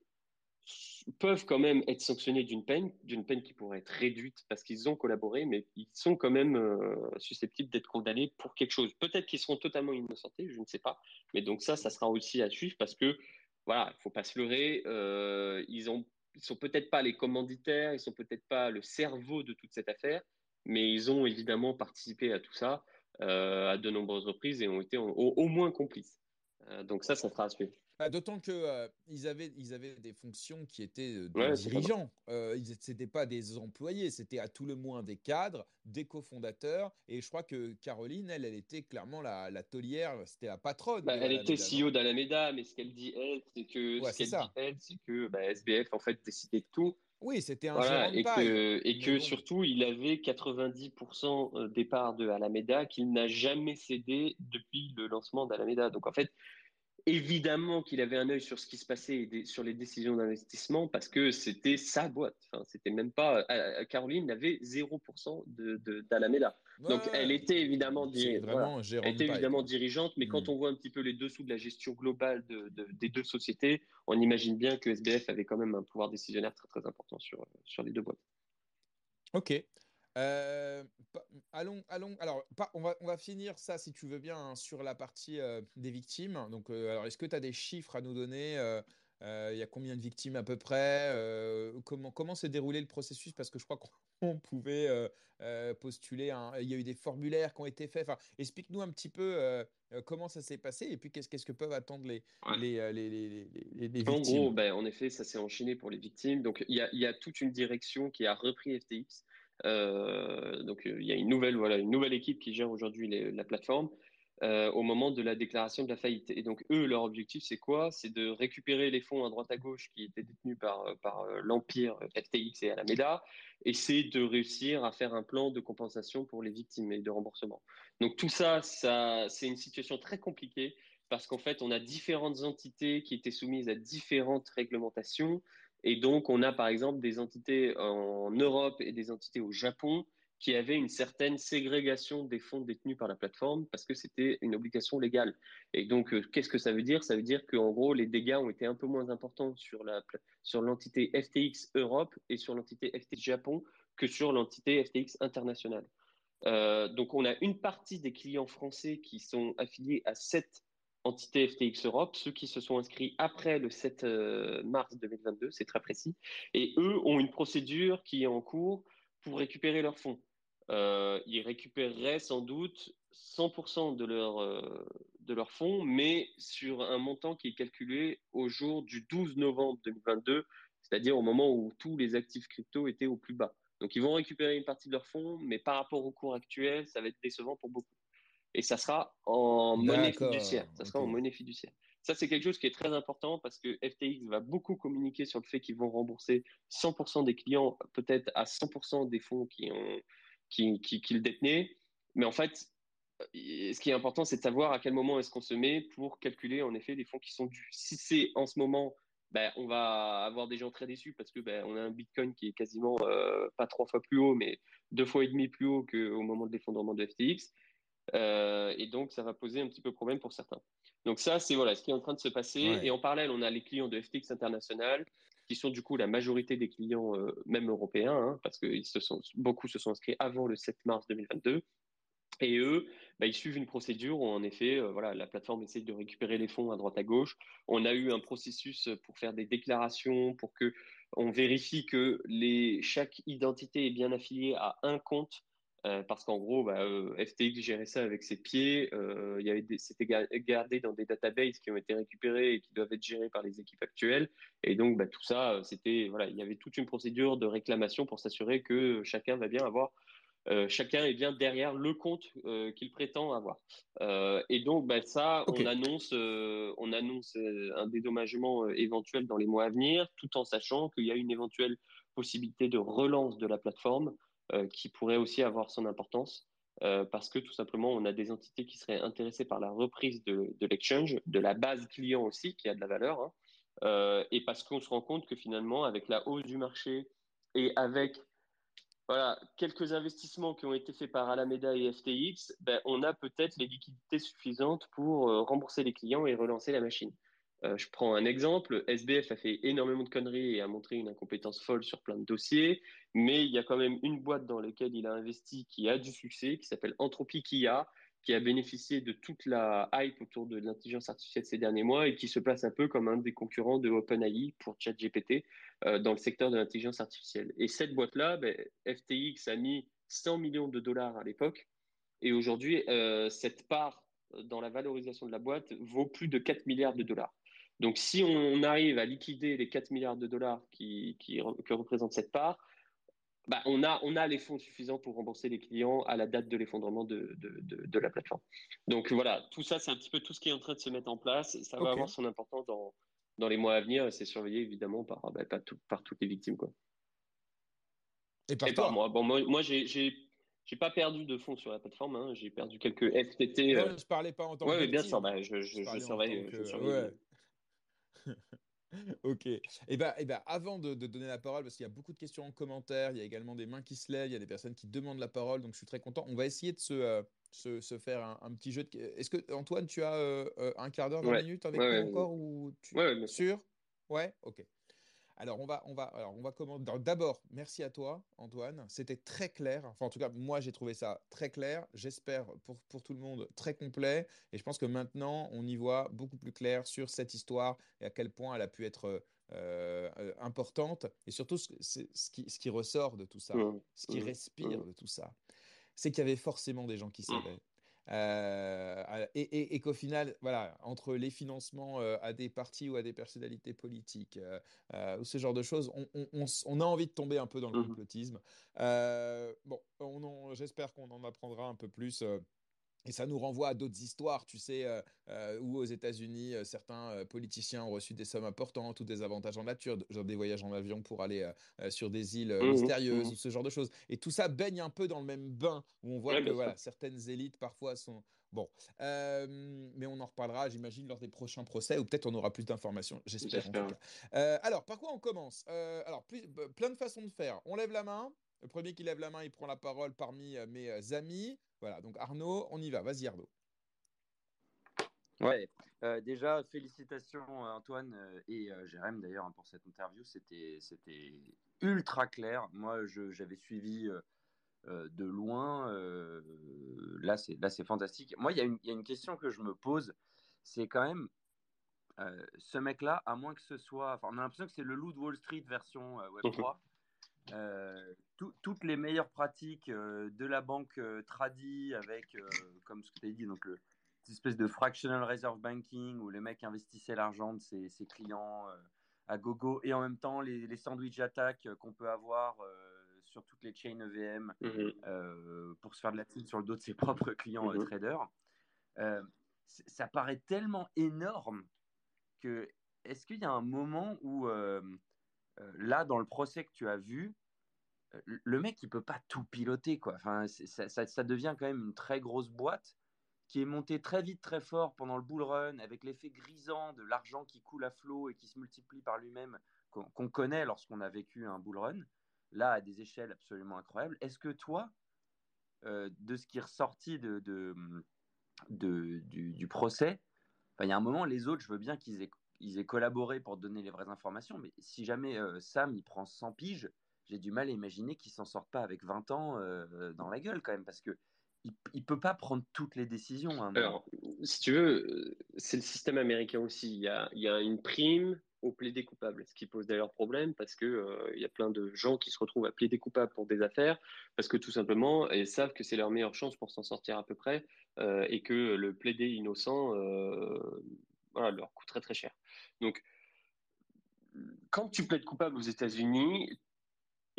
peuvent quand même être sanctionnés d'une peine, d'une peine qui pourrait être réduite parce qu'ils ont collaboré, mais ils sont quand même euh, susceptibles d'être condamnés pour quelque chose. Peut-être qu'ils seront totalement innocentés, je ne sais pas. Mais donc ça, ça sera aussi à suivre parce que voilà, il faut pas se leurrer. Euh, ils ont, sont peut-être pas les commanditaires, ils sont peut-être pas le cerveau de toute cette affaire, mais ils ont évidemment participé à tout ça euh, à de nombreuses reprises et ont été au, moins complices. donc ça, ça sera à suivre. Bah, d'autant qu'ils euh, avaient, ils avaient des fonctions qui étaient euh, des dirigeants. Euh, ce n'étaient pas des employés, c'était à tout le moins des cadres, des cofondateurs. Et je crois que Caroline, elle, elle était clairement la, la c'était la patronne. Bah, elle était CEO d'Alameda, mais ce qu'elle dit, elle, c'est que, ce qu'elle dit, elle, c'est que bah, SBF, en fait, décidait de tout. Oui, c'était un gérant de et que, et que surtout, il avait 90% des parts de Alameda qu'il n'a jamais cédé depuis le lancement d'Alameda. Donc, en fait, évidemment qu'il avait un œil sur ce qui se passait et sur les décisions d'investissement parce que c'était sa boîte. Enfin, c'était même pas. Euh, Caroline n'avait 0% d'Alameda. De, Donc elle était évidemment, était évidemment dirigeante, mais quand hmm. on voit un petit peu les dessous de la gestion globale de, des deux sociétés, on imagine bien que SBF avait quand même un pouvoir décisionnaire très très important sur, sur les deux boîtes. Ok. Euh, allons, allons. Alors, on, va, on va finir ça, si tu veux bien, hein, sur la partie euh, des victimes. Donc, euh, alors, est-ce que tu as des chiffres à nous donner Il y a combien de victimes à peu près Comment comment s'est déroulé le processus? Parce que je crois qu'on <laughs> pouvait postuler. Il y a eu des formulaires qui ont été faits. Enfin, explique-nous un petit peu comment ça s'est passé et puis qu'est-ce que peuvent attendre les, les, les, les, victimes. En gros, ben, en effet, ça s'est enchaîné pour les victimes. Donc, il y a, y a toute une direction qui a repris FTX. Euh, donc il y a une nouvelle, voilà, une nouvelle équipe qui gère aujourd'hui la plateforme. Euh, au moment de la déclaration de la faillite. Et donc, eux, leur objectif, c'est quoi? C'est de récupérer les fonds à droite à gauche qui étaient détenus par, euh, l'Empire FTX et Alameda, et c'est de réussir à faire un plan de compensation pour les victimes et de remboursement. Donc, tout ça c'est une situation très compliquée parce qu'en fait, on a différentes entités qui étaient soumises à différentes réglementations. Et donc, on a par exemple des entités en Europe et des entités au Japon qui avaient une certaine ségrégation des fonds détenus par la plateforme parce que c'était une obligation légale. Et donc, euh, qu'est-ce que ça veut dire? Ça veut dire qu'en gros, les dégâts ont été un peu moins importants sur la sur l'entité FTX Europe et sur l'entité FTX Japon que sur l'entité FTX internationale. Euh, donc, on a une partie des clients français qui sont affiliés à cette entité FTX Europe, ceux qui se sont inscrits après le 7 euh, mars 2022, c'est très précis, et eux ont une procédure qui est en cours pour récupérer leurs fonds. Euh, ils récupéreraient sans doute 100% de, leur, euh, de leurs fonds, mais sur un montant qui est calculé au jour du 12 novembre 2022, c'est-à-dire au moment où tous les actifs crypto étaient au plus bas. Donc ils vont récupérer une partie de leurs fonds, mais par rapport au cours actuel, ça va être décevant pour beaucoup et ça sera en monnaie fiduciaire. Ça sera en monnaie fiduciaire. Ça, c'est quelque chose qui est très important parce que FTX va beaucoup communiquer sur le fait qu'ils vont rembourser 100% des clients, peut-être à 100% des fonds qui, ont, qui, qui, qui, le détenaient. Mais en fait, euh, ce qui est important, c'est de savoir à quel moment est-ce qu'on se met pour calculer en effet les fonds qui sont dus. Si c'est en ce moment, ben, on va avoir des gens très déçus parce que ben, on a un Bitcoin qui est quasiment euh, pas trois fois plus haut, mais deux fois et demi plus haut qu'au moment de l'effondrement de FTX. Euh, et donc, ça va poser un petit peu problème pour certains. Donc ça, c'est voilà ce qui est en train de se passer. Et en parallèle, on a les clients de FTX International, qui sont du coup la majorité des clients, euh, même européens, hein, parce que se sont, beaucoup se sont inscrits avant le 7 mars 2022. Et eux, bah, ils suivent une procédure où en effet, euh, voilà, la plateforme essaie de récupérer les fonds à droite à gauche. On a eu un processus pour faire des déclarations, pour que on vérifie que les, chaque identité est bien affiliée à un compte euh, parce qu'en gros, bah, euh, FTX gérait ça avec ses pieds. Euh, il y avait c'était gardé dans des databases qui ont été récupérés et qui doivent être gérés par les équipes actuelles. Et donc, bah, tout ça, c'était voilà, il y avait toute une procédure de réclamation pour s'assurer que chacun va bien avoir, chacun est bien derrière le compte qu'il prétend avoir. et donc, bah, ça, on annonce, on annonce un dédommagement éventuel dans les mois à venir, tout en sachant qu'il y a une éventuelle possibilité de relance de la plateforme. Euh, qui pourrait aussi avoir son importance euh, parce que tout simplement, on a des entités qui seraient intéressées par la reprise de, l'exchange, de la base client aussi, qui a de la valeur, hein. euh, et parce qu'on se rend compte que finalement, avec la hausse du marché et avec voilà, quelques investissements qui ont été faits par Alameda et FTX, ben, on a peut-être les liquidités suffisantes pour rembourser les clients et relancer la machine. Euh, je prends un exemple. SBF a fait énormément de conneries et a montré une incompétence folle sur plein de dossiers, mais il y a quand même une boîte dans laquelle il a investi qui a du succès, qui s'appelle Anthropic.ia, qui a bénéficié de toute la hype autour de l'intelligence artificielle ces derniers mois et qui se place un peu comme un des concurrents de OpenAI pour ChatGPT euh, dans le secteur de l'intelligence artificielle. Et cette boîte-là, ben, FTX a mis 100 millions de dollars à l'époque et aujourd'hui, euh, cette part dans la valorisation de la boîte vaut plus de 4 milliards de dollars. Donc, si on arrive à liquider les 4 milliards de dollars qui, que représente cette part, bah, on, a, on a les fonds suffisants pour rembourser les clients à la date de l'effondrement de, de, de, la plateforme. Donc voilà, tout ça, c'est un petit peu tout ce qui est en train de se mettre en place. Ça va avoir son importance dans, dans les mois à venir et c'est surveillé évidemment par, bah, par, par, toutes les victimes. Quoi. Et par, moi. Bon, moi, moi j'ai j'ai pas perdu de fonds sur la plateforme, hein. j'ai perdu quelques FTT. Non, euh... je parlais pas en tant que. Oui, bien sûr, bah, je, je, je, surveille. Que... Je surveille. Ouais. <laughs> ok. Et eh ben, et ben, avant de, de, donner la parole, parce qu'il y a beaucoup de questions en commentaire, il y a également des mains qui se lèvent, il y a des personnes qui demandent la parole, donc je suis très content. On va essayer de se, euh, se, se, faire un, un, petit jeu. De... Est-ce que Antoine, tu as euh, euh un quart d'heure, 20 ouais. minutes avec ouais, nous encore ou tu... sûr? Ouais? Ok. Alors on va, on va, alors on va commencer. D'abord, merci à toi, Antoine. C'était très clair. Enfin, en tout cas, moi, j'ai trouvé ça très clair. J'espère pour, pour tout le monde très complet. Et je pense que maintenant, on y voit beaucoup plus clair sur cette histoire et à quel point elle a pu être euh, euh, importante. Et surtout, ce, ce, qui, ce qui ressort de tout ça, mmh. ce qui respire de tout ça, c'est qu'il y avait forcément des gens qui savaient. Euh, et, et, et qu'au final, voilà, entre les financements euh, à des partis ou à des personnalités politiques, euh, ou ce genre de choses, on, on, on, a envie de tomber un peu dans le complotisme. bon, j'espère qu'on en apprendra un peu plus. Et ça nous renvoie à d'autres histoires, tu sais, euh, euh, où aux États-Unis, euh, certains politiciens ont reçu des sommes importantes ou des avantages en nature, genre des voyages en avion pour aller sur des îles mmh, mystérieuses mmh. ou ce genre de choses. Et tout ça baigne un peu dans le même bain où on voit ouais, que voilà, certaines élites parfois sont. Bon, mais on en reparlera, j'imagine, lors des prochains procès, ou peut-être on aura plus d'informations, j'espère en tout cas. alors, par quoi on commence? Alors, plus, plein de façons de faire. On lève la main. Le premier qui lève la main, il prend la parole parmi mes amis. Voilà, donc Arnaud, on y va. Vas-y Arnaud. Ouais, euh, déjà félicitations Antoine euh, et euh, Jérém d'ailleurs hein, pour cette interview. C'était c'était ultra clair. Moi, j'avais suivi euh, de loin. là, c'est là c'est fantastique. Moi, il y, y, a une question que je me pose, c'est quand même ce mec-là, à moins que ce soit, enfin, on a l'impression que c'est le loup de Wall Street version Web 3. <laughs> Euh, tout, toutes les meilleures pratiques euh, de la banque euh, tradie avec, euh, comme ce que tu as dit, donc le, cette espèce de fractional reserve banking où les mecs investissaient l'argent de ses, ses clients à gogo et en même temps les, les sandwich attaques qu'on peut avoir sur toutes les chains EVM Mmh mm-hmm. pour se faire de la thune sur le dos de ses propres clients Mmh mm-hmm. traders. ça paraît tellement énorme que est-ce qu'il y a un moment où là, dans le procès que tu as vu, le mec, il peut pas tout piloter, quoi. Enfin, ça, devient quand même une très grosse boîte qui est montée très vite, très fort pendant le bull run, avec l'effet grisant de l'argent qui coule à flot et qui se multiplie par lui-même, qu'on qu connaît lorsqu'on a vécu un bull run, là, à des échelles absolument incroyables. Est-ce que toi, euh, de ce qui est ressorti de du, du, procès, il y a un moment, les autres, je veux bien qu'ils aient, ils aient collaboré pour donner les vraies informations, mais si jamais euh, Sam, il prend 100 piges, j'ai du mal à imaginer qu'il s'en sorte pas avec 20 ans euh, dans la gueule quand même, parce que il, il peut pas prendre toutes les décisions. Hein, Alors, si tu veux, c'est le système américain aussi. Il y a, il y a une prime au plaidé coupable, ce qui pose d'ailleurs problème parce que euh, il y a plein de gens qui se retrouvent à plaider coupable pour des affaires parce que tout simplement ils savent que c'est leur meilleure chance pour s'en sortir à peu près euh, et que le plaidé innocent euh, leur coûterait très cher. Donc quand tu plaides coupable aux États-Unis,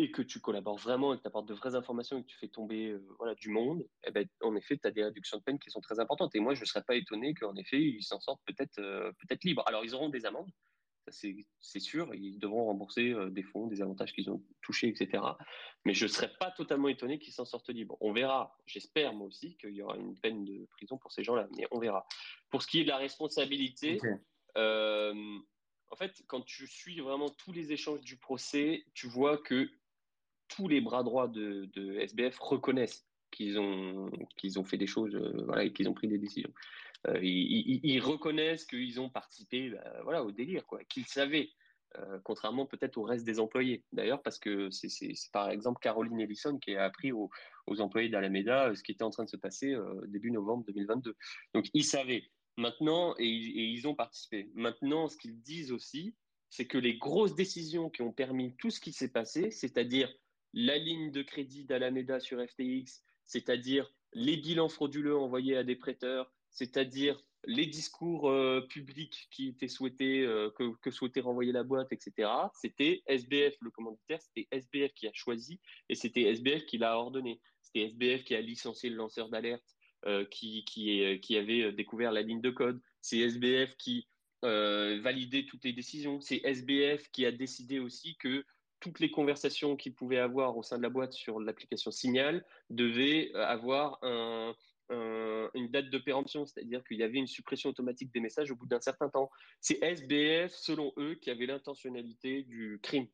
et que tu collabores vraiment et que tu apportes de vraies informations et que tu fais tomber euh, voilà, du monde, eh ben, en effet, tu as des réductions de peine qui sont très importantes. Et moi, je ne serais pas étonné qu'en effet, ils s'en sortent peut-être euh, peut libres. Alors, ils auront des amendes, c'est sûr, ils devront rembourser euh, des fonds, des avantages qu'ils ont touchés, etc. Mais je ne serais pas totalement étonné qu'ils s'en sortent libres. On verra, j'espère moi aussi qu'il y aura une peine de prison pour ces gens-là, mais on verra. Pour ce qui est de la responsabilité, okay. en fait, quand tu suis vraiment tous les échanges du procès, tu vois que tous les bras droits de, SBF reconnaissent qu'ils ont, qu'ils ont fait des choses voilà, et qu'ils ont pris des décisions. Ils, reconnaissent qu'ils ont participé bah, voilà, au délire, quoi, qu'ils savaient. contrairement peut-être au reste des employés. D'ailleurs, parce que c'est par exemple Caroline Ellison qui a appris aux, employés d'Alameda ce qui était en train de se passer début novembre 2022. Donc, ils savaient. Maintenant, et, ils ont participé. Maintenant, ce qu'ils disent aussi, c'est que les grosses décisions qui ont permis tout ce qui s'est passé, c'est-à-dire la ligne de crédit d'Alameda sur FTX, c'est-à-dire les bilans frauduleux envoyés à des prêteurs, c'est-à-dire les discours euh, publics qui étaient souhaités, euh, que, souhaitait renvoyer la boîte, etc. C'était SBF, le commanditaire, c'était SBF qui a choisi et c'était SBF qui l'a ordonné. C'était SBF qui a licencié le lanceur d'alerte, euh, qui, qui, avait découvert la ligne de code. C'est SBF qui validait toutes les décisions. C'est SBF qui a décidé aussi que toutes les conversations qu'il pouvait avoir au sein de la boîte sur l'application Signal devaient avoir une date de péremption, c'est-à-dire qu'il y avait une suppression automatique des messages au bout d'un certain temps. C'est SBF, selon eux, qui avait l'intentionnalité du crime.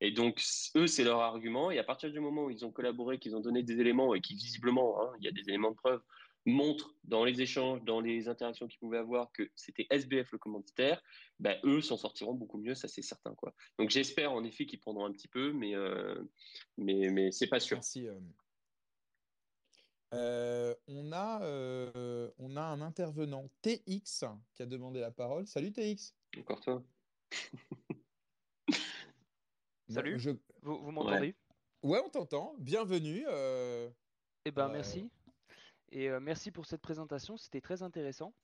Et donc, eux, c'est leur argument. Et à partir du moment où ils ont collaboré, qu'ils ont donné des éléments et qui, visiblement, hein, il y a des éléments de preuve, montrent dans les échanges, dans les interactions qu'ils pouvaient avoir que c'était SBF le commanditaire, ben, eux s'en sortiront beaucoup mieux, ça c'est certain. Donc j'espère en effet qu'ils prendront un petit peu, mais, euh, mais, mais c'est pas sûr. Merci. Euh. Euh, on, a, on a un intervenant TX qui a demandé la parole. Salut TX. Encore toi. Salut. Vous, vous m'entendez? Ouais. on t'entend. Bienvenue. Eh ben, merci. Et euh, merci pour cette présentation, c'était très intéressant.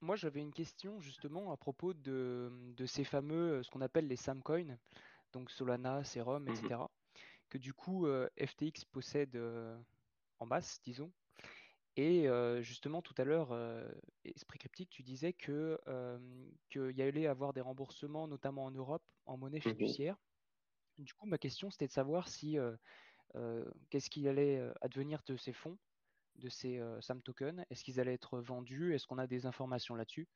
Moi, j'avais une question justement à propos de, ces fameux, euh, ce qu'on appelle les Samcoins, donc Solana, Serum, etc., mhm. que du coup euh, FTX possède en masse, disons. Et justement, tout à l'heure, Esprit Cryptique, tu disais que qu'il y allait avoir des remboursements, notamment en Europe, en monnaie mhm. fiduciaire. Du coup, ma question, c'était de savoir si qu'est-ce qu'il allait advenir de ces fonds de ces euh, SAM tokens Est-ce qu'ils allaient être vendus? Est-ce qu'on a des informations là-dessus?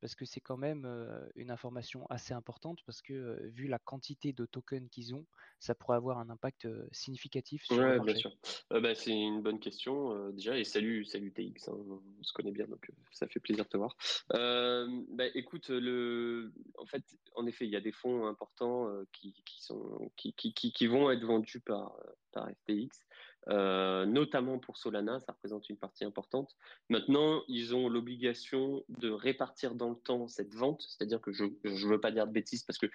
Parce que c'est quand même euh, une information assez importante parce que euh, vu la quantité de tokens qu'ils ont, ça pourrait avoir un impact significatif sur le marché. bien sûr. Bah, c'est une bonne question déjà et salut, salut TX, hein, on se connaît bien donc ça fait plaisir de te voir. Bah, écoute, le... en fait, en effet, il y a des fonds importants qui, sont, qui, qui, qui, vont être vendus par, par FTX. Euh, notamment pour Solana, ça représente une partie importante. Maintenant, ils ont l'obligation de répartir dans le temps cette vente, c'est-à-dire que je ne veux pas dire de bêtises parce que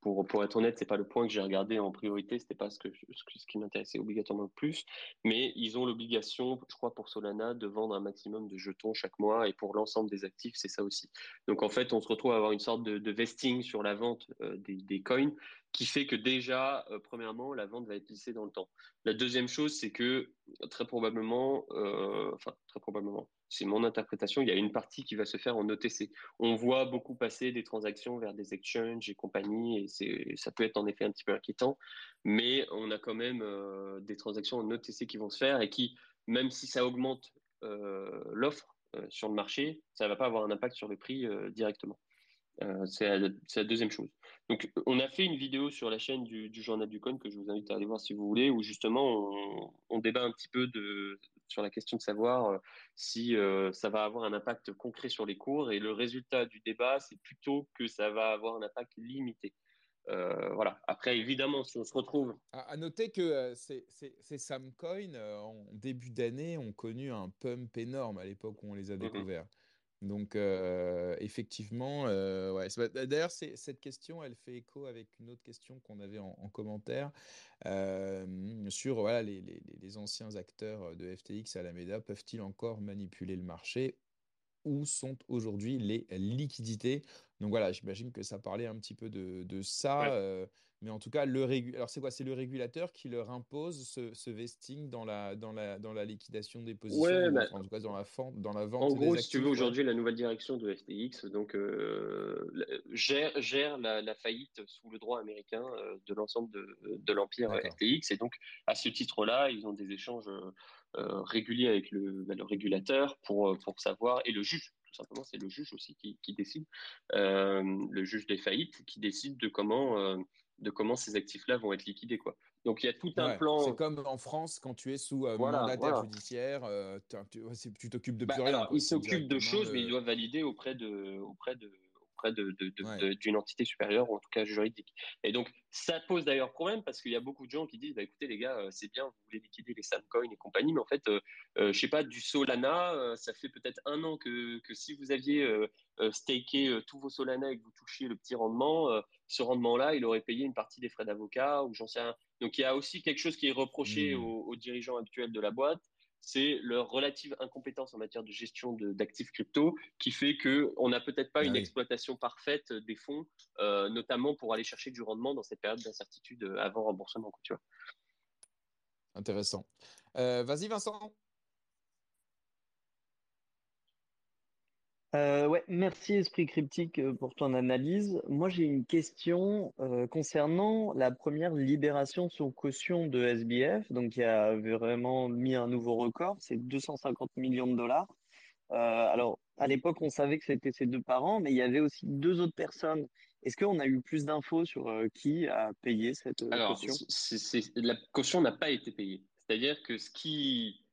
pour, pour être honnête, c'est pas le point que j'ai regardé en priorité, c'était pas ce, que, ce, qui m'intéressait obligatoirement le plus, mais ils ont l'obligation, je crois pour Solana, de vendre un maximum de jetons chaque mois et pour l'ensemble des actifs, c'est ça aussi. Donc en fait, on se retrouve à avoir une sorte de, vesting sur la vente euh, des, des, coins qui fait que déjà, euh, premièrement, la vente va être lissée dans le temps. La deuxième chose, c'est que très probablement, euh, enfin très probablement, c'est mon interprétation, il y a une partie qui va se faire en OTC. On voit beaucoup passer des transactions vers des exchanges et compagnie, et ça peut être en effet un petit peu inquiétant, mais on a quand même euh, des transactions en OTC qui vont se faire et qui, même si ça augmente l'offre sur le marché, ça ne va pas avoir un impact sur le prix directement. C'est la, deuxième chose. Donc, on a fait une vidéo sur la chaîne du, Journal du Coin que je vous invite à aller voir si vous voulez, où justement on, on débat un petit peu de sur la question de savoir euh, si euh, ça va avoir un impact concret sur les cours. Et le résultat du débat, c'est plutôt que ça va avoir un impact limité. Euh, voilà. Après, évidemment, si on se retrouve. À, noter que ces, ces, Samcoin, en début d'année, ont connu un pump énorme à l'époque où on les a mmh découverts. Donc, euh, effectivement, euh, ouais. D'ailleurs, cette question, elle fait écho avec une autre question qu'on avait en, commentaire euh, sur voilà, les, les, les, anciens acteurs de FTX à Alameda peuvent-ils encore manipuler le marché Où sont aujourd'hui les liquidités? Donc voilà, j'imagine que ça parlait un petit peu de, de ça. Mais en tout cas, le alors c'est quoi? C'est le régulateur qui leur impose ce, vesting dans la, dans, la, dans la liquidation des positions, bah, en tout cas dans la, dans la vente. En gros, si tu veux, aujourd'hui, la nouvelle direction de FTX donc, euh, gère, gère la, faillite sous le droit américain euh, de l'ensemble de, de l'empire FTX. Et donc, à ce titre-là, ils ont des échanges euh, réguliers avec le, bah, le, régulateur pour, pour savoir, et le juge, tout simplement, c'est le juge aussi qui, qui décide, le juge des faillites, qui décide de comment de comment ces actifs-là vont être liquidés. Quoi. Donc il y a tout un plan. C'est comme en France quand tu es sous mandataire judiciaire, tu t'occupes de bah, plus rien. ils s'occupent de choses, mais ils doivent valider auprès de auprès de auprès d'une de, de, entité supérieure, ou en tout cas juridique. Et donc, ça pose d'ailleurs problème parce qu'il y a beaucoup de gens qui disent bah, écoutez, les gars, euh, c'est bien, vous voulez liquider les Samcoin et compagnie, mais en fait, euh, euh, je sais pas, du Solana, ça fait peut-être un an que, que, si vous aviez staké tous vos Solana et que vous touchiez le petit rendement, ce rendement-là, il aurait payé une partie des frais d'avocat ou j'en sais rien. Donc, il y a aussi quelque chose qui est reproché mmh. aux, aux dirigeants actuels de la boîte c'est leur relative incompétence en matière de gestion d'actifs crypto qui fait qu'on n'a peut-être pas ah une exploitation parfaite des fonds, euh, notamment pour aller chercher du rendement dans cette période d'incertitude euh, avant remboursement. Tu vois. Intéressant. Euh, vas-y Vincent. Euh, ouais, merci Esprit Cryptique euh, pour ton analyse. Moi, j'ai une question euh, concernant la première libération sur caution de SBF, donc qui a vraiment mis un nouveau record, c'est 250 millions de dollars. alors, à l'époque, on savait que c'était ses deux parents, mais il y avait aussi deux autres personnes. Est-ce qu'on a eu plus d'infos sur qui a payé cette caution? La caution n'a pas été payée. C'est-à-dire que ce qui,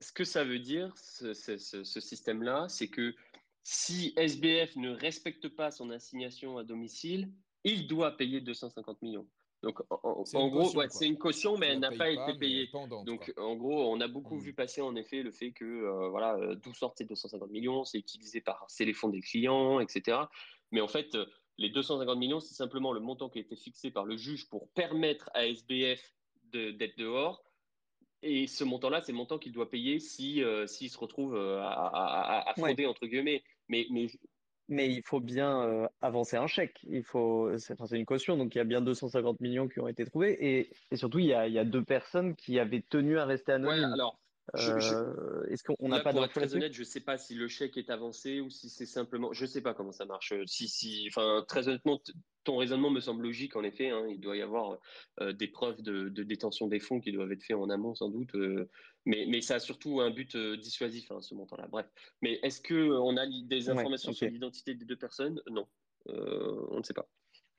ce que ça veut dire, ce, ce système-là, c'est que si SBF ne respecte pas son assignation à domicile, il doit payer 250 millions. Donc, en, gros, c'est une caution, mais elle n'a pas été payée. Donc, en gros, on a beaucoup hmm. vu passer en effet le fait que, euh, voilà, euh, d'où sortent ces 250 millions, c'est utilisé par, c'est les fonds des clients, etc. Mais en fait, euh, les 250 millions, c'est simplement le montant qui a été fixé par le juge pour permettre à SBF d'être dehors. Et ce montant-là, c'est le montant qu'il doit payer si euh, s'il se retrouve euh, à, à, frauder entre guillemets. Mais, mais mais il faut bien euh, avancer un chèque. Il faut, c'est une caution, donc il y a bien 250 millions qui ont été trouvés. Et, et surtout, il y, a, il y, a, deux personnes qui avaient tenu à rester anonymes. alors, Est-ce qu'on n'a pas Pour être très honnête, je ne sais pas si le chèque est avancé ou si c'est simplement. Je ne sais pas comment ça marche. Si, si, enfin, très honnêtement, ton raisonnement me semble logique, en effet. Hein. il doit y avoir euh, des preuves de, détention des fonds qui doivent être faits en amont, sans doute. Euh, mais, mais, ça a surtout un but euh, dissuasif, hein, ce montant-là. Bref. Mais est-ce qu'on a des informations sur l'identité des deux personnes? Non. on ne sait pas.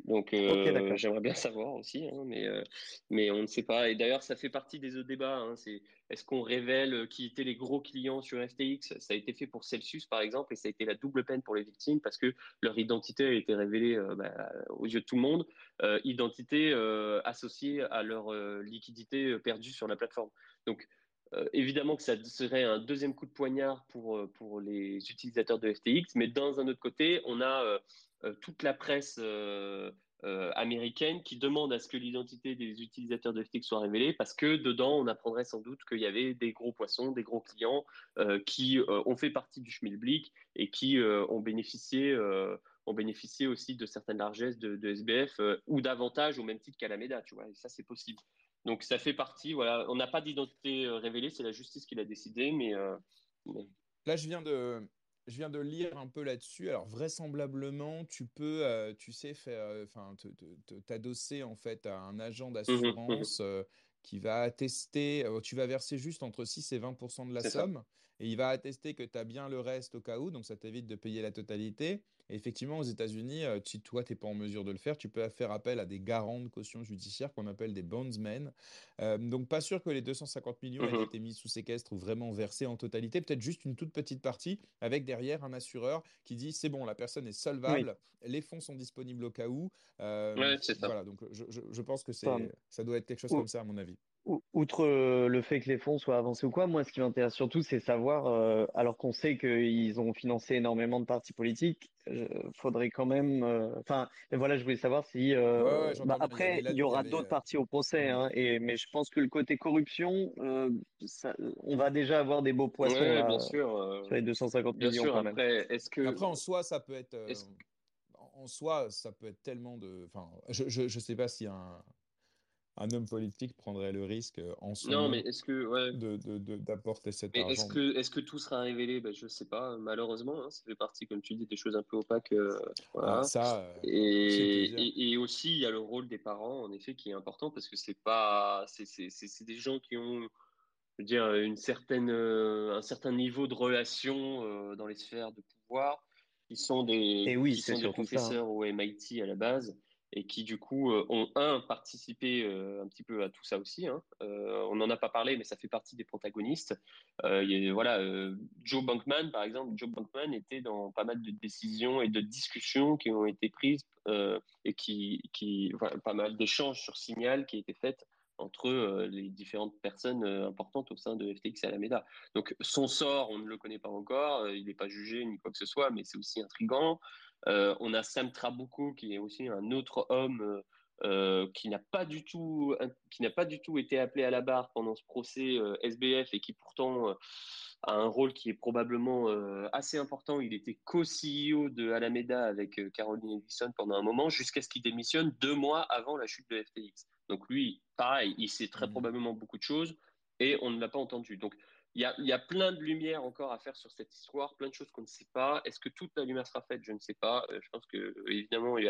Donc, euh, j'aimerais bien <laughs> savoir aussi, hein, mais, euh, mais on ne sait pas. Et d'ailleurs, ça fait partie des autres débats. Hein, c'est est-ce qu'on révèle euh, qui étaient les gros clients sur FTX Ça a été fait pour Celsius, par exemple, et ça a été la double peine pour les victimes parce que leur identité a été révélée bah, aux yeux de tout le monde, identité associée à leur liquidité perdue sur la plateforme. Donc, évidemment que ça serait un deuxième coup de poignard pour, pour les utilisateurs de FTX, mais dans un autre côté, on a euh, toute la presse euh, euh, américaine qui demande à ce que l'identité des utilisateurs de FTX soit révélée parce que dedans, on apprendrait sans doute qu'il y avait des gros poissons, des gros clients qui ont fait partie du schmilblick et qui ont bénéficié ont bénéficié aussi de certaines largesses de, SBF ou davantage au même titre qu'Alameda, tu vois, et ça c'est possible. Donc ça fait partie, voilà, on n'a pas d'identité révélée, c'est la justice qui l'a décidé, mais, mais, Là, je viens de, je viens de lire un peu là-dessus. Alors vraisemblablement, tu peux, euh, tu sais, faire, euh, enfin, t'adosser en fait à un agent mmh mmh d'assurance euh, qui va attester. tu vas verser juste entre 6 et 20 de la somme, et il va attester que tu as bien le reste au cas où, donc ça t'évite de payer la totalité effectivement, aux États-Unis, euh, si toi, tu n'es pas en mesure de le faire, tu peux faire appel à des garants de caution judiciaire qu'on appelle des bondsmen. Euh, donc, pas sûr que les 250 millions aient mmh été mis sous séquestre ou vraiment versés en totalité. Peut-être juste une toute petite partie avec derrière un assureur qui dit c'est bon, la personne est solvable, les fonds sont disponibles au cas où. Euh, c'est ça. Voilà, donc je, pense que ça doit être quelque chose comme ça, à mon avis. Outre euh, le fait que les fonds soient avancés ou quoi, moi, ce qui m'intéresse surtout, c'est savoir, euh, alors qu'on sait qu'ils ont financé énormément de partis politiques, il faudrait quand même. Euh, enfin, voilà, je voulais savoir si. Bah, après, il y, aura d'autres partis au procès, hein, et, mais je pense que le côté corruption, on va déjà avoir des beaux poissons bien sûr, sur les 250 bien millions. Sûr, après, est-ce que... après, en soi, ça peut être. En soi, ça peut être tellement de. Enfin, je ne sais pas si un un homme politique prendrait le risque euh, en son non, mais est-ce que d'apporter de, cet mais argent? Est-ce que est-ce que tout sera révélé? Ben, je sais pas malheureusement hein, ça fait partie comme tu dis des choses un peu opaques euh, voilà. Ah, ça, euh, et, et, aussi il y a le rôle des parents en effet qui est important parce que c'est pas c'est des gens qui ont je veux dire une certaine un certain niveau de relation dans les sphères de pouvoir ils sont des, oui, sont des hein. professeurs au MIT à la base et qui du coup ont un participé un petit peu à tout ça aussi. Hein. on n'en a pas parlé, mais ça fait partie des protagonistes. voilà, Joe Bankman, par exemple, Joe Bankman était dans pas mal de décisions et de discussions qui ont été prises et qui, qui pas mal d'échanges sur Signal qui étaient faits entre euh, les différentes personnes euh, importantes au sein de FTX et Alameda. Donc son sort, on ne le connaît pas encore, euh, il n'est pas jugé ni quoi que ce soit, mais c'est aussi intrigant. On a Sam Trabucco qui est aussi un autre homme qui n'a pas du tout qui n'a pas du tout été appelé à la barre pendant ce procès SBF et qui pourtant a un rôle qui est probablement assez important. Il était co-CEO de Alameda avec Caroline Ellison pendant un moment jusqu'à ce qu'il démissionne deux mois avant la chute de FTX. Donc lui, pareil, il sait très mmh. probablement beaucoup de choses et on ne l'a pas entendu. Donc il y a, plein de lumière encore à faire sur cette histoire, plein de choses qu'on ne sait pas. Est-ce que toute la lumière sera faite? Je ne sais pas. Euh, je pense que évidemment il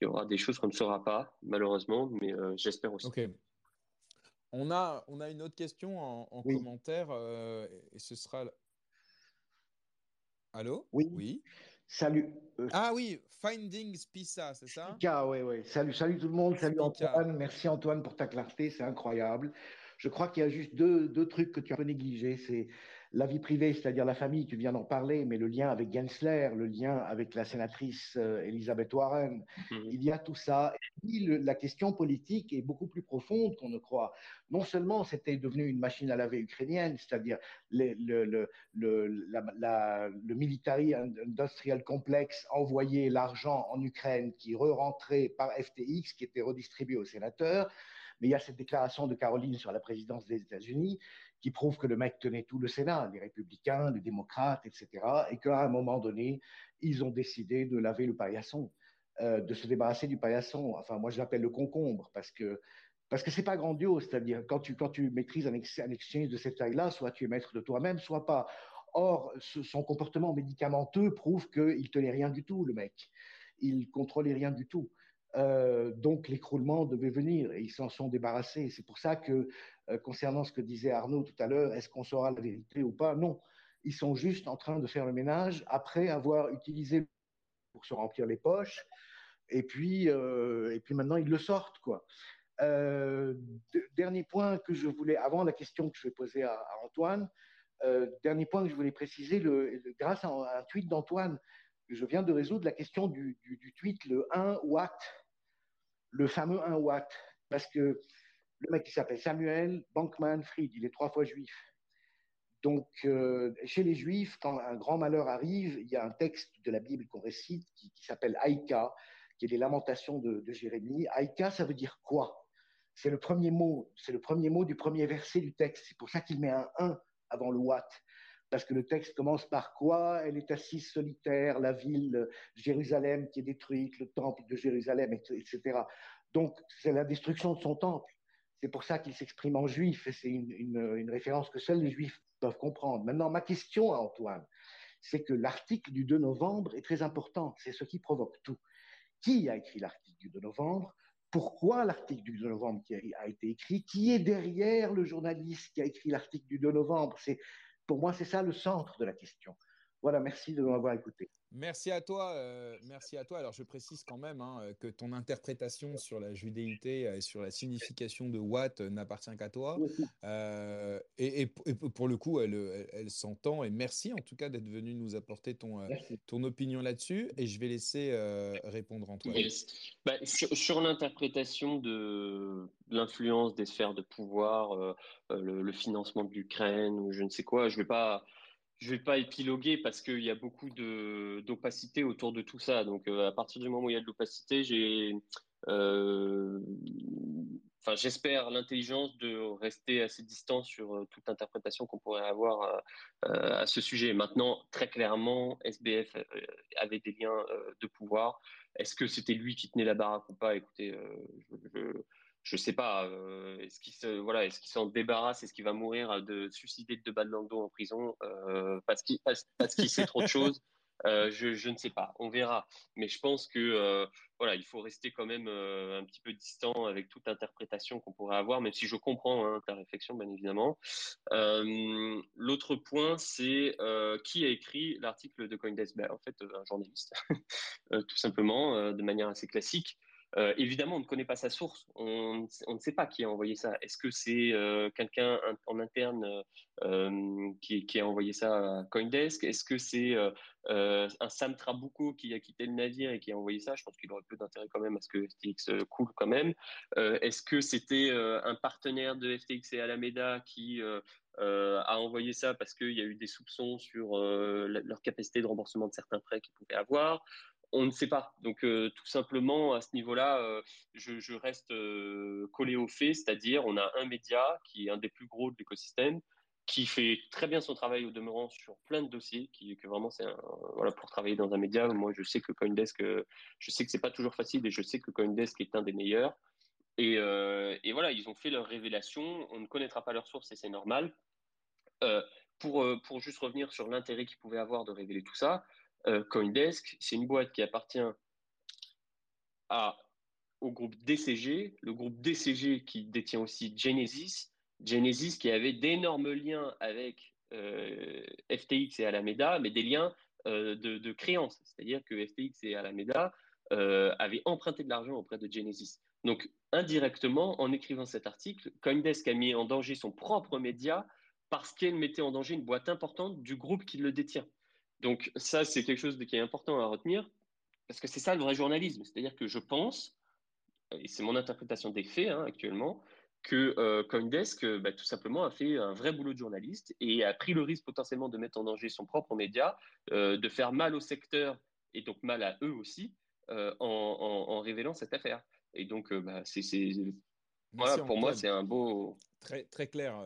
y, aura des choses qu'on ne saura pas, malheureusement, mais euh, j'espère aussi. On a, on a une autre question en, commentaire euh, et ce sera. Allô? Oui. Oui. Salut. Ah oui, Finding Pisa, c'est ça? Oui, oui. Salut, salut tout le monde. Salut Antoine. Merci Antoine pour ta clarté, c'est incroyable. Je crois qu'il y a juste deux, deux, trucs que tu as un peu négligés. C'est la vie privée, c'est-à-dire la famille, tu viens d'en parler, mais le lien avec Gensler, le lien avec la sénatrice euh, Elisabeth Warren, mhm. il y a tout ça. Et la question politique est beaucoup plus profonde qu'on ne croit. Non seulement c'était devenu une machine à laver ukrainienne, c'est-à-dire le, le, le, la, le military industrial complex envoyait l'argent en Ukraine qui re-rentrait par FTX, qui était redistribué aux sénateurs, mais il y a cette déclaration de Caroline sur la présidence des États-Unis qui prouve que le mec tenait tout le Sénat, les républicains, les démocrates, etc., et qu'à un moment donné, ils ont décidé de laver le paillasson, euh, de se débarrasser du paillasson. Enfin, moi, je l'appelle le concombre parce que parce que c'est pas grandiose, c'est-à-dire quand tu quand tu maîtrises un, un exchange de cette taille-là, soit tu es maître de toi-même, soit pas. Or, son comportement médicamenteux prouve qu'il tenait rien du tout, le mec. Il contrôlait rien du tout. Euh, donc l'écroulement devait venir et ils s'en sont débarrassés. C'est pour ça que, euh, concernant ce que disait Arnaud tout à l'heure, est-ce qu'on saura la vérité ou pas? Non. Ils sont juste en train de faire le ménage après avoir utilisé pour se remplir les poches. Et puis, euh, et puis maintenant, ils le sortent. quoi. dernier point que je voulais, avant la question que je vais poser à, Antoine, dernier point que je voulais préciser, le, grâce à un, tweet d'Antoine, je viens de résoudre la question du, du, tweet, le 1 watt le fameux 1 watt, parce que le mec qui s'appelle Samuel Bankman Fried, il est trois fois juif. Donc, euh, chez les juifs, quand un grand malheur arrive, il y a un texte de la Bible qu'on récite qui, s'appelle Aïka, qui est les lamentations de, Jérémie. Aïka, ça veut dire quoi? C'est le premier mot, c'est le premier mot du premier verset du texte. C'est pour ça qu'il met un 1 avant le watt parce que le texte commence par quoi? Elle est assise solitaire, la ville Jérusalem qui est détruite, le temple de Jérusalem, etc. Donc c'est la destruction de son temple. C'est pour ça qu'il s'exprime en juif et c'est une, référence que seuls les juifs peuvent comprendre. Maintenant, ma question à Antoine, c'est que l'article du 2 novembre est très important. C'est ce qui provoque tout. Qui a écrit l'article du 2 novembre? Pourquoi l'article du 2 novembre a, été écrit, qui est derrière le journaliste qui a écrit l'article du 2 novembre? C'est pour moi, c'est ça le centre de la question. Voilà, merci de m'avoir écouté. Merci à toi. Euh, merci à toi. Alors, je précise quand même hein, que ton interprétation sur la judéité et sur la signification de Watt n'appartient qu'à toi. Euh, et, pour le coup, elle, elle, s'entend. Et merci en tout cas d'être venu nous apporter ton, euh, ton opinion là-dessus. Et je vais laisser répondre Antoine. Bah, sur, sur l'interprétation de l'influence des sphères de pouvoir, le, le, financement de l'Ukraine ou je ne sais quoi, je ne vais pas je vais pas épiloguer parce qu'il y a beaucoup d'opacité autour de tout ça. Donc, euh, à partir du moment où il y a de l'opacité, euh, j'espère l'intelligence de rester assez distant sur euh, toute interprétation qu'on pourrait avoir à ce sujet. Maintenant, très clairement, SBF avait des liens de pouvoir. Est-ce que c'était lui qui tenait la baraque ou pas? Écoutez, je sais pas, euh, est-ce qu'il se, voilà, est-ce qu'il s'en débarrasse, est-ce qu'il va mourir de suicider de deux balles dans le dos en prison euh, parce qu'il parce, qu'il sait trop de choses. <laughs> Euh, je, je, ne sais pas, on verra. Mais je pense que voilà, il faut rester quand même un petit peu distant avec toute interprétation qu'on pourrait avoir, même si je comprends hein, ta réflexion, bien évidemment. L'autre point, c'est qui a écrit l'article de CoinDesk? Ben, En fait, un journaliste, <laughs> tout simplement, de manière assez classique. Euh, évidemment, on ne connaît pas sa source. On, ne sait pas qui a envoyé ça. Est-ce que c'est euh, quelqu'un en interne euh, qui, a envoyé ça à Coindesk? Est-ce que c'est un Sam Trabucco qui a quitté le navire et qui a envoyé ça? Je pense qu'il aurait peu d'intérêt quand même à ce que FTX coule quand même. Est-ce que c'était un partenaire de FTX et Alameda qui a envoyé ça parce qu'il y a eu des soupçons sur leur capacité de remboursement de certains prêts qu'ils pouvaient avoir? On ne sait pas. Donc, euh, tout simplement, à ce niveau-là, euh, je, reste euh, collé au fait, c'est-à-dire, on a un média qui est un des plus gros de l'écosystème, qui fait très bien son travail au demeurant sur plein de dossiers, qui que vraiment c'est voilà pour travailler dans un média. Moi, je sais que CoinDesk, je sais que c'est pas toujours facile et je sais que CoinDesk est un des meilleurs. Et, voilà, ils ont fait leur révélation. On ne connaîtra pas leur source et c'est normal. pour, pour juste revenir sur l'intérêt qu'ils pouvaient avoir de révéler tout ça, Coindesk, c'est une boîte qui appartient au groupe DCG, le groupe DCG qui détient aussi Genesis, Genesis qui avait d'énormes liens avec euh, FTX et Alameda, mais des liens euh, de, de, créance, c'est-à-dire que FTX et Alameda avaient emprunté de l'argent auprès de Genesis. Donc, indirectement, en écrivant cet article, Coindesk a mis en danger son propre média parce qu'elle mettait en danger une boîte importante du groupe qui le détient. Donc ça, c'est quelque chose qui est important à retenir, parce que c'est ça le vrai journalisme. C'est-à-dire que je pense, et c'est mon interprétation des faits hein, actuellement, que euh, Coindesk, euh, bah, tout simplement, a fait un vrai boulot de journaliste et a pris le risque potentiellement de mettre en danger son propre média, euh, de faire mal au secteur et donc mal à eux aussi, en, révélant cette affaire. Et donc, bah, c'est, voilà, pour moi, c'est un beau. Très, très clair.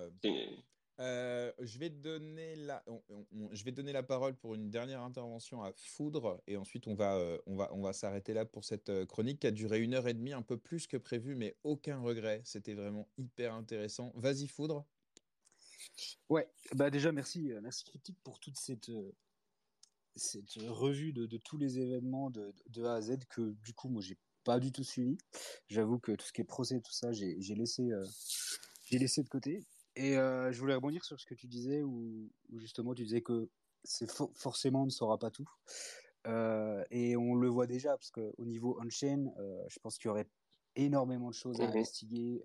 Euh, je, vais donner la, je vais donner la parole pour une dernière intervention à Foudre et ensuite on va, euh, on va, on va s'arrêter là pour cette euh, chronique qui a duré une heure et demie, un peu plus que prévu, mais aucun regret. C'était vraiment hyper intéressant. Vas-y, Foudre. Ouais, bah déjà merci, merci Critique pour toute cette, cette revue de, tous les événements de, de, A à Z que du coup moi j'ai pas du tout suivi. J'avoue que tout ce qui est procès, tout ça, j'ai laissé, j'ai laissé de côté. Et euh, je voulais rebondir sur ce que tu disais, où, justement tu disais que c'est forcément on ne saura pas tout. Euh, et on le voit déjà, parce qu'au niveau on-chain, euh, je pense qu'il y aurait énormément de choses à investiguer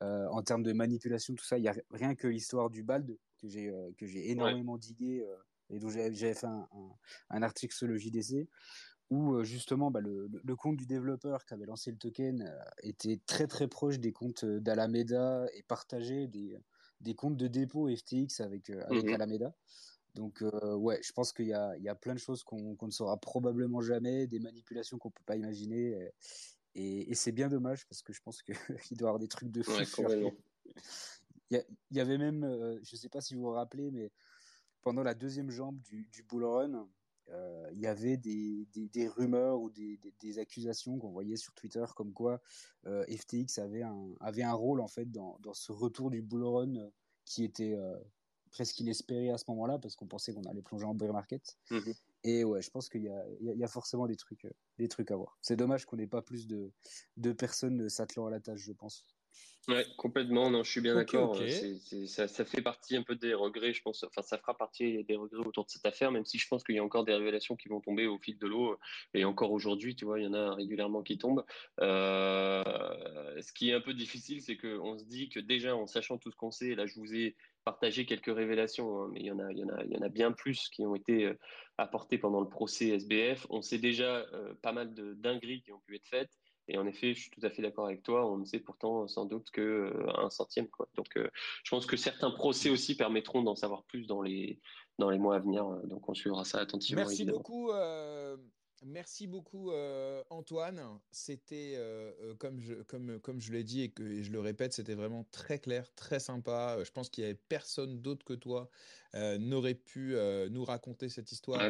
en termes de manipulation, tout ça. Il y a rien que l'histoire du BALD que j'ai énormément digué et dont j'avais fait un, un, un, article sur le JDC où justement bah, le, le, compte du développeur qui avait lancé le token était très très proche des comptes d'Alameda et partageait des, des comptes de dépôt FTX avec, avec mmh Alameda. Donc ouais, je pense qu'il y a, il y a plein de choses qu'on ne saura probablement jamais, des manipulations qu'on peut pas imaginer. Et, et c'est bien dommage parce que je pense qu'il <laughs> doit y avoir des trucs de fou. il, y, avait même, je sais pas si vous vous rappelez, mais pendant la deuxième jambe du, du bull run, euh, il y avait des, des, rumeurs ou des, des accusations qu'on voyait sur Twitter comme quoi euh, FTX avait un, avait un rôle en fait dans, dans ce retour du bull run euh, qui était presque inespéré à ce moment-là parce qu'on pensait qu'on allait plonger en bear market. Mmh Et ouais, je pense qu'il y a, il y a forcément des trucs, des trucs à voir. C'est dommage qu'on n'ait pas plus de, de personnes s'attelant à la tâche, je pense. Ouais, complètement. Non, je suis bien d'accord. Ça, ça, fait partie un peu des regrets, je pense. Enfin, ça fera partie des regrets autour de cette affaire, même si je pense qu'il y a encore des révélations qui vont tomber au fil de l'eau. Et encore aujourd'hui, tu vois, il y en a régulièrement qui tombent. Euh, ce qui est un peu difficile, c'est qu'on se dit que déjà, en sachant tout ce qu'on sait, là, je vous ai partagé quelques révélations, hein, mais il y en a, il y en a, il y en a bien plus qui ont été euh, apportées pendant le procès SBF. On sait déjà euh, pas mal de dingueries qui ont pu être faites. Et en effet, je suis tout à fait d'accord avec toi. On ne sait pourtant sans doute que euh, un centième. Quoi. Donc, euh, je pense que certains procès aussi permettront d'en savoir plus dans les dans les mois à venir. Donc, on suivra ça attentivement. Merci beaucoup. Euh, merci beaucoup, Antoine. C'était, comme, je, comme, comme je l'ai dit et que je le répète, c'était vraiment très clair, très sympa. Je pense qu'il n'y avait personne d'autre que toi n'aurait pu nous raconter cette histoire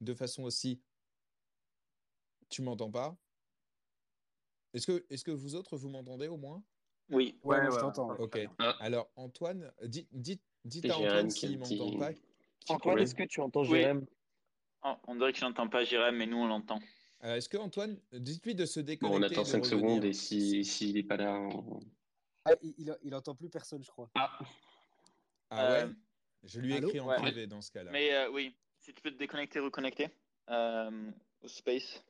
de façon aussi. Tu m'entends pas? Est-ce que, est que vous autres, vous m'entendez au moins? Oui. Ouais, je t'entends. Ok. Ah. Alors, Antoine, dites, dites, dites à Antoine s'il m'entend pas. Antoine, est-ce que tu entends Jérém? Oh, On dirait que je n'entends pas Jérém, mais nous, on l'entend. Est-ce que Antoine, dites-lui de se déconnecter On attend 5 secondes et s'il si, n'est pas là, ah, il, il, entend plus personne, je crois. Ah, ah ouais? Euh, Je lui ai écrit en privé dans ce cas-là. Mais euh, oui, si tu peux te déconnecter, reconnecter euh, au space.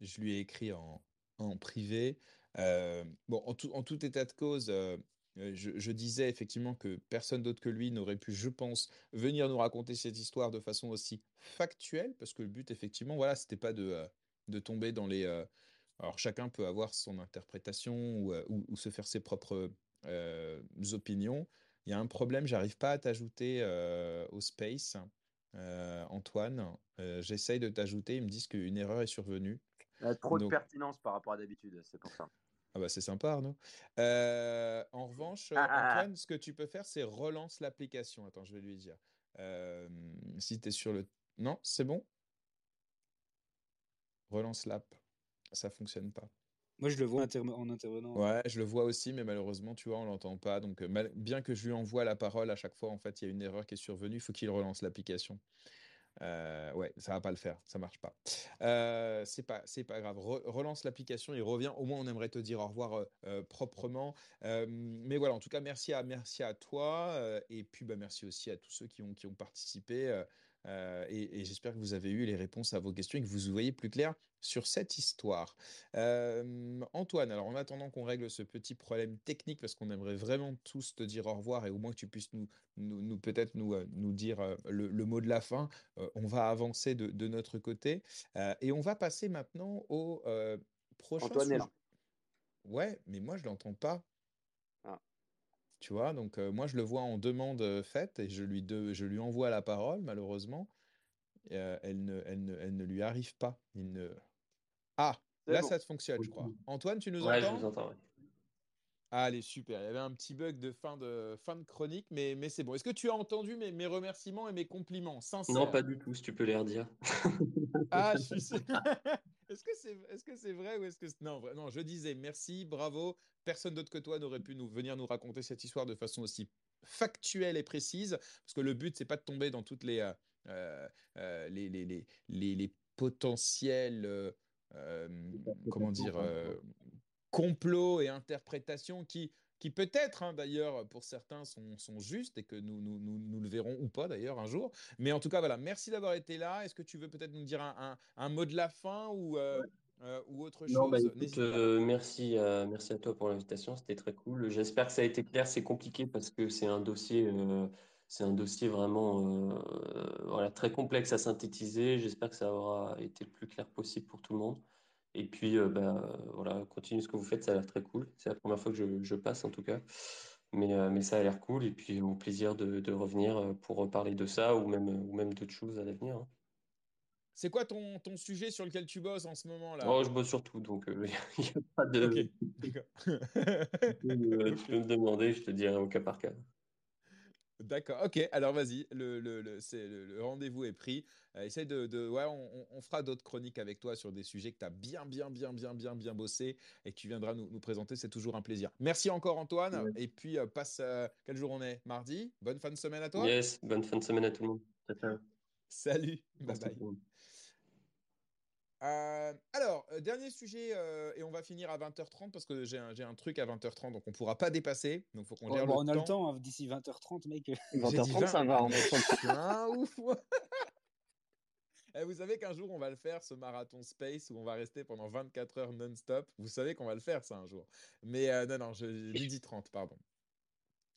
Je lui ai écrit en, privé. bon, en tout, état de cause, je, je, disais effectivement que personne d'autre que lui n'aurait pu, je pense, venir nous raconter cette histoire de façon aussi factuelle, parce que le but, effectivement, voilà, c'était pas de, de tomber dans les. alors, chacun peut avoir son interprétation ou, ou, ou se faire ses propres opinions. Il y a un problème, j'arrive pas à t'ajouter au space. Antoine, j'essaye de t'ajouter, ils me disent qu'une erreur est survenue. Il y a trop de pertinence par rapport à d'habitude, c'est pour ça. Ah bah c'est sympa Arnaud. Euh, en revanche, ah, ah, ah. Antoine, ce que tu peux faire, c'est relance l'application. Attends, je vais lui dire. Euh, si tu es sur le... Non, c'est bon? Relance l'app. Ça fonctionne pas. Moi, je le vois en intervenant. Ouais, je le vois aussi, mais malheureusement, tu vois, on l'entend pas. Donc, euh, bien que je lui envoie la parole à chaque fois, en fait, il y a une erreur qui est survenue. Il faut qu'il relance l'application. Euh, ouais, ça va pas le faire, ça marche pas. Euh, c'est pas, c'est pas grave. relance l'application, il revient. Au moins, on aimerait te dire au revoir euh, euh, proprement. mais voilà, en tout cas, merci à, merci à toi et puis bah, merci aussi à tous ceux qui ont, qui ont participé. Euh, et, j'espère que vous avez eu les réponses à vos questions et que vous voyez plus clair sur cette histoire. Euh, Antoine, alors en attendant qu'on règle ce petit problème technique, parce qu'on aimerait vraiment tous te dire au revoir et au moins que tu puisses nous, nous, peut-être nous, euh, nous dire le, mot de la fin, on va avancer de, de notre côté et on va passer maintenant au prochain. Antoine est là. Ouais, mais moi je l'entends pas. Tu vois, donc moi je le vois en demande faite et je lui, je lui envoie la parole, malheureusement. elle, ne, elle, ne, elle ne lui arrive pas. Il ne... Ah, là ça fonctionne, je crois. Antoine, tu nous ouais, entends je vous entends, Ah, allez, super. Il y avait un petit bug de fin de, fin de chronique, mais, mais c'est bon. Est-ce que tu as entendu mes, mes remerciements et mes compliments sincères Non, pas du tout, si tu peux les redire. <laughs> ah, je <laughs> suis Est-ce que c'est est -ce c'est vrai ou est-ce que non, non, je disais merci, bravo. Personne d'autre que toi n'aurait pu nous venir nous raconter cette histoire de façon aussi factuelle et précise, parce que le but c'est pas de tomber dans toutes les euh, euh, les, les, les, les, potentiels euh, comment dire complots et interprétations qui qui peut-être hein, d'ailleurs pour certains sont, sont, justes et que nous, nous, nous, nous, le verrons ou pas d'ailleurs un jour. Mais en tout cas, voilà, merci d'avoir été là. Est-ce que tu veux peut-être nous dire un, un, un, mot de la fin ou, euh, euh, ou autre non, chose? bah, écoute, euh, merci, merci à toi pour l'invitation, c'était très cool. J'espère que ça a été clair, c'est compliqué parce que c'est un dossier... c'est un dossier vraiment voilà, très complexe à synthétiser. J'espère que ça aura été le plus clair possible pour tout le monde. Et puis, euh, bah, voilà, continuez ce que vous faites, ça a l'air très cool. C'est la première fois que je, je passe en tout cas. Mais, euh, mais ça a l'air cool. Et puis, au plaisir de, de revenir euh, pour parler de ça ou même, ou même d'autres choses à l'avenir. Hein. C'est quoi ton, ton, sujet sur lequel tu bosses en ce moment là? Oh, Je bosse sur tout, donc <laughs> il n'y a pas de. Ok, d'accord. <laughs> tu, peux me demander, je te dirai au cas par cas. D'accord, ok, alors vas-y, le, le, le, le rendez-vous est pris. Euh, essaye de, de, ouais, on, on fera d'autres chroniques avec toi sur des sujets que tu as bien, bien, bien, bien, bien, bien bossé et que tu viendras nous, nous présenter. C'est toujours un plaisir. Merci encore, Antoine. Et puis, euh, passe, euh, quel jour on est Mardi? Bonne fin de semaine à toi? Yes, bonne fin de semaine à tout le monde. Ciao, ciao. Salut, bye bye. Euh, alors, euh, dernier sujet, euh, et on va finir à 20h30 parce que j'ai un, un, truc à 20h30 donc on pourra pas dépasser. Donc faut qu'on oh, gère bon, le on temps. a le temps hein, d'ici 20h30, mec. <laughs> 20h30, ça va. On ah, ouf. <laughs> Eh, vous savez qu'un jour on va le faire, ce marathon space où on va rester pendant 24 heures non-stop. Vous savez qu'on va le faire ça un jour. Mais euh, non, non, je, midi 30, pardon.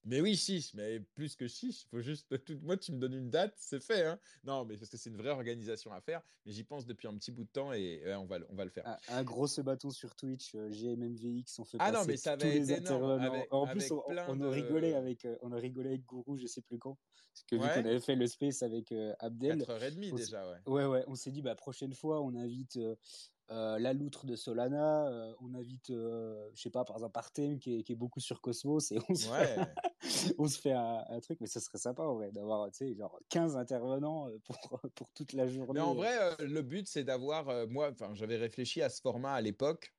Mais oui, chiche, mais plus que chiche, faut juste. <laughs> Tout... Moi, tu me donnes une date, c'est fait. Hein non, mais parce que c'est une vraie organisation à faire. Mais j'y pense depuis un petit bout de temps et ouais, on, va, on va le faire. Un, un gros bâton sur Twitch, euh, GMMVX, on fait ah non, mais ça tous les intervenants. en plus, on, on, a rigolé avec, euh, on a rigolé avec Gourou, je sais plus quand. Parce que ouais. vu qu'on avait fait le space avec euh, Abdel. 4h30 déjà, ouais. Ouais, ouais. On s'est dit, bah, prochaine fois, on invite. Euh, euh, la loutre de Solana, euh, on invite, euh, je sais pas, par exemple Artem qui est, qui est, beaucoup sur Cosmos et on se ouais. fait, <laughs> on se fait un, un, truc, mais ce serait sympa en vrai d'avoir, tu sais, genre 15 intervenants pour, pour toute la journée. Mais en vrai, le but c'est d'avoir, moi, enfin, j'avais réfléchi à ce format à l'époque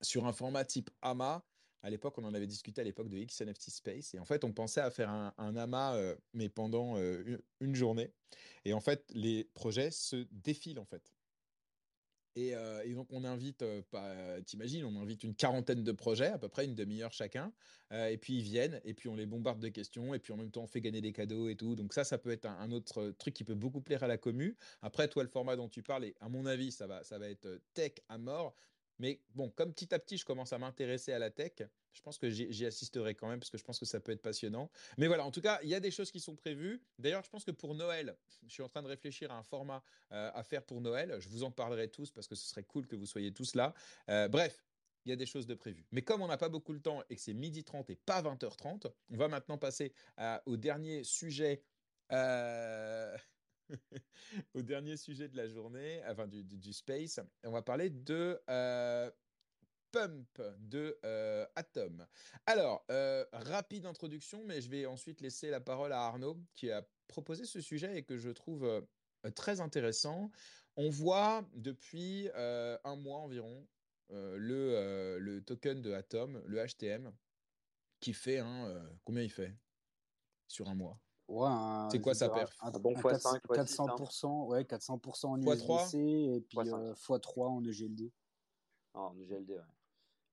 sur un format type AMA. À l'époque, on en avait discuté à l'époque de XNFT Space. Et en fait, on pensait à faire un, un AMA, euh, mais pendant euh, une, une, journée. Et en fait, les projets se défilent, en fait. Et, donc, on invite, pas, t'imagines, on invite une quarantaine de projets, à peu près une demi-heure chacun. et puis, ils viennent, et puis on les bombarde de questions, et puis en même temps, on fait gagner des cadeaux et tout. Donc, ça, ça peut être un, autre truc qui peut beaucoup plaire à la commu. Après, toi, le format dont tu parles, à mon avis, ça va, ça va être tech à mort. Mais bon, comme petit à petit, je commence à m'intéresser à la tech, je pense que j'y assisterai quand même parce que je pense que ça peut être passionnant. Mais voilà, en tout cas, il y a des choses qui sont prévues. D'ailleurs, je pense que pour Noël, je suis en train de réfléchir à un format euh, à faire pour Noël. Je vous en parlerai tous parce que ce serait cool que vous soyez tous là. Euh, bref, il y a des choses de prévues. Mais comme on n'a pas beaucoup de temps et que c'est midi 30 et pas 20h30, on va maintenant passer au dernier sujet. Euh, <laughs> au dernier sujet de la journée, enfin du, space, on va parler de euh, Pump de euh, Atom. Alors, euh, rapide introduction, mais je vais ensuite laisser la parole à Arnaud qui a proposé ce sujet et que je trouve très intéressant. On voit depuis un mois environ le, le token de Atom, le HTM, qui fait un... combien il fait sur un mois? Ouais, c'est quoi sa perf? un, bon x 5, 400%, ouais, 400% en USDC et puis x3 en EGLD. Ah, en EGLD, ouais.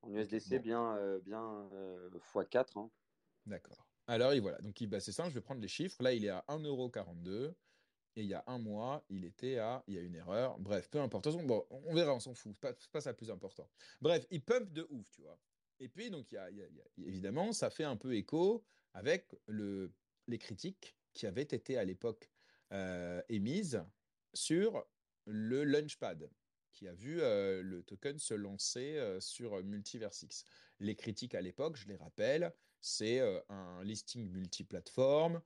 En USDC, bien, euh, bien euh, x4. Hein. D'accord. Alors, voilà. Donc, bah, c'est ça, je vais prendre les chiffres. Là, il est à 1,42€. Et il y a un mois, il était à. Il y a une erreur. Bref, peu importe. Bon, on verra, on s'en fout. C'est pas, pas ça le plus important. Bref, il pump de ouf, tu vois. Et puis, donc, il y a, évidemment, ça fait un peu écho avec le les critiques qui avaient été à l'époque euh, émises sur le Launchpad, qui a vu euh, le token se lancer euh, sur Multiversix. Les critiques à l'époque, je les rappelle, c'est un listing multiplateforme,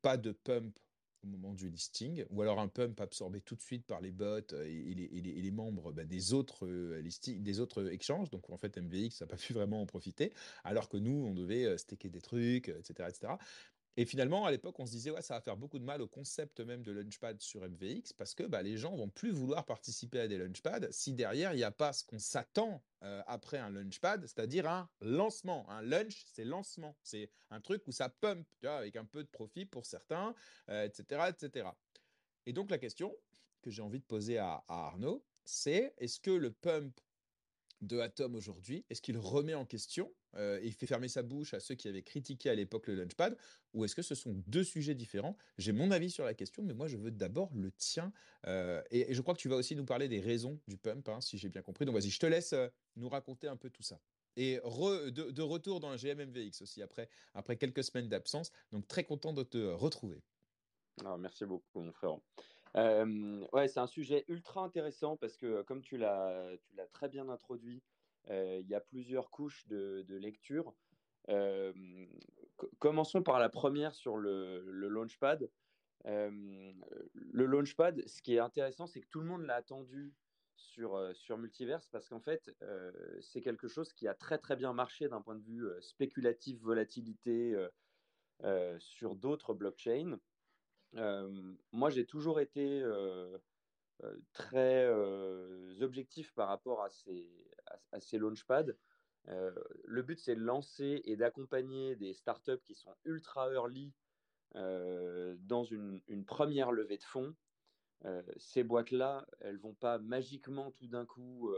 pas de pump au moment du listing, ou alors un pump absorbé tout de suite par les bots et, les, membres bah, des autres listing, des autres exchanges. Donc en fait, MVX n'a pas pu vraiment en profiter, alors que nous, on devait staker des trucs, etc., etc. Et finalement, à l'époque, on se disait, ouais, ça va faire beaucoup de mal au concept même de Launchpad sur MVX parce que bah, les gens vont plus vouloir participer à des Launchpads si derrière, il n'y a pas ce qu'on s'attend euh, après un Launchpad, c'est-à-dire un lancement. Un launch, c'est lancement. C'est un truc où ça pump, tu vois, avec un peu de profit pour certains, etc., euh, etc. Et donc, la question que j'ai envie de poser à Arnaud, c'est est-ce que le pump de Atom aujourd'hui Est-ce qu'il remet en question euh, et fait fermer sa bouche à ceux qui avaient critiqué à l'époque le Launchpad Ou est-ce que ce sont deux sujets différents? J'ai mon avis sur la question, mais moi je veux d'abord le tien. Euh, et, je crois que tu vas aussi nous parler des raisons du pump, hein, si j'ai bien compris. Donc vas-y, je te laisse euh, nous raconter un peu tout ça. Et de, retour dans le GMMVX aussi, après, après quelques semaines d'absence. Donc très content de te retrouver. Alors, merci beaucoup, mon frère. Euh, ouais, c'est un sujet ultra intéressant parce que, comme tu l'as, tu l'as très bien introduit, il y a plusieurs couches de, lecture. Euh, commençons par la première sur le, Launchpad. le Launchpad, ce qui est intéressant, c'est que tout le monde l'a attendu sur, sur Multiverse parce qu'en fait, c'est quelque chose qui a très très bien marché d'un point de vue spéculatif, volatilité sur d'autres blockchains moi, j'ai toujours été très objectif par rapport à ces, à, ces launchpads. le but, c'est de lancer et d'accompagner des startups qui sont ultra early dans une, une, première levée de fonds. ces boîtes-là, elles vont pas magiquement tout d'un coup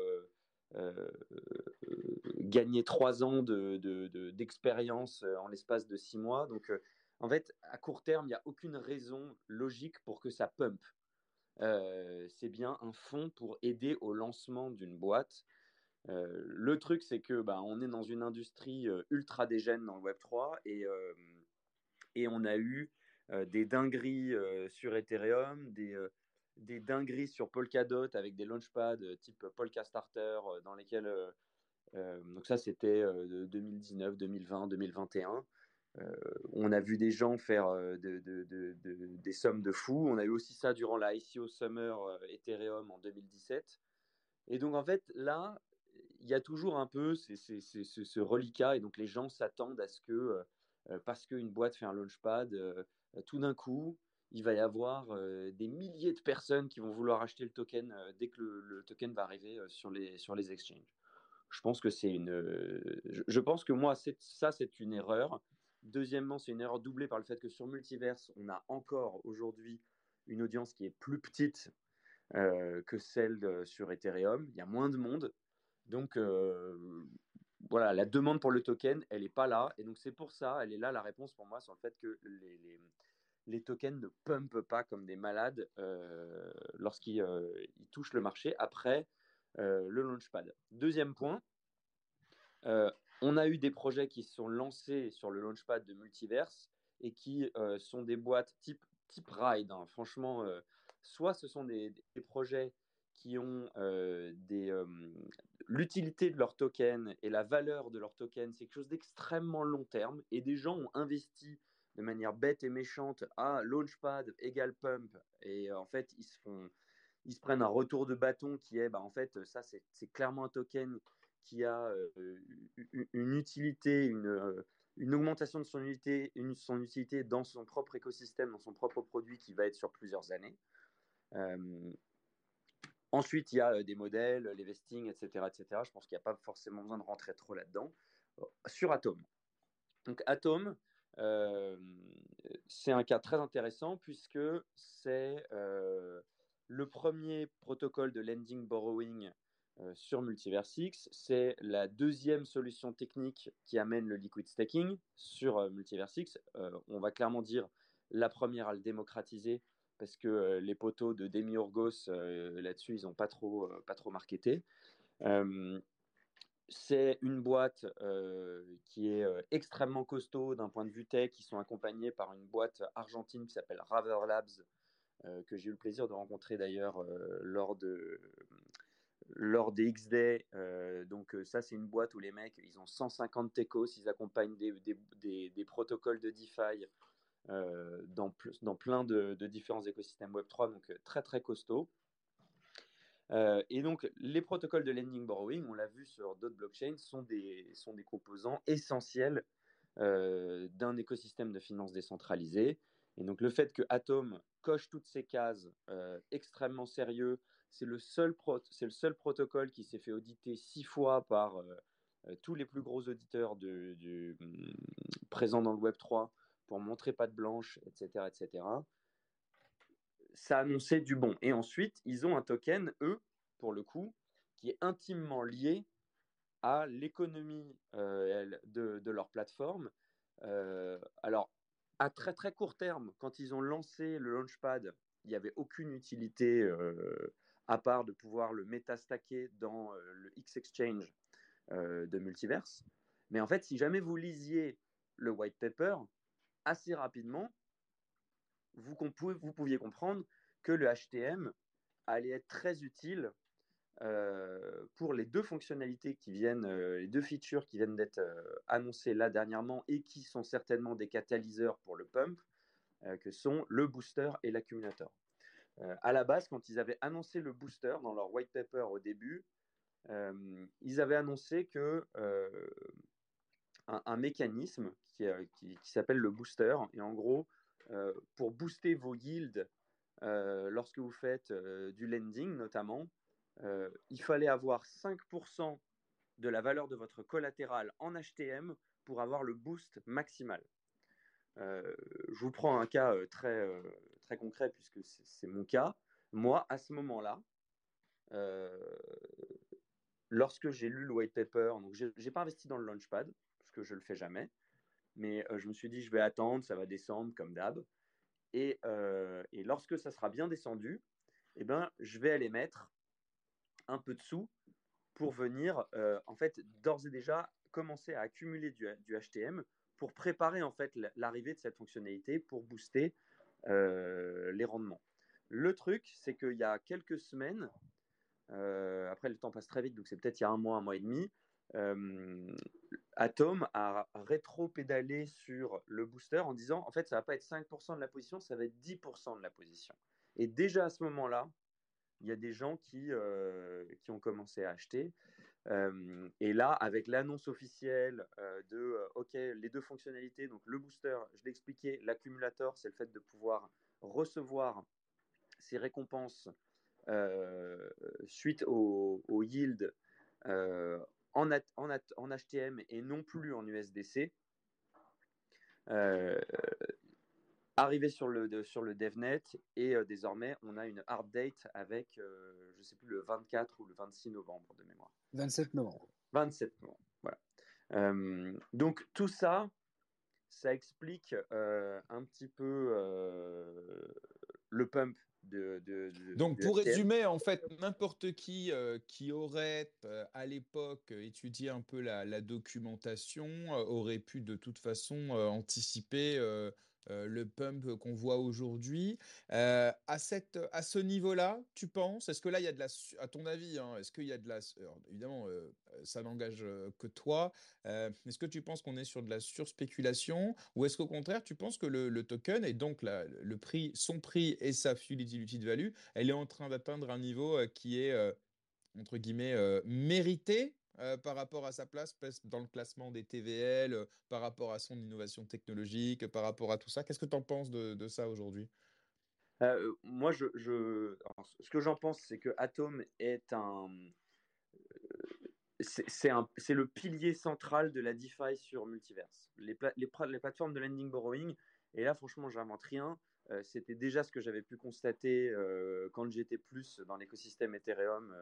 gagner trois ans d'expérience de, de, en l'espace de six mois. Donc, en fait, à court terme, il n'y a aucune raison logique pour que ça pump. C'est bien un fonds pour aider au lancement d'une boîte. Le truc, c'est que bah, on est dans une industrie ultra dégène dans le Web 3 et, et on a eu des dingueries sur Ethereum, des, des dingueries sur Polkadot avec des launchpads type Polka Starter dans lesquels donc ça c'était 2019, 2020, 2021. Euh, on a vu des gens faire euh, des sommes de fous. On a eu aussi ça durant la ICO Summer euh, Ethereum en 2017. Et donc, en fait, là, il y a toujours un peu ce reliquat. Et donc, les gens s'attendent à ce que, parce qu'une boîte fait un launchpad, tout d'un coup, il va y avoir des milliers de personnes qui vont vouloir acheter le token dès que le, token va arriver sur les, sur les exchanges. Je pense que c'est une. je pense que moi, ça, c'est une erreur. Deuxièmement, c'est une erreur doublée par le fait que sur Multiverse, on a encore aujourd'hui une audience qui est plus petite que celle sur Ethereum. Il y a moins de monde. Donc, voilà, la demande pour le token, elle n'est pas là. Et donc, c'est pour ça, elle est là la réponse pour moi sur le fait que les, tokens ne pumpent pas comme des malades euh, lorsqu'ils euh, touchent le marché après euh, le launchpad. Deuxième point, on a eu des projets qui sont lancés sur le launchpad de Multiverse et qui sont des boîtes type, type Ride. Hein. Franchement, soit ce sont des, projets qui ont des, l'utilité de leur token et la valeur de leur token, c'est quelque chose d'extrêmement long terme. Et des gens ont investi de manière bête et méchante à Launchpad égale Pump. Et en fait, se, ils se prennent un retour de bâton qui est, bah, en fait, ça, c'est clairement un token qui a une utilité, une, une augmentation de son utilité, son utilité dans son propre écosystème, dans son propre produit qui va être sur plusieurs années. Ensuite, il y a des modèles, les vestings, etc. etc. Je pense qu'il n'y a pas forcément besoin de rentrer trop là-dedans. Sur Atom. Donc Atom, c'est un cas très intéressant puisque c'est le premier protocole de lending borrowing sur Multiversix. C'est la deuxième solution technique qui amène le liquid staking sur Multiversix. on va clairement dire la première à le démocratiser parce que les poteaux de Demiurgos là-dessus, ils n'ont pas trop, pas trop marketé. c'est une boîte qui est extrêmement costaud d'un point de vue tech. Ils sont accompagnés par une boîte argentine qui s'appelle Raver Labs, que j'ai eu le plaisir de rencontrer d'ailleurs lors de lors des X-Day. donc ça, c'est une boîte où les mecs, ils ont 150 techos, ils accompagnent des, des, des protocoles de DeFi euh, dans, dans, plein de, différents écosystèmes Web3, donc euh, très très costaud. Euh, et donc, les protocoles de lending borrowing, on l'a vu sur d'autres blockchains, sont des, sont des composants essentiels d'un écosystème de finances décentralisé. Et donc, le fait que Atom coche toutes ces cases extrêmement sérieux, c'est le, seul protocole qui s'est fait auditer six fois par tous les plus gros auditeurs mm, présents dans le Web3 pour montrer pas de blanche, etc., etc. Ça annonçait du bon. Et ensuite, ils ont un token, eux, pour le coup, qui est intimement lié à l'économie euh, de, leur plateforme. Euh, alors, à très très court terme, quand ils ont lancé le Launchpad, il n'y avait aucune utilité euh, à part de pouvoir le métastacker dans le X-Exchange de Multiverse. Mais en fait, si jamais vous lisiez le white paper, assez rapidement, vous, pouviez comprendre que le HTM allait être très utile euh, pour les deux fonctionnalités qui viennent, euh, les deux features qui viennent d'être euh, annoncées là dernièrement et qui sont certainement des catalyseurs pour le pump, que sont le booster et l'accumulateur. À la base, quand ils avaient annoncé le booster dans leur white paper au début, ils avaient annoncé que un, mécanisme euh, qui, s'appelle le booster. Et en gros, euh, pour booster vos yields euh, lorsque vous faites du lending notamment, il fallait avoir 5% de la valeur de votre collatéral en HTM pour avoir le boost maximal. je vous prends un cas très, très concret puisque c'est mon cas. Moi, à ce moment-là, lorsque j'ai lu le white paper, donc j'ai pas investi dans le launchpad, que je le fais jamais. Mais euh, je me suis dit, je vais attendre, ça va descendre comme d'hab. Et, euh, et, lorsque ça sera bien descendu, eh ben, je vais aller mettre un peu de sous pour venir, euh, en fait, d'ores et déjà commencer à accumuler du, du, HTM pour préparer en fait l'arrivée de cette fonctionnalité pour booster les rendements. Le truc, c'est qu'il y a quelques semaines, après le temps passe très vite, donc c'est peut-être il y a un mois, un mois et demi, Atom a rétro-pédalé sur le booster en disant en fait ça va pas être 5% de la position, ça va être 10% de la position. Et déjà à ce moment-là, il y a des gens qui, euh, qui ont commencé à acheter. Et là, avec l'annonce officielle de OK, les deux fonctionnalités, donc le booster, je l'ai expliqué, l'accumulateur, c'est le fait de pouvoir recevoir ces récompenses suite au, au yield en, en, HTM et non plus en USDC. Euh, arrivé sur le, sur le DevNet et désormais on a une hard date avec, je ne sais plus, le 24 ou le 26 novembre de mémoire. 27 novembre. 27 novembre, voilà. donc tout ça, ça explique un petit peu le pump donc, pour résumer, en fait, n'importe qui euh, qui aurait euh, à l'époque étudié un peu la, documentation euh, aurait pu de toute façon anticiper euh, le pump qu'on voit aujourd'hui. Euh, à, cette, à ce niveau-là, tu penses, est-ce que là, il y a de la, à ton avis, hein, est-ce qu'il y a de la, évidemment, euh, ça n'engage que toi, est-ce que tu penses qu'on est sur de la surspéculation ou est-ce qu'au contraire, tu penses que le, token et donc le prix, son prix et sa utility value, elle est en train d'atteindre un niveau qui est, entre guillemets, mérité? Euh, par rapport à sa place dans le classement des TVL, euh, par rapport à son innovation technologique, par rapport à tout ça? Qu'est-ce que tu en penses de, ça aujourd'hui? Euh, Moi, ce que j'en pense, c'est que Atom est un. C'est le pilier central de la DeFi sur Multiverse. Les, les, plateformes de lending borrowing, et là, franchement, j'invente rien. C'était déjà ce que j'avais pu constater quand j'étais plus dans l'écosystème Ethereum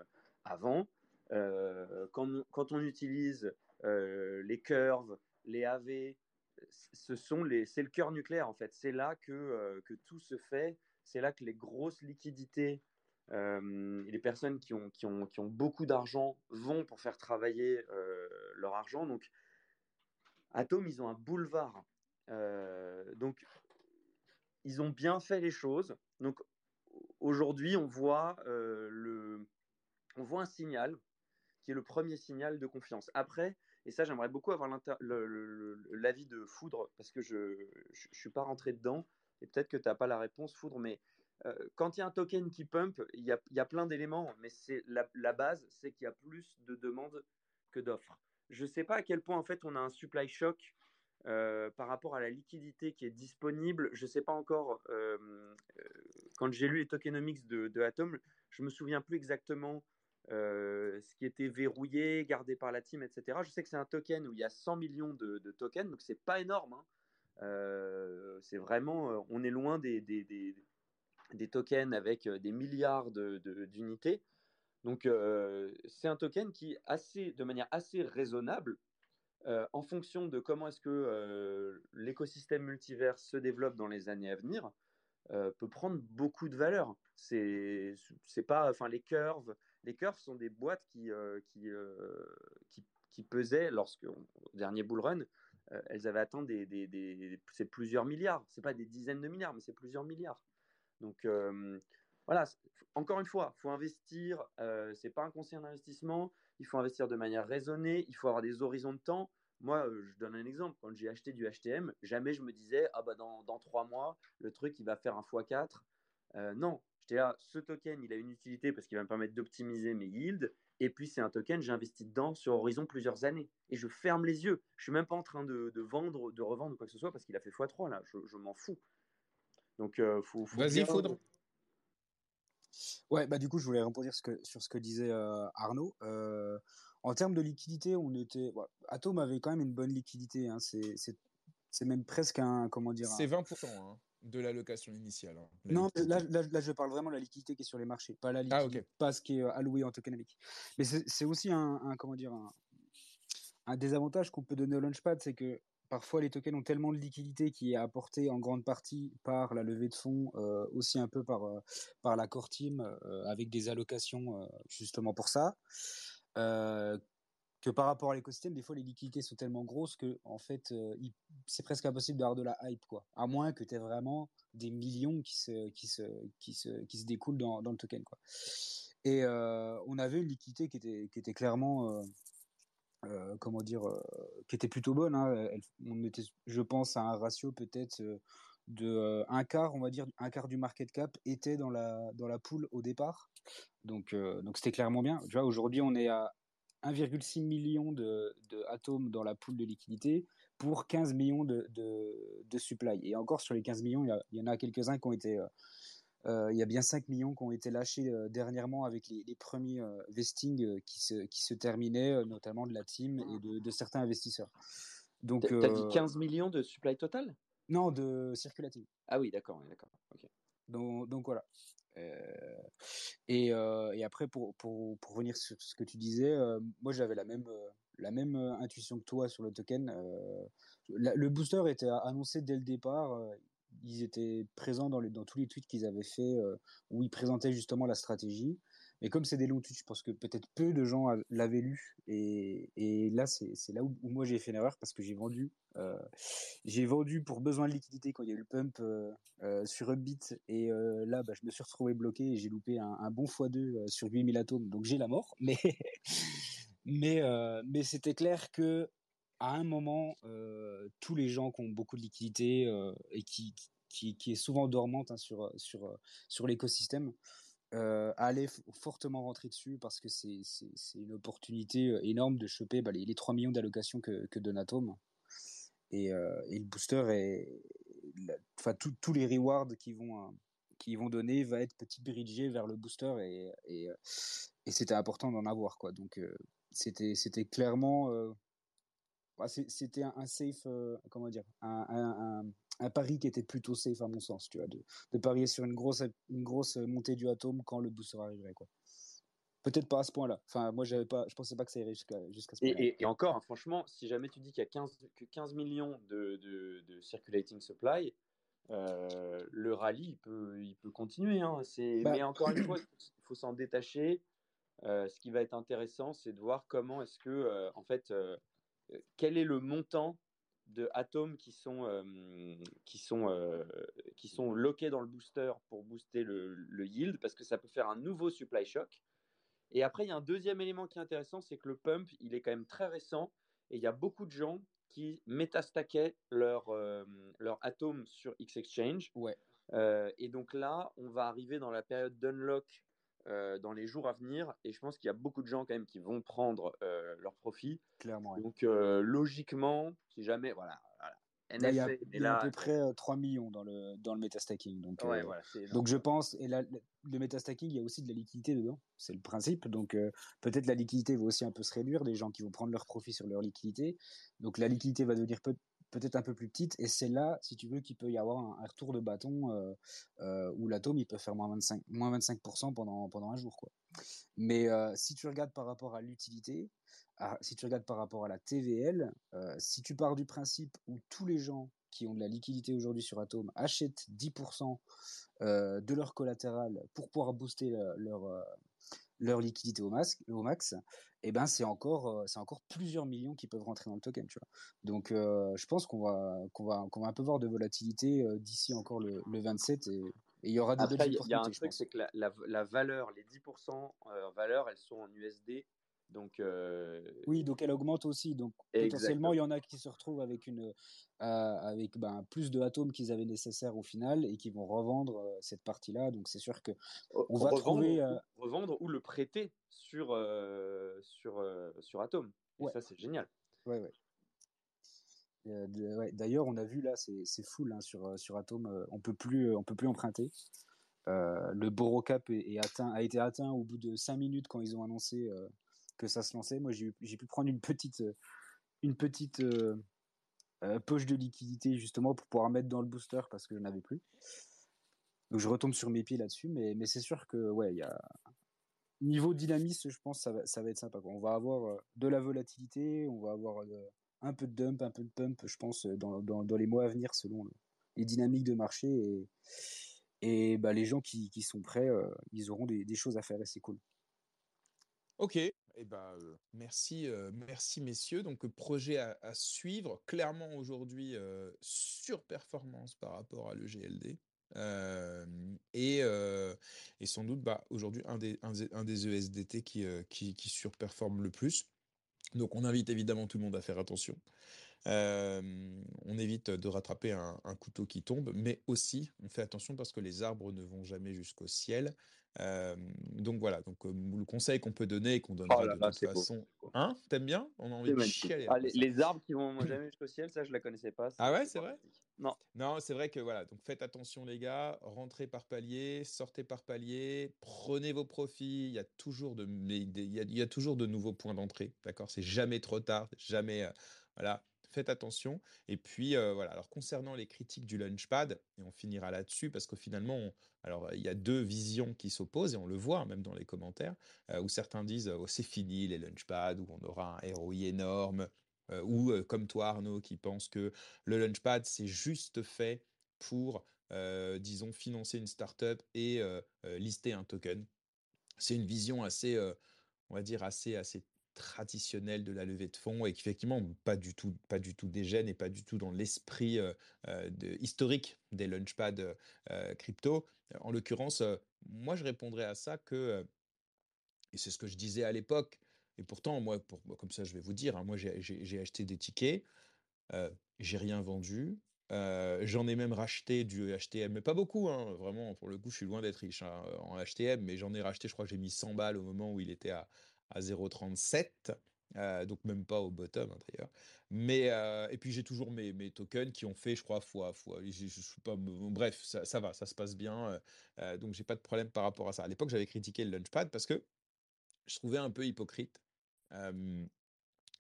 avant. Euh, quand, on utilise euh, les curves, les AV, ce c'est le cœur nucléaire en fait. C'est là que, euh, que tout se fait. C'est là que les grosses liquidités les personnes qui ont, qui ont, qui ont beaucoup d'argent vont pour faire travailler leur argent. Donc, Atom, ils ont un boulevard. donc, ils ont bien fait les choses. Donc, aujourd'hui, on voit le, on voit un signal qui est le premier signal de confiance. Après, et ça, j'aimerais beaucoup avoir l'avis de Foudre, parce que je ne suis pas rentré dedans, et peut-être que tu n'as pas la réponse, Foudre, mais euh, quand il y a un token qui pump, il y a, y a, plein d'éléments, mais c'est la, la, base, c'est qu'il y a plus de demandes que d'offres. Je ne sais pas à quel point, en fait, on a un supply shock euh, par rapport à la liquidité qui est disponible. Je ne sais pas encore, euh, quand j'ai lu les tokenomics de, de Atom, je me souviens plus exactement euh, ce qui était verrouillé, gardé par la team, etc. Je sais que c'est un token où il y a 100 millions de, tokens, donc c'est pas énorme. Hein. Euh, c'est vraiment, euh, on est loin des, des, tokens avec des milliards d'unités. donc c'est un token qui, assez, de manière assez raisonnable, en fonction de comment est-ce que l'écosystème multivers se développe dans les années à venir, peut prendre beaucoup de valeur. C'est pas, enfin les curves, les curves sont des boîtes qui, euh, euh, qui, qui, pesaient, lorsque, au dernier bull run, euh, elles avaient atteint des, des, c'est plusieurs milliards. C'est pas des dizaines de milliards, mais c'est plusieurs milliards. Donc voilà, encore une fois, il faut investir. Euh, c'est pas un conseil d'investissement. Il faut investir de manière raisonnée. Il faut avoir des horizons de temps. Moi, je donne un exemple. Quand j'ai acheté du HTM, jamais je me disais ah bah dans, dans trois mois le truc il va faire un x4. non, J'étais là, ce token, il a une utilité parce qu'il va me permettre d'optimiser mes yields. Et puis, c'est un token, j'investis dedans sur horizon plusieurs années. Et je ferme les yeux. Je suis même pas en train de, vendre, de revendre ou quoi que ce soit parce qu'il a fait x3 là. Je, m'en fous. Donc, euh, faut, Vas-y, Foudre. Ouais, bah du coup, je voulais ce que, sur ce que disait euh, Arnaud. Euh, en termes de liquidité, on était. Atom avait quand même une bonne liquidité. Hein. C'est même presque un. Comment dire C'est 20% de l'allocation initiale. Hein, non, là, là, je parle vraiment de la liquidité qui est sur les marchés, pas la ah, liquidité, pas ce qui est euh, alloué en tokenomics. Mais c'est aussi un, comment dire, un, désavantage qu'on peut donner au Launchpad, c'est que parfois les tokens ont tellement de liquidité qui est apportée en grande partie par la levée de fonds, euh, aussi un peu par, euh, par la core team, avec des allocations justement pour ça que par rapport à l'écosystème, des fois les liquidités sont tellement grosses que en fait, euh, c'est presque impossible d'avoir de la hype, quoi. À moins que tu aies vraiment des millions qui se, qui se, qui se, qui se découlent dans, dans le token, quoi. Et euh, on avait une liquidité qui était, qui était clairement, euh, comment dire, qui était plutôt bonne. Hein. on était, je pense, à un ratio peut-être de un quart, on va dire, un quart du market cap était dans la, dans la poule au départ. Donc, donc c'était clairement bien. Tu vois, aujourd'hui, on est à 1,6 million de, atomes dans la poule de liquidité pour 15 millions de, de, supply. Et encore sur les 15 millions, il y, en a quelques-uns qui ont été... Euh, euh, il y a bien 5 millions qui ont été lâchés euh, dernièrement avec les, premiers vestings qui, se, qui se terminaient, notamment de la team et de, certains investisseurs. Donc, as dit 15 millions de supply total? Non, de circulating. Ah oui, d'accord, d'accord. Donc, voilà. et, et, après, pour, pour, pour, revenir sur ce que tu disais, moi j'avais la même, la même intuition que toi sur le token. le booster était annoncé dès le départ ils étaient présents dans, dans tous les tweets qu'ils avaient fait où ils présentaient justement la stratégie. Mais comme c'est des longs tweets, je pense que peut-être peu de gens l'avaient lu. Et, là, c'est là où, moi j'ai fait une erreur parce que j'ai vendu. Euh, j'ai vendu pour besoin de liquidité quand il y a eu le pump euh, euh, sur Upbit. Et là, bah, je me suis retrouvé bloqué et j'ai loupé un, bon x2 sur 8000 atomes. Donc j'ai la mort. <laughs> Mais, mais, c'était clair que à un moment, tous les gens qui ont beaucoup de liquidité et qui, qui, qui, est souvent dormante hein, sur, sur, sur l'écosystème, euh, aller fortement rentrer dessus parce que c'est une opportunité euh, énorme de choper bah, les, les, 3 millions d'allocations que, que donne Atom. Et, euh, et, le booster est. Enfin, tous les rewards qui vont, qui vont donner va être petit bridgé vers le booster et, et, et c'était important d'en avoir. Quoi. Donc, c'était clairement. C'était un, un, safe. comment dire un, un un pari qui était plutôt safe à mon sens, tu vois, de, de parier sur une grosse, une grosse montée du atome quand le booster arriverait, quoi. Peut-être pas à ce point-là. Enfin, moi, j'avais pas, je pensais pas que ça irait jusqu'à ce point-là. Et, et, encore, hein, franchement, si jamais tu dis qu'il y a 15, que 15 millions de, de, de circulating supply, euh, le rallye, il peut, il peut continuer. Hein. Bah... Mais encore une <coughs> fois, il faut s'en détacher. Euh, ce qui va être intéressant, c'est de voir comment est-ce que, euh, en fait, euh, quel est le montant de atomes qui sont, euh, qui, sont, euh, qui sont loqués dans le booster pour booster le, le, yield, parce que ça peut faire un nouveau supply shock. Et après, il y a un deuxième élément qui est intéressant, c'est que le pump, il est quand même très récent, et il y a beaucoup de gens qui métastaquaient leur, euh, leur atome sur X-Exchange. Ouais. et donc là, on va arriver dans la période d'unlock euh, dans les jours à venir. Et je pense qu'il y a beaucoup de gens quand même qui vont prendre euh, leur profit. Clairement. Donc euh, logiquement, si jamais, voilà. voilà. Là, il y a, il y a à peu près 3 millions dans le, dans le metastacking. Donc, ouais, voilà, donc je pense, et là, le metastacking, il y a aussi de la liquidité dedans. C'est le principe. Donc peut-être la liquidité va aussi un peu se réduire, des gens qui vont prendre leur profit sur leur liquidité. Donc la liquidité va devenir peut peut-être un peu plus petite. Et c'est là, si tu veux, qu'il peut y avoir un, retour de bâton euh, euh, où l'atome il peut faire moins 25, moins 25% pendant, pendant un jour. Quoi. Mais euh, si tu regardes par rapport à l'utilité, si tu regardes par rapport à la TVL, si tu pars du principe où tous les gens qui ont de la liquidité aujourd'hui sur Atom achètent 10% euh, de leur collatéral pour pouvoir booster leur, leur liquidité au max, au max et eh ben c'est encore euh, c'est encore plusieurs millions qui peuvent rentrer dans le token tu vois. Donc euh, je pense qu'on va qu'on va qu'on va un peu voir de volatilité euh, d'ici encore le, le 27 et il y aura des Après, il y a un truc c'est que la, la, la, valeur les 10% valeur elles sont en USD donc, euh... Oui, donc elle augmente aussi. Donc Exactement. potentiellement, il y en a qui se retrouvent avec, une, euh, avec ben, plus de atomes qu'ils avaient nécessaire au final et qui vont revendre euh, cette partie-là. Donc c'est sûr que on va revendre, trouver. Ou, revendre ou le prêter sur, sur, sur Atom. Et ouais. ça, c'est génial. Ouais, ouais. Ouais, D'ailleurs, on a vu là, c'est full hein, sur, sur Atom. on peut plus, on peut plus emprunter. Euh, le Boro Cap est, est atteint, a été atteint au bout de 5 minutes quand ils ont annoncé euh, que ça se lançait. Moi, j'ai pu prendre une petite, euh, une petite euh, euh, poche de liquidité justement pour pouvoir mettre dans le booster parce que je n'avais plus. Donc je retombe sur mes pieds là-dessus, mais, c'est sûr que ouais, il y a niveau dynamisme, je pense ça va, ça va être sympa. On va avoir de la volatilité, on va avoir un peu de dump, un peu de pump, je pense, dans, les mois à venir selon le, les dynamiques de marché et, bah, les gens qui, sont prêts, ils auront des, des, choses à faire et c'est cool. Ok, eh ben, euh, merci, euh, merci messieurs. Donc projet à, suivre. Clairement aujourd'hui euh, surperformance par rapport à l'EGLD. et, et sans doute bah, aujourd'hui un des, ESDT qui, qui, surperforme le plus. Donc on invite évidemment tout le monde à faire attention. Euh, on évite de rattraper un, couteau qui tombe, mais aussi on fait attention parce que les arbres ne vont jamais jusqu'au ciel. Euh, donc voilà, donc euh, le conseil qu'on peut donner et qu'on donnera oh là là, de toute façon. Beau. Hein T'aimes bien? On a envie de chialer. Ah, les, les, arbres qui vont <laughs> jamais jusqu'au ciel, ça je la connaissais pas. Ah ouais, c'est vrai? Non. Non, c'est vrai que voilà, donc faites attention les gars, rentrez par palier, sortez par palier, prenez vos profits. Il y a toujours de, il y a, il y a toujours de nouveaux points d'entrée, d'accord? C'est jamais trop tard, jamais, euh, voilà faites attention. Et puis voilà. Alors concernant les critiques du Launchpad, et on finira là-dessus parce que finalement, alors il y a deux visions qui s'opposent et on le voit hein, même dans les commentaires où certains disent oh, c'est fini les Launchpads où on aura un ROI énorme. ou comme toi Arnaud qui pense que le Launchpad c'est juste fait pour disons financer une startup et lister un token. C'est une vision assez, on va dire assez assez traditionnelle de la levée de fonds et qui effectivement pas du tout pas du tout et pas du tout dans l'esprit historique des launchpads crypto. En l'occurrence, moi je répondrais à ça que et c'est ce que je disais à l'époque. Et pourtant, moi, pour, comme ça, je vais vous dire, hein, moi, j'ai acheté des tickets, j'ai rien vendu, j'en ai même racheté du HTM, mais pas beaucoup, hein, vraiment, pour le coup, je suis loin d'être riche hein, en HTM, mais j'en ai racheté, je crois que j'ai mis 100 balles au moment où il était à, à 0,37. donc même pas au bottom d'ailleurs. Mais et puis j'ai toujours mes, tokens qui ont fait, je crois, fois fois. Je, suis pas, bref, ça, va, ça se passe bien. donc j'ai pas de problème par rapport à ça. À l'époque, j'avais critiqué le Launchpad parce que je trouvais un peu hypocrite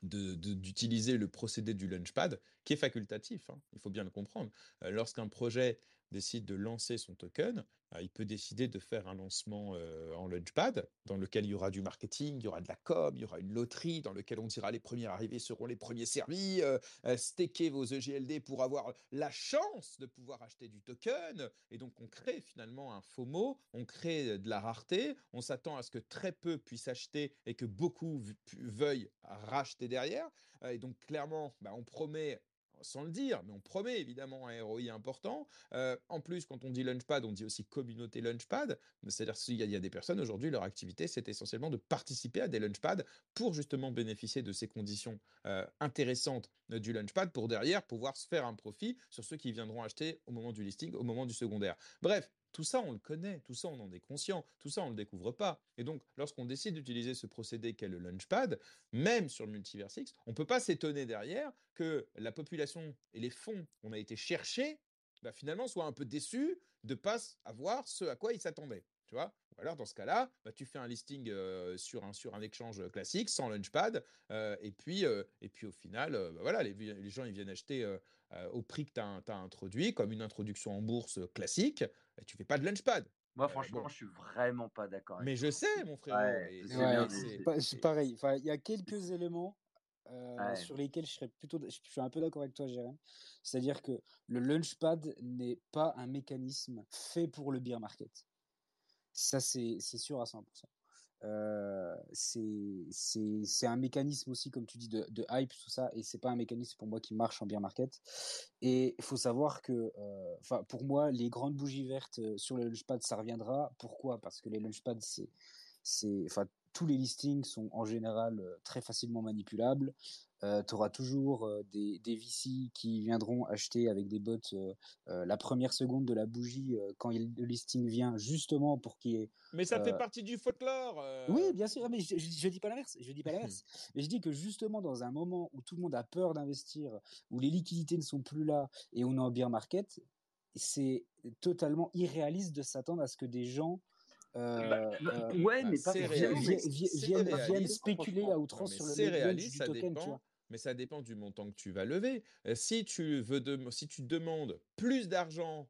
d'utiliser le procédé du Launchpad, qui est facultatif, hein, il faut bien le comprendre. Lorsqu'un projet décide de lancer son token, il peut décider de faire un lancement en launchpad dans lequel il y aura du marketing, il y aura de la com, il y aura une loterie dans lequel on dira les premiers arrivés seront les premiers servis, euh, vos EGLD pour avoir la chance de pouvoir acheter du token. Et donc on crée finalement un mot, on crée de la rareté, on s'attend à ce que très peu puissent acheter et que beaucoup veuillent racheter derrière. Et donc clairement, bah, on promet sans le dire, mais on promet évidemment un ROI important. Euh, en plus, quand on dit Launchpad, on dit aussi communauté Launchpad. C'est-à-dire qu'il y, a des personnes aujourd'hui, leur activité, c'est essentiellement de participer à des Launchpads pour justement bénéficier de ces conditions euh, intéressantes du Launchpad pour derrière pouvoir se faire un profit sur ceux qui viendront acheter au moment du listing, au moment du secondaire. Bref, tout ça, on le connaît, tout ça, on en est conscient, tout ça, on ne le découvre pas. Et donc, lorsqu'on décide d'utiliser ce procédé qu'est le Launchpad, même sur le Multiversix, on ne peut pas s'étonner derrière que la population et les fonds qu'on a été chercher, bah, finalement, soient un peu déçus de ne pas avoir ce à quoi ils s'attendaient. Tu vois Ou alors, dans ce cas-là, bah, tu fais un listing euh, sur, un, sur un échange classique, sans Launchpad, euh, et, puis, euh, et puis au final, bah, voilà, les, gens ils viennent acheter au prix que tu as, introduit, comme une introduction en bourse classique, tu fais pas de Launchpad. Moi, franchement, je suis vraiment pas d'accord. Mais je sais, mon frère. c'est pareil. Enfin, il y a quelques éléments sur lesquels je serais plutôt, je suis un peu d'accord avec toi, Jérém. C'est-à-dire que le Launchpad n'est pas un mécanisme fait pour le beer market. Ça, c'est sûr à 100%. Euh, c'est un mécanisme aussi, comme tu dis, de, hype, tout ça, et c'est pas un mécanisme pour moi qui marche en beer market. Et il faut savoir que, euh, enfin, pour moi, les grandes bougies vertes euh, sur le launchpad, ça reviendra. Pourquoi? Parce que les launchpads, c'est, enfin, tous les listings sont en général très facilement manipulables. Euh, tu auras toujours euh, des, des VC qui viendront acheter avec des bots la première seconde de la bougie quand le listing vient, justement pour qu'il y ait. Mais ça fait partie du folklore. Oui, bien sûr. Mais je, je, dis pas l'inverse. Je dis pas l'inverse. <laughs> mais je dis que justement dans un moment où tout le monde a peur d'investir, où les liquidités ne sont plus là et on est en beer market, c'est totalement irréaliste de s'attendre à ce que des gens euh, bah, euh, ouais, mais pas viennent, spéculer à outrance sur le réaliste, du token, dépend, Mais ça dépend du montant que tu vas lever. Euh, si tu veux si tu demandes plus d'argent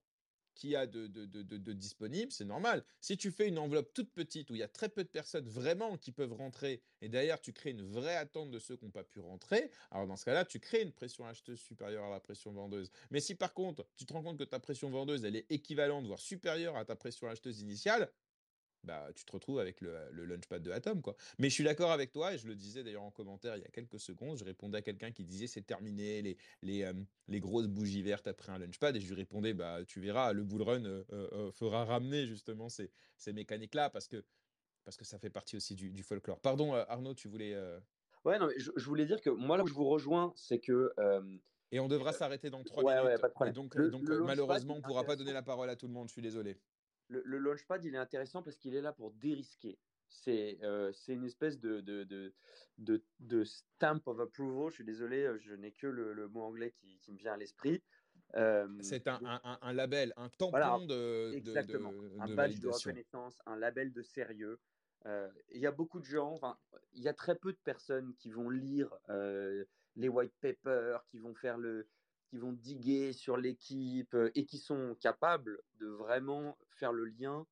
qu'il y a de, de, de, disponible, c'est normal. Si tu fais une enveloppe toute petite où il y a très peu de personnes vraiment qui peuvent rentrer et derrière tu crées une vraie attente de ceux qui n'ont pas pu rentrer, alors dans ce cas-là, tu crées une pression acheteuse supérieure à la pression vendeuse. Mais si par contre tu te rends compte que ta pression vendeuse elle est équivalente voire supérieure à ta pression acheteuse initiale, bah, tu te retrouves avec le, le, launchpad de Atom. Quoi. Mais je suis d'accord avec toi, et je le disais d'ailleurs en commentaire il y a quelques secondes, je répondais à quelqu'un qui disait c'est terminé, les, les, euh, les, grosses bougies vertes après un launchpad, et je lui répondais, bah, tu verras, le bull run euh, euh, fera ramener justement ces, ces mécaniques-là, parce que, parce que ça fait partie aussi du, du folklore. Pardon Arnaud, tu voulais... Ouais, non, mais je, je, voulais dire que moi, là où je vous rejoins, c'est que... Et on devra s'arrêter dans trois minutes. Ouais, pas de problème. Et donc, donc malheureusement, on ne pourra pas donner la parole à tout le monde, je suis désolé le, launchpad, il est intéressant parce qu'il est là pour dérisquer. C'est euh, une espèce de, de, de, de, stamp of approval. Je suis désolé, euh, je n'ai que le, mot anglais qui, qui, me vient à l'esprit. Euh, c'est un, un, un, label, un tampon de, exactement, un badge de reconnaissance, un label de sérieux. Il y a beaucoup de gens, il y a très peu de personnes qui vont lire les white papers, qui vont faire le, qui vont diguer sur l'équipe et qui sont capables de vraiment faire le lien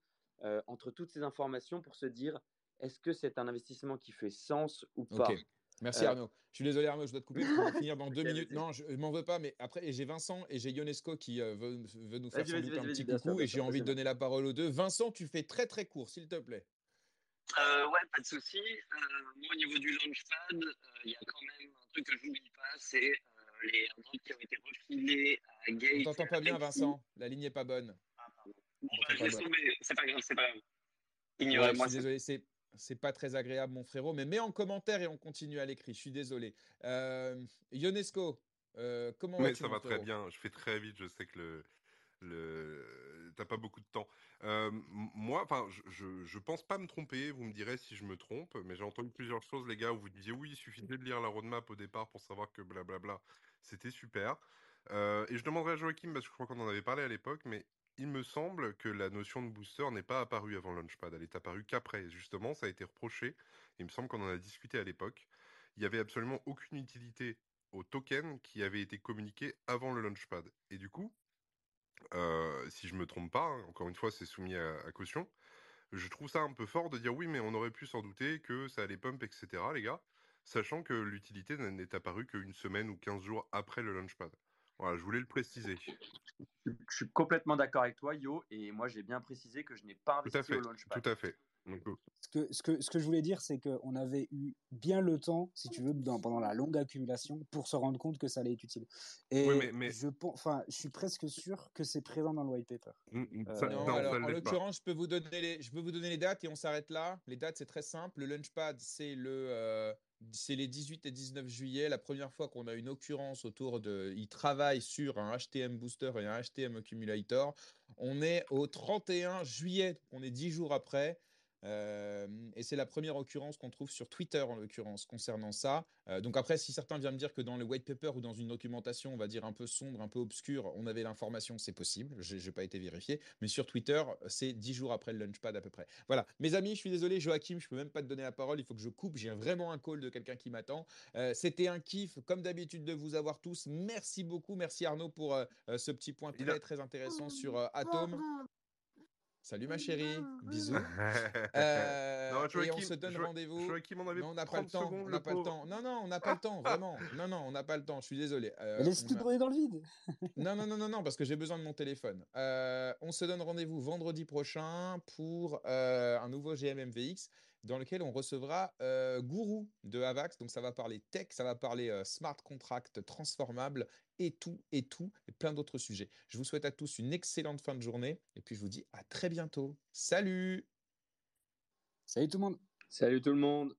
entre toutes ces informations pour se dire est-ce que c'est un investissement qui fait sens ou pas? Merci Arnaud. Je suis désolé Arnaud, je dois te couper pour <laughs> finir dans deux minutes. Non, je m'en veux pas, mais après j'ai Vincent et j'ai Ionesco qui veut, nous faire un petit coucou et j'ai envie de donner la parole aux deux. Vincent, tu fais très très court, s'il te plaît. Euh, ouais, pas de souci. Euh, moi, au niveau du launchpad, il y a quand même un truc que je n'oublie pas, c'est les qui ont été refilés à Gate. On t'entend pas bien, Vincent. La ligne n'est pas bonne. Ah, pardon. c'est pas grave, c'est pas grave. Ignorez-moi. désolé, c'est c'est pas très agréable, mon frérot, mais mets en commentaire et on continue à l'écrit. Je suis désolé. Euh, Ionesco, euh, comment Oui, ça va très bien. Je fais très vite. Je sais que le, le... t'as pas beaucoup de temps. Euh, moi, enfin, je, je, pense pas me tromper. Vous me direz si je me trompe, mais j'ai entendu plusieurs choses, les gars, où vous disiez oui, il suffisait de lire la roadmap au départ pour savoir que blablabla, c'était super. Euh, et je demanderai à Joachim parce que je crois qu'on en avait parlé à l'époque, mais il me semble que la notion de booster n'est pas apparue avant Launchpad. Elle est apparue qu'après. Justement, ça a été reproché. Il me semble qu'on en a discuté à l'époque. Il n'y avait absolument aucune utilité au token qui avait été communiqué avant le Launchpad. Et du coup, euh, si je me trompe pas, hein, encore une fois, c'est soumis à, caution. Je trouve ça un peu fort de dire oui, mais on aurait pu s'en douter que ça allait pump, etc., les gars, sachant que l'utilité n'est apparue qu'une semaine ou 15 jours après le Launchpad. Voilà, je voulais le préciser. Je suis complètement d'accord avec toi, Yo, et moi j'ai bien précisé que je n'ai pas investi tout à fait, au Launchpad. Tout à fait. Ce que, ce, que, ce que je voulais dire, c'est qu'on avait eu bien le temps, si tu veux, pendant la longue accumulation, pour se rendre compte que ça allait être utile. Et Je, enfin, je suis presque sûr que c'est présent dans le white paper. Mmh, euh, en l'occurrence, je, peux vous donner les, je peux vous donner les dates et on s'arrête là. Les dates, c'est très simple. Le Launchpad, c'est le, euh, c'est les 18 et 19 juillet, la première fois qu'on a une occurrence autour de. Ils travaillent sur un HTM booster et un HTM accumulator. On est au 31 juillet, on est 10 jours après. Euh, et c'est la première occurrence qu'on trouve sur Twitter en l'occurrence concernant ça. Euh, donc après, si certains viennent me dire que dans le white paper ou dans une documentation, on va dire un peu sombre, un peu obscure, on avait l'information, c'est possible. Je n'ai pas été vérifié, mais sur Twitter, c'est dix jours après le launchpad à peu près. Voilà, mes amis, je suis désolé, Joachim, je peux même pas te donner la parole. Il faut que je coupe. J'ai vraiment un call de quelqu'un qui m'attend. Euh, c'était un kiff, comme d'habitude, de vous avoir tous. Merci beaucoup, merci Arnaud pour ce petit point très très intéressant sur Atom. Salut ma chérie, bisous. <laughs> Euh, et on se donne rendez-vous. Non, on n'a pas le temps. on n'a pas le temps. Non, non, on n'a pas le temps, vraiment. Non, non, on n'a pas le temps. Je suis désolé. Euh, Laisse tout brûler dans le vide. <laughs> non, non, non, non, non, parce que j'ai besoin de mon téléphone. Euh, on se donne rendez-vous vendredi prochain pour un nouveau GMMVX dans lequel on recevra euh, Guru de Avax. Donc ça va parler tech, ça va parler euh, smart contract transformable et tout, et tout, et plein d'autres sujets. Je vous souhaite à tous une excellente fin de journée et puis je vous dis à très bientôt. Salut Salut tout le monde Salut tout le monde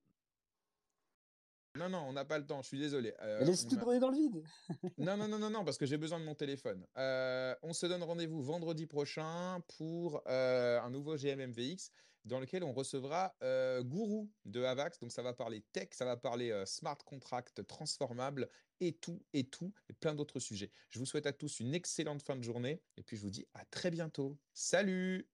non, non, on n'a pas le temps, je suis désolé. Euh, Laisse tout brûler dans le vide. <laughs> non, non, non, non, non, parce que j'ai besoin de mon téléphone. on se donne rendez-vous vendredi prochain pour un nouveau GMMVX dans lequel on recevra euh, Guru de Avax. Donc ça va parler tech, ça va parler euh, smart contract transformable et tout, et tout, et plein d'autres sujets. Je vous souhaite à tous une excellente fin de journée et puis je vous dis à très bientôt. Salut